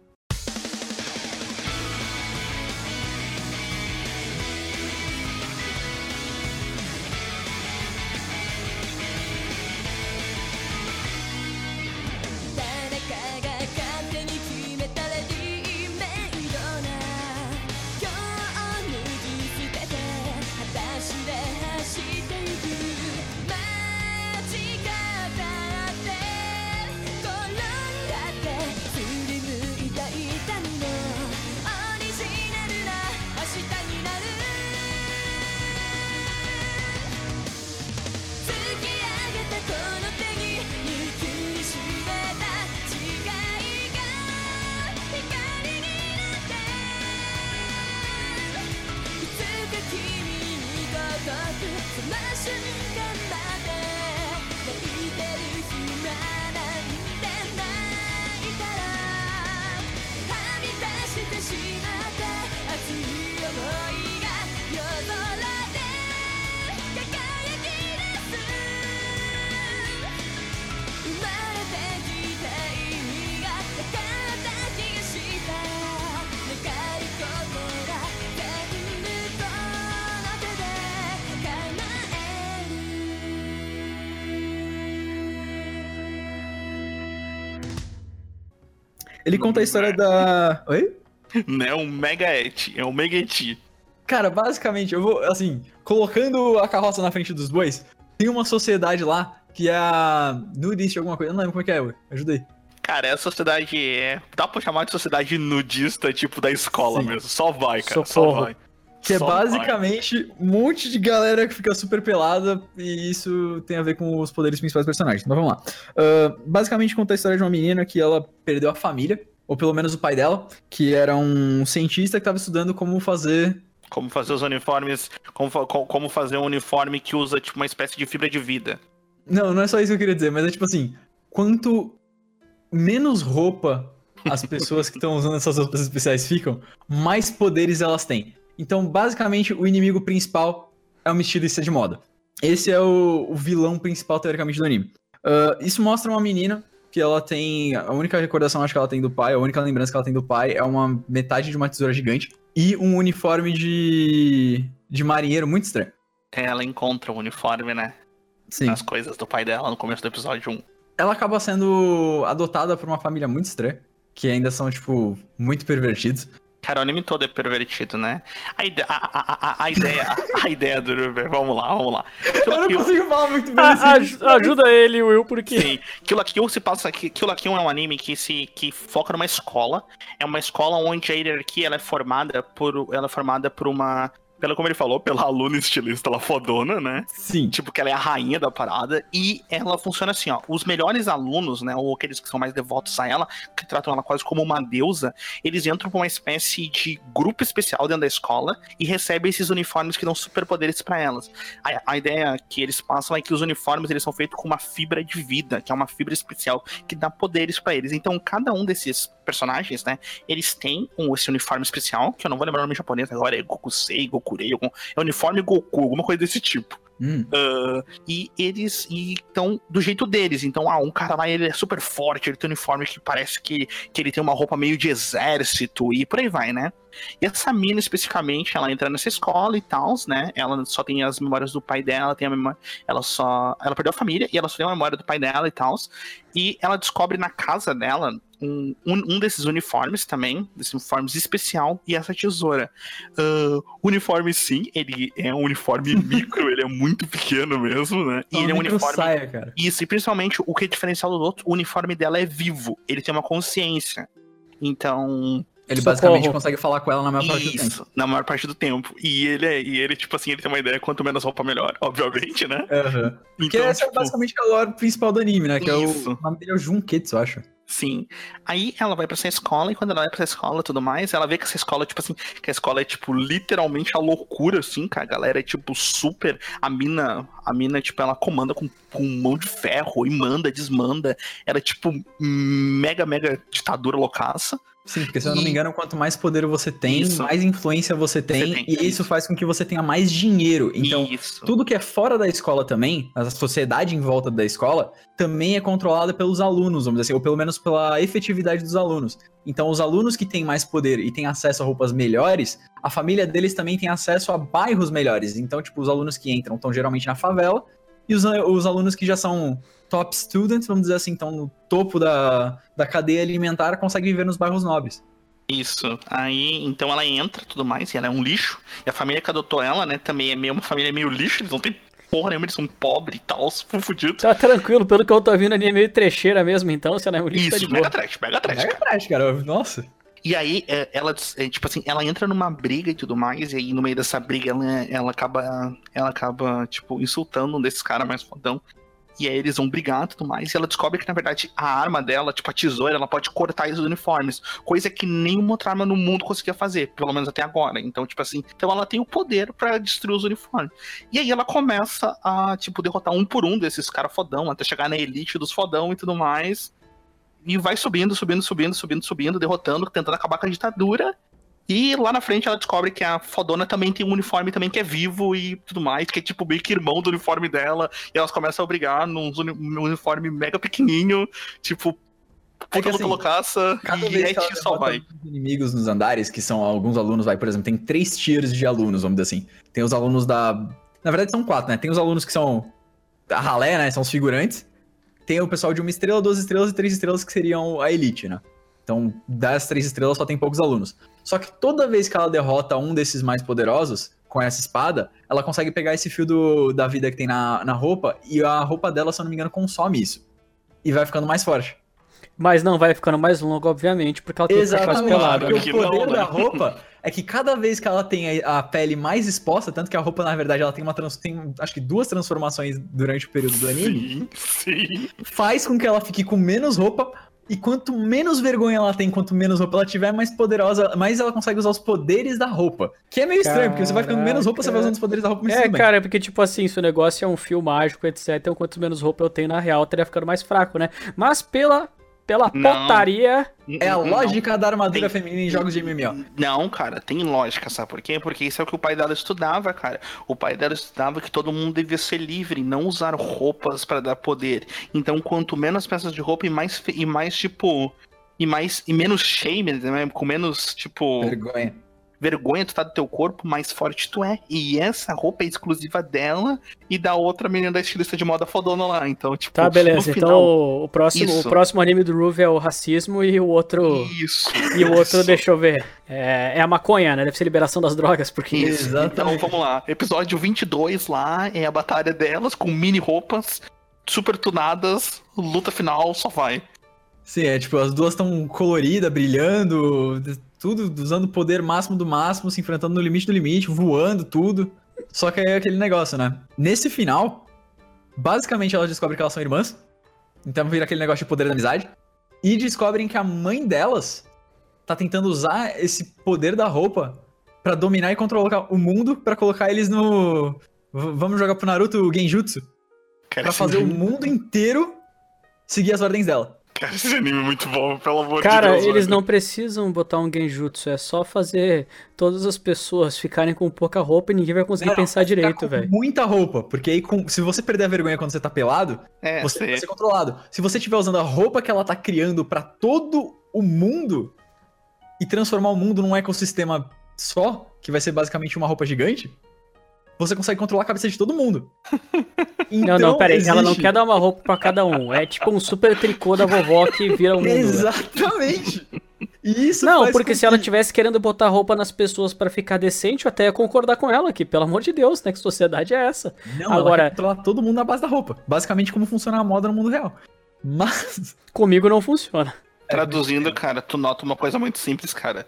Ele conta a história da. Oi? Não é um mega et, é um mega eti. Cara, basicamente, eu vou, assim, colocando a carroça na frente dos bois, tem uma sociedade lá que é a nudista alguma coisa. Eu não lembro como é que é, ué. Ajuda aí. Cara, é a sociedade. É... Dá pra chamar de sociedade nudista, tipo da escola Sim. mesmo. Só vai, cara. Socorro. Só vai. Que é Só vai. basicamente um monte de galera que fica super pelada e isso tem a ver com os poderes principais do personagem. Então vamos lá. Ah, basicamente conta a história de uma menina que ela perdeu a família, ou pelo menos o pai dela, que era um cientista que estava estudando como fazer. Como fazer os uniformes. Como, como fazer um uniforme que usa, tipo, uma espécie de fibra de vida. Não, não é só isso que eu queria dizer, mas é tipo assim: quanto menos roupa as pessoas que estão usando essas roupas especiais ficam, mais poderes elas têm. Então, basicamente, o inimigo principal é uma estilista de moda. Esse é o, o vilão principal, teoricamente, do anime. Ah, isso mostra uma menina que ela tem. A única recordação, acho que ela tem do pai, a única lembrança que ela tem do pai é uma metade de uma tesoura gigante e um uniforme de. de marinheiro muito estranho. Ela encontra o uniforme, né? Sim. Nas coisas do pai dela no começo do episódio 1. ela acaba sendo adotada por uma família muito estranha, que ainda são, tipo, muito pervertidos. Cara, o anime todo é pervertido, né? A, ide- a, a, a, a ideia, a ideia do Ruber, vamos lá, vamos lá. Kill la Kill- consigo falar muito bem Ah, aj- ajuda ele, Will, porque. Sim, Kill la Kill se passa. Kill la Kill é um anime que se que foca numa escola. É uma escola onde a hierarquia ela é formada por ela é formada por uma pelo como ele falou, pela aluna estilista, ela fodona, né? Sim. Tipo, que ela é a rainha da parada. E ela funciona assim, ó. Os melhores alunos, né? Ou aqueles que são mais devotos a ela, que tratam ela quase como uma deusa, eles entram pra uma espécie de grupo especial dentro da escola e recebem esses uniformes que dão superpoderes pra elas. A, a ideia que eles passam é que os uniformes eles são feitos com uma fibra de vida, que é uma fibra especial que dá poderes pra eles. Então, cada um desses personagens, né? Eles têm um, esse uniforme especial, que eu não vou lembrar o nome japonês agora, é Gokusei, Gokurei, algum, é uniforme Goku, alguma coisa desse tipo. Hum. Ah, e eles estão do jeito deles. Então, ah, um cara lá ele é super forte, ele tem um uniforme que parece que, que ele tem uma roupa meio de exército e por aí vai, né? E essa mina especificamente, ela entra nessa escola e tal, né? Ela só tem as memórias do pai dela, tem a memória. Ela só. Ela perdeu a família e ela só tem a memória do pai dela e tal. E ela descobre na casa dela um, um, um desses uniformes também, desses uniformes especial, e essa tesoura. O uniforme, sim, ele é um uniforme (laughs) micro, ele é muito pequeno mesmo, né? E Uma ele é um uniforme. saia, cara. Isso, e principalmente o que é diferencial do outro, o uniforme dela é vivo, ele tem uma consciência. Então, Ele Socorro. basicamente consegue falar com ela na maior parte do tempo. isso, na maior parte do tempo. E ele é, e ele, tipo assim, ele tem uma ideia, quanto menos roupa, melhor, obviamente, né? Porque Então, essa é tipo, basicamente a lore principal do anime, né? Que é o, Isso. o nome dele é o Junketsu, eu acho. Sim. Aí ela vai pra essa escola, e quando ela vai pra essa escola e tudo mais, ela vê que essa escola, tipo assim, que a escola é, tipo, literalmente a loucura, assim, cara. A galera é, tipo, super. A mina, a mina, tipo, ela comanda com, com mão de ferro e manda, desmanda. Ela é, tipo, mega, mega ditadura loucaça. Sim, porque se eu não E- me engano, quanto mais poder você tem, Isso. mais influência você tem, tem, e isso isso. faz com que você tenha mais dinheiro. Então, Isso. tudo que é fora da escola também, a sociedade em volta da escola, também é controlada pelos alunos, vamos dizer assim, ou pelo menos pela efetividade dos alunos. Então, os alunos que têm mais poder e têm acesso a roupas melhores, a família deles também tem acesso a bairros melhores. Então, tipo, os alunos que entram estão geralmente na favela, e os, os alunos que já são top students, vamos dizer assim, estão no topo da, da cadeia alimentar, conseguem viver nos bairros nobres. Isso. Aí, então ela entra e tudo mais, e ela é um lixo. E a família que adotou ela, né, também é meio uma família meio lixo, eles não têm porra nenhuma, eles são pobres e tal, (laughs) fudidos. Tá tranquilo, pelo que eu tô vendo ali é meio trecheira mesmo, então, se não é um lixo, tá de Isso, boa. mega trash, mega trash, Mega cara. trash, cara. Nossa. E aí, é, ela, é, tipo assim, ela entra numa briga e tudo mais, e aí no meio dessa briga ela, ela acaba, ela acaba, tipo, insultando um desses caras mais fodão. E aí eles vão brigar e tudo mais, e ela descobre que, na verdade, a arma dela, tipo, a tesoura, ela pode cortar esses uniformes. Coisa que nenhuma outra arma no mundo conseguia fazer, pelo menos até agora. Então, tipo assim, então ela tem o poder pra destruir os uniformes. E aí ela começa a, tipo, derrotar um por um desses caras fodão, até chegar na elite dos fodão e tudo mais. E vai subindo, subindo, subindo, subindo, subindo, derrotando, tentando acabar com a ditadura. E lá na frente ela descobre que a fodona também tem um uniforme também que é vivo e tudo mais, que é tipo meio que irmão do uniforme dela. E elas começam a brigar num uni- num uniforme mega pequenininho, tipo, puta É assim, loucaça, e é que que só vai. os inimigos nos andares, que são alguns alunos, vai, por exemplo, tem três tiers de alunos, vamos dizer assim. Tem os alunos da. Na verdade, são quatro, né? Tem os alunos que são da ralé, né? São os figurantes. Tem o pessoal de uma estrela, duas estrelas e três estrelas, que seriam a elite, né? Então, das três estrelas só tem poucos alunos. Só que toda vez que ela derrota um desses mais poderosos, com essa espada, ela consegue pegar esse fio do- da vida que tem na, na roupa, e a roupa dela, se eu não me engano, consome isso. E vai ficando mais forte. Mas não vai ficando mais longo, obviamente, porque ela tem que ficar Exatamente. pelada. Porque Que o poder não, né? da roupa é que cada vez que ela tem a a pele mais exposta, tanto que a roupa, na verdade, ela tem uma trans- tem, acho que duas transformações durante o período do anime, Sim, sim. faz com que ela fique com menos roupa. E quanto menos vergonha ela tem, quanto menos roupa ela tiver, mais poderosa, mais ela consegue usar os poderes da roupa. Que é meio estranho, porque você vai ficando menos roupa, você vai usando os poderes da roupa, mas É, cara, porque, tipo assim, se o negócio é um fio mágico, etc., então quanto menos roupa eu tenho na real, eu teria ficando mais fraco, né? Mas pela, pela Não. potaria, É a Não. lógica da armadura Tem- feminina em jogos de MMO. Não, cara, tem lógica, sabe por quê? Porque isso é o que o pai dela estudava, cara. O pai dela estudava que todo mundo devia ser livre, não usar roupas pra dar poder. Então, quanto menos peças de roupa e mais, e mais tipo. E mais. E menos shame, né? Com menos, tipo. Vergonha. Vergonha tu tá do teu corpo, mais forte tu é. E essa roupa é exclusiva dela e da outra menina da estilista de moda fodona lá. Então, tipo, tá, beleza. no Então final, o próximo, o próximo anime do Ruve é o racismo e o outro. Isso. E o outro, isso. deixa eu ver. É, é a maconha, né? Deve ser liberação das drogas, porque. Isso. Então Exatamente. vamos lá. Episódio 22 lá é a batalha delas com mini roupas super tunadas. Luta final, só vai. Sim, é tipo, as duas estão coloridas, brilhando, tudo usando o poder máximo do máximo, se enfrentando no limite do limite, voando, tudo. Só que é aquele negócio, né? Nesse final, basicamente elas descobrem que elas são irmãs. Então vira aquele negócio de poder da amizade. E descobrem que a mãe delas tá tentando usar esse poder da roupa pra dominar e controlar o mundo pra colocar eles no. v- Vamos jogar pro Naruto o Genjutsu. Cara, Pra fazer o mundo inteiro seguir as ordens dela. Cara, (laughs) esse anime é muito bom, pelo amor Cara, de Deus. eles velho. não precisam botar um genjutsu, é só fazer todas as pessoas ficarem com pouca roupa e ninguém vai conseguir Não, pensar vai direito, velho. Muita roupa, porque aí com- se você perder a vergonha quando você tá pelado, É, você sei. vai ser controlado. Se você estiver usando a roupa que ela tá criando pra todo o mundo e transformar o mundo num ecossistema só, que vai ser basicamente uma roupa gigante, você consegue controlar a cabeça de todo mundo. (laughs) Não, não, pera aí, ela não existe- quer dar uma roupa pra cada um. É tipo um super tricô da vovó que vira o mundo. velho. Exatamente. Isso Não, porque se ela tivesse querendo botar roupa nas pessoas pra ficar decente, eu até ia concordar com ela aqui. Pelo amor de Deus, né? Que sociedade é essa? Não, ela Agora- quer controlar todo mundo na base da roupa. Basicamente como funciona a moda no mundo real. Mas Comigo não funciona. Traduzindo, cara, tu nota uma coisa muito simples, cara.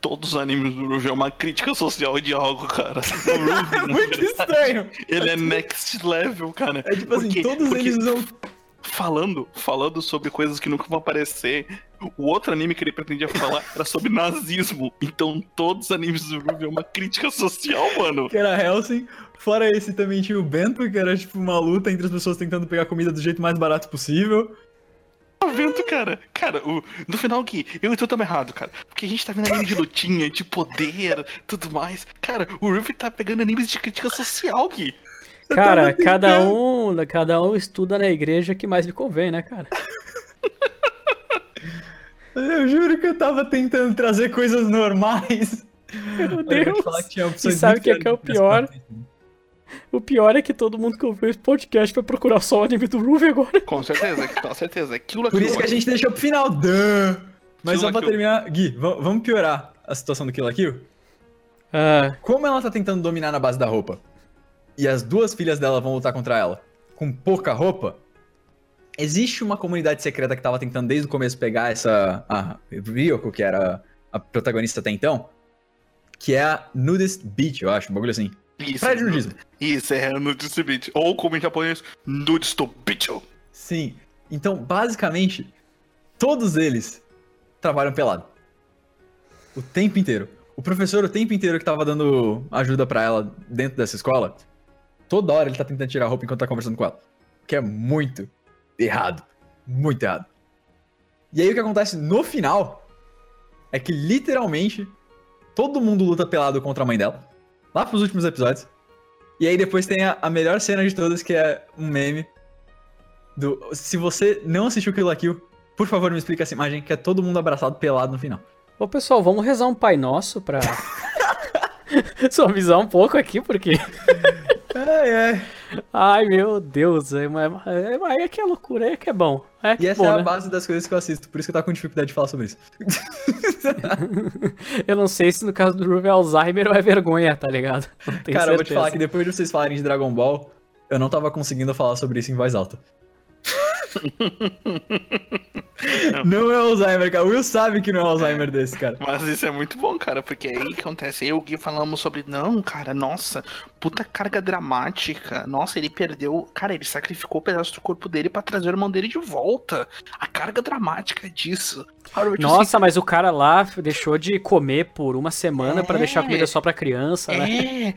Todos os animes do Ruby é uma crítica social de algo, cara. (laughs) O Ruby, é muito estranho. ele é next level, cara. É tipo assim, Porque- todos porque eles usam falando, falando sobre coisas que nunca vão aparecer. O outro anime que ele pretendia falar era sobre nazismo. Então todos os animes do Ruby é uma crítica social, mano. que era Helsing. Fora esse também tinha o Bento, que era tipo uma luta entre as pessoas tentando pegar comida do jeito mais barato possível. Tá vendo, cara? Cara, o, no final que eu e tu estamos errado, cara. Porque a gente tá vendo anime de lutinha, de poder, tudo mais. Cara, o Ruby tá pegando animes de crítica social aqui. Cara, cada um, cada um estuda na igreja que mais lhe convém, né, cara? (laughs) Eu juro que eu tava tentando trazer coisas normais. Meu Eu Deus. falar que tinha E sabe o que é, que é o pior? O pior é que todo mundo que ouviu esse podcast vai procurar só o anime do Ruby agora. Com certeza, com certeza. Aquilo Por isso que a gente deixou pro final. Duh. Mas Kill só pra Kill. terminar, Gui, va- vamos piorar a situação do Kill la Kill? Ah, Como ela tá tentando dominar na base da roupa, e as duas filhas dela vão lutar contra ela com pouca roupa, existe uma comunidade secreta que tava tentando desde o começo pegar essa. A Ryoko, que era a protagonista até então, que é a Nudist Beach, eu acho, um bagulho assim. Isso. Isso, é Nudist Beach. Ou como em japonês, Nudist Beach. Sim. Então, basicamente, todos eles trabalham pelado. O tempo inteiro. O professor, o tempo inteiro que tava dando ajuda pra ela dentro dessa escola, toda hora ele tá tentando tirar a roupa enquanto tá conversando com ela. Que é muito errado. Muito errado. E aí o que acontece no final é que literalmente todo mundo luta pelado contra a mãe dela. Lá pros últimos episódios. E aí depois tem a, a melhor cena de todas, que é um meme do. Se você não assistiu Kill la Kill, por favor me explica essa imagem, que é todo mundo abraçado pelado no final. Ô pessoal, vamos rezar um Pai Nosso pra (laughs) (laughs) suavizar um pouco aqui, porque. É, é. Ai meu Deus, é, mas- é, é que é loucura, é que é bom. É que E essa bom, é a né? base das coisas que eu assisto, por isso que eu tava com dificuldade de falar sobre isso. (laughs) Eu não sei se no caso do Ruby é Alzheimer ou é vergonha, tá ligado? (laughs) Cara, eu vou te certeza. falar que depois de vocês falarem de Dragon Ball, eu não tava conseguindo falar sobre isso em voz alta. (laughs) não é Alzheimer, cara. O Will sabe que não é Alzheimer desse, cara. Mas isso é muito bom, cara, porque aí que acontece. Eu e o Gui falamos sobre. Não, cara, nossa, puta carga dramática. Nossa, ele perdeu. Cara, ele sacrificou um pedaço do corpo dele pra trazer o irmão dele de volta. A carga dramática disso. Cara, Nossa, mas o cara lá deixou de comer por uma semana pra É. deixar comida só pra criança, né? assim, É.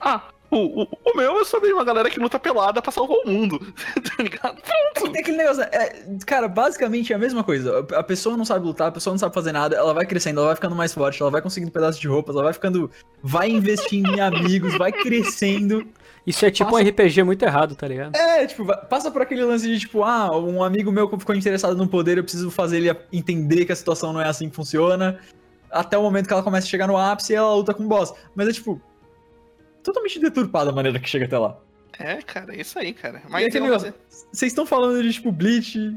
Ah, o, o, o meu é sobre uma galera que luta pelada pra salvar o mundo. (laughs) tá ligado? Pronto. Tem aquele negócio, é, cara, basicamente é a mesma coisa. A pessoa não sabe lutar, a pessoa não sabe fazer nada, ela vai crescendo, ela vai ficando mais forte, ela vai conseguindo pedaços de roupas, ela vai ficando. Vai investindo em amigos, vai crescendo. Isso é tipo Passa- um RPG muito errado, tá ligado? É, tipo, passa por aquele lance de tipo, ah, um amigo meu ficou interessado no poder, eu preciso fazer ele entender que a situação não é assim que funciona. Até o momento que ela começa a chegar no ápice e ela luta com o boss. Mas é tipo. Totalmente deturpada a maneira que chega até lá. É, cara, é isso aí, cara. Mas aquele eu- negócio, vocês estão falando de tipo Bleach,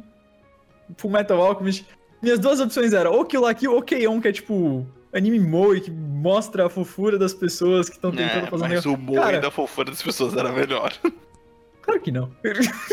Full Metal Alchemist. Minhas duas opções eram ou Kill la Kill ou Keion, que é tipo anime moe, que mostra a fofura das pessoas que estão tentando É, fazer um mas negócio. o moe Cara- da fofura das pessoas era melhor. Claro que não.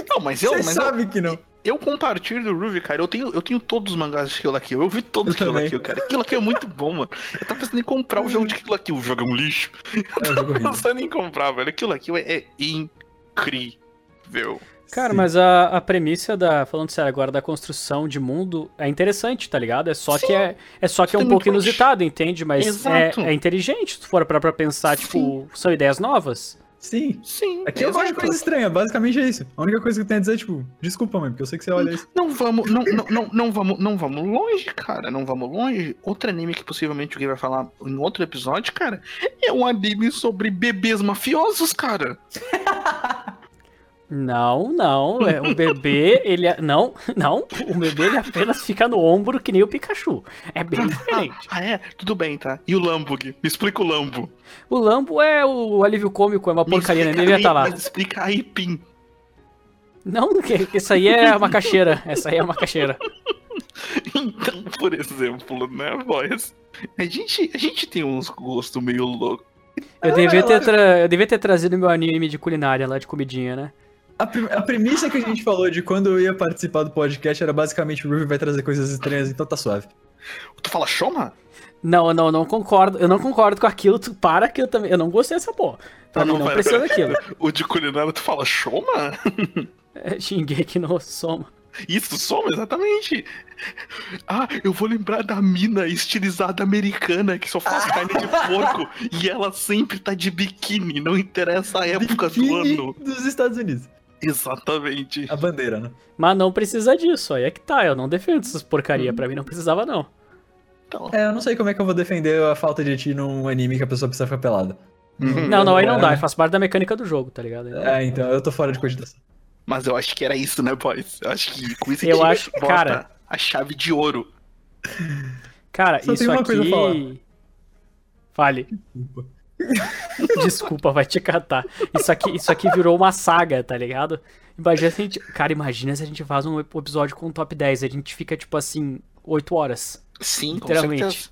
Não, mas eu, Você mas eu, sabe que não. Eu compartilho do Ruby, cara. Eu tenho, eu tenho todos os mangás de Kill la Kill. Eu vi todos Kill la. Kill, cara. Kill la Kill é muito bom, mano. Eu tava pensando em comprar o jogo de Kill la Kill. O jogo é um lixo. É jogo Eu tava pensando em comprar, velho. Kill la Kill é, é incrível. Cara, Sim. mas a, a premissa da. Falando sério agora, da construção de mundo é interessante, tá ligado? É só que é, é só que é um pouco inusitado, entende? Mas é, é inteligente, se tu for parar pra pensar, tipo, são ideias novas. Sim. Sim. Aqui eu gosto de exato. coisa estranha, basicamente é isso. A única coisa que eu tenho a dizer é, tipo, desculpa, mãe, porque eu sei que você olha isso. Não vamos, não, não, não, não vamos, não vamos longe, cara. Não vamos longe. Outro anime que possivelmente alguém vai falar em outro episódio, cara, é um anime sobre bebês mafiosos, cara. (laughs) Não, não. É, o bebê, ele. é- Não, não. O bebê ele apenas fica no ombro que nem o Pikachu. É bem diferente. Ah, é? Tudo bem, tá. E o Lambug? Me explica o Lambo. O Lambo é o alívio cômico, é uma Me porcaria, né? Ele a devia estar I- lá. mas Explica a Ipim. Não, que, que isso aí é uma caixeira. Essa aí é uma caixeira. Então, por exemplo, né, boys? A gente, a gente tem uns gostos meio loucos. Eu devia, ter tra- eu devia ter trazido meu anime de culinária lá, de comidinha, né? A, a premissa que a gente falou de quando eu ia participar do podcast era basicamente o Ruby vai trazer coisas estranhas, então tá suave. Tu fala Shoma? Não, não, não concordo. Eu não concordo com aquilo. Tu para que eu também. Eu não gostei dessa porra. Pra Ah, mim não, não precisa daquilo. (laughs) O de culinária tu fala Shoma? (laughs) É, Shingeki no Soma. Isso, Soma, exatamente. Ah, eu vou lembrar da mina estilizada americana que só faz (laughs) carne de porco e ela sempre tá de biquíni, não interessa a época do Biquíni ano. dos Estados Unidos. (laughs) Exatamente. A bandeira, né? Mas não precisa disso. Aí é que tá. Eu não defendo essas porcaria. Pra mim não precisava, não. Então, É, eu não sei como é que eu vou defender a falta de ti num anime que a pessoa precisa ficar pelada. Não, não, aí não É. dá. Faz parte da mecânica do jogo, tá ligado? É, então, eu tô fora de cogitação. Mas eu acho que era isso, né, boys? Eu acho que com isso Eu acho- cara- a chave de ouro. Cara, Só isso tem uma coisa a falar. aqui. Fale. Desculpa, (laughs) vai te catar. Isso aqui, isso aqui virou uma saga, tá ligado? Imagina se a gente. Cara, imagina se a gente faz um episódio com um top 10. A gente fica, tipo assim, 8 horas. Sim, Literalmente.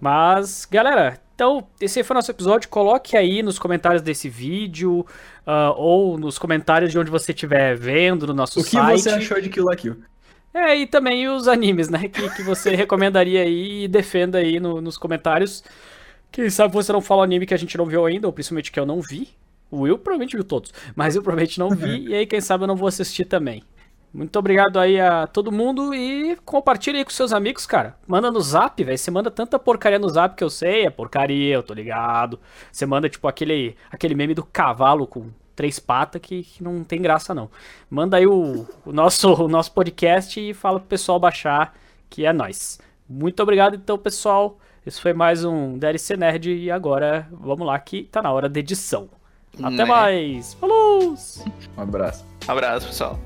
Mas, galera, então, esse foi o nosso episódio. Coloque aí nos comentários desse vídeo, ah, ou nos comentários de onde você estiver vendo no nosso O que site. você achou de Kill la Kill? É, e também os animes, né? Que, que você (laughs) recomendaria aí e defenda aí no- nos comentários. Quem sabe você não fala anime que a gente não viu ainda, ou principalmente que eu não vi. O Will provavelmente viu todos, mas eu provavelmente não vi, (laughs) e aí quem sabe eu não vou assistir também. Muito obrigado aí a todo mundo e compartilha aí com seus amigos, cara. Manda no zap, velho. Você manda tanta porcaria no zap que eu sei, é porcaria, eu tô ligado. Você manda, tipo, aquele, aquele meme do cavalo com três patas que, que não tem graça, não. Manda aí o, o nosso, o nosso podcast e fala pro pessoal baixar, que é nóis. Muito obrigado, então, pessoal. Esse foi mais um DLC Nerd e agora vamos lá que tá na hora da edição. Até Né? mais. Falou! Um abraço. Abraço, pessoal.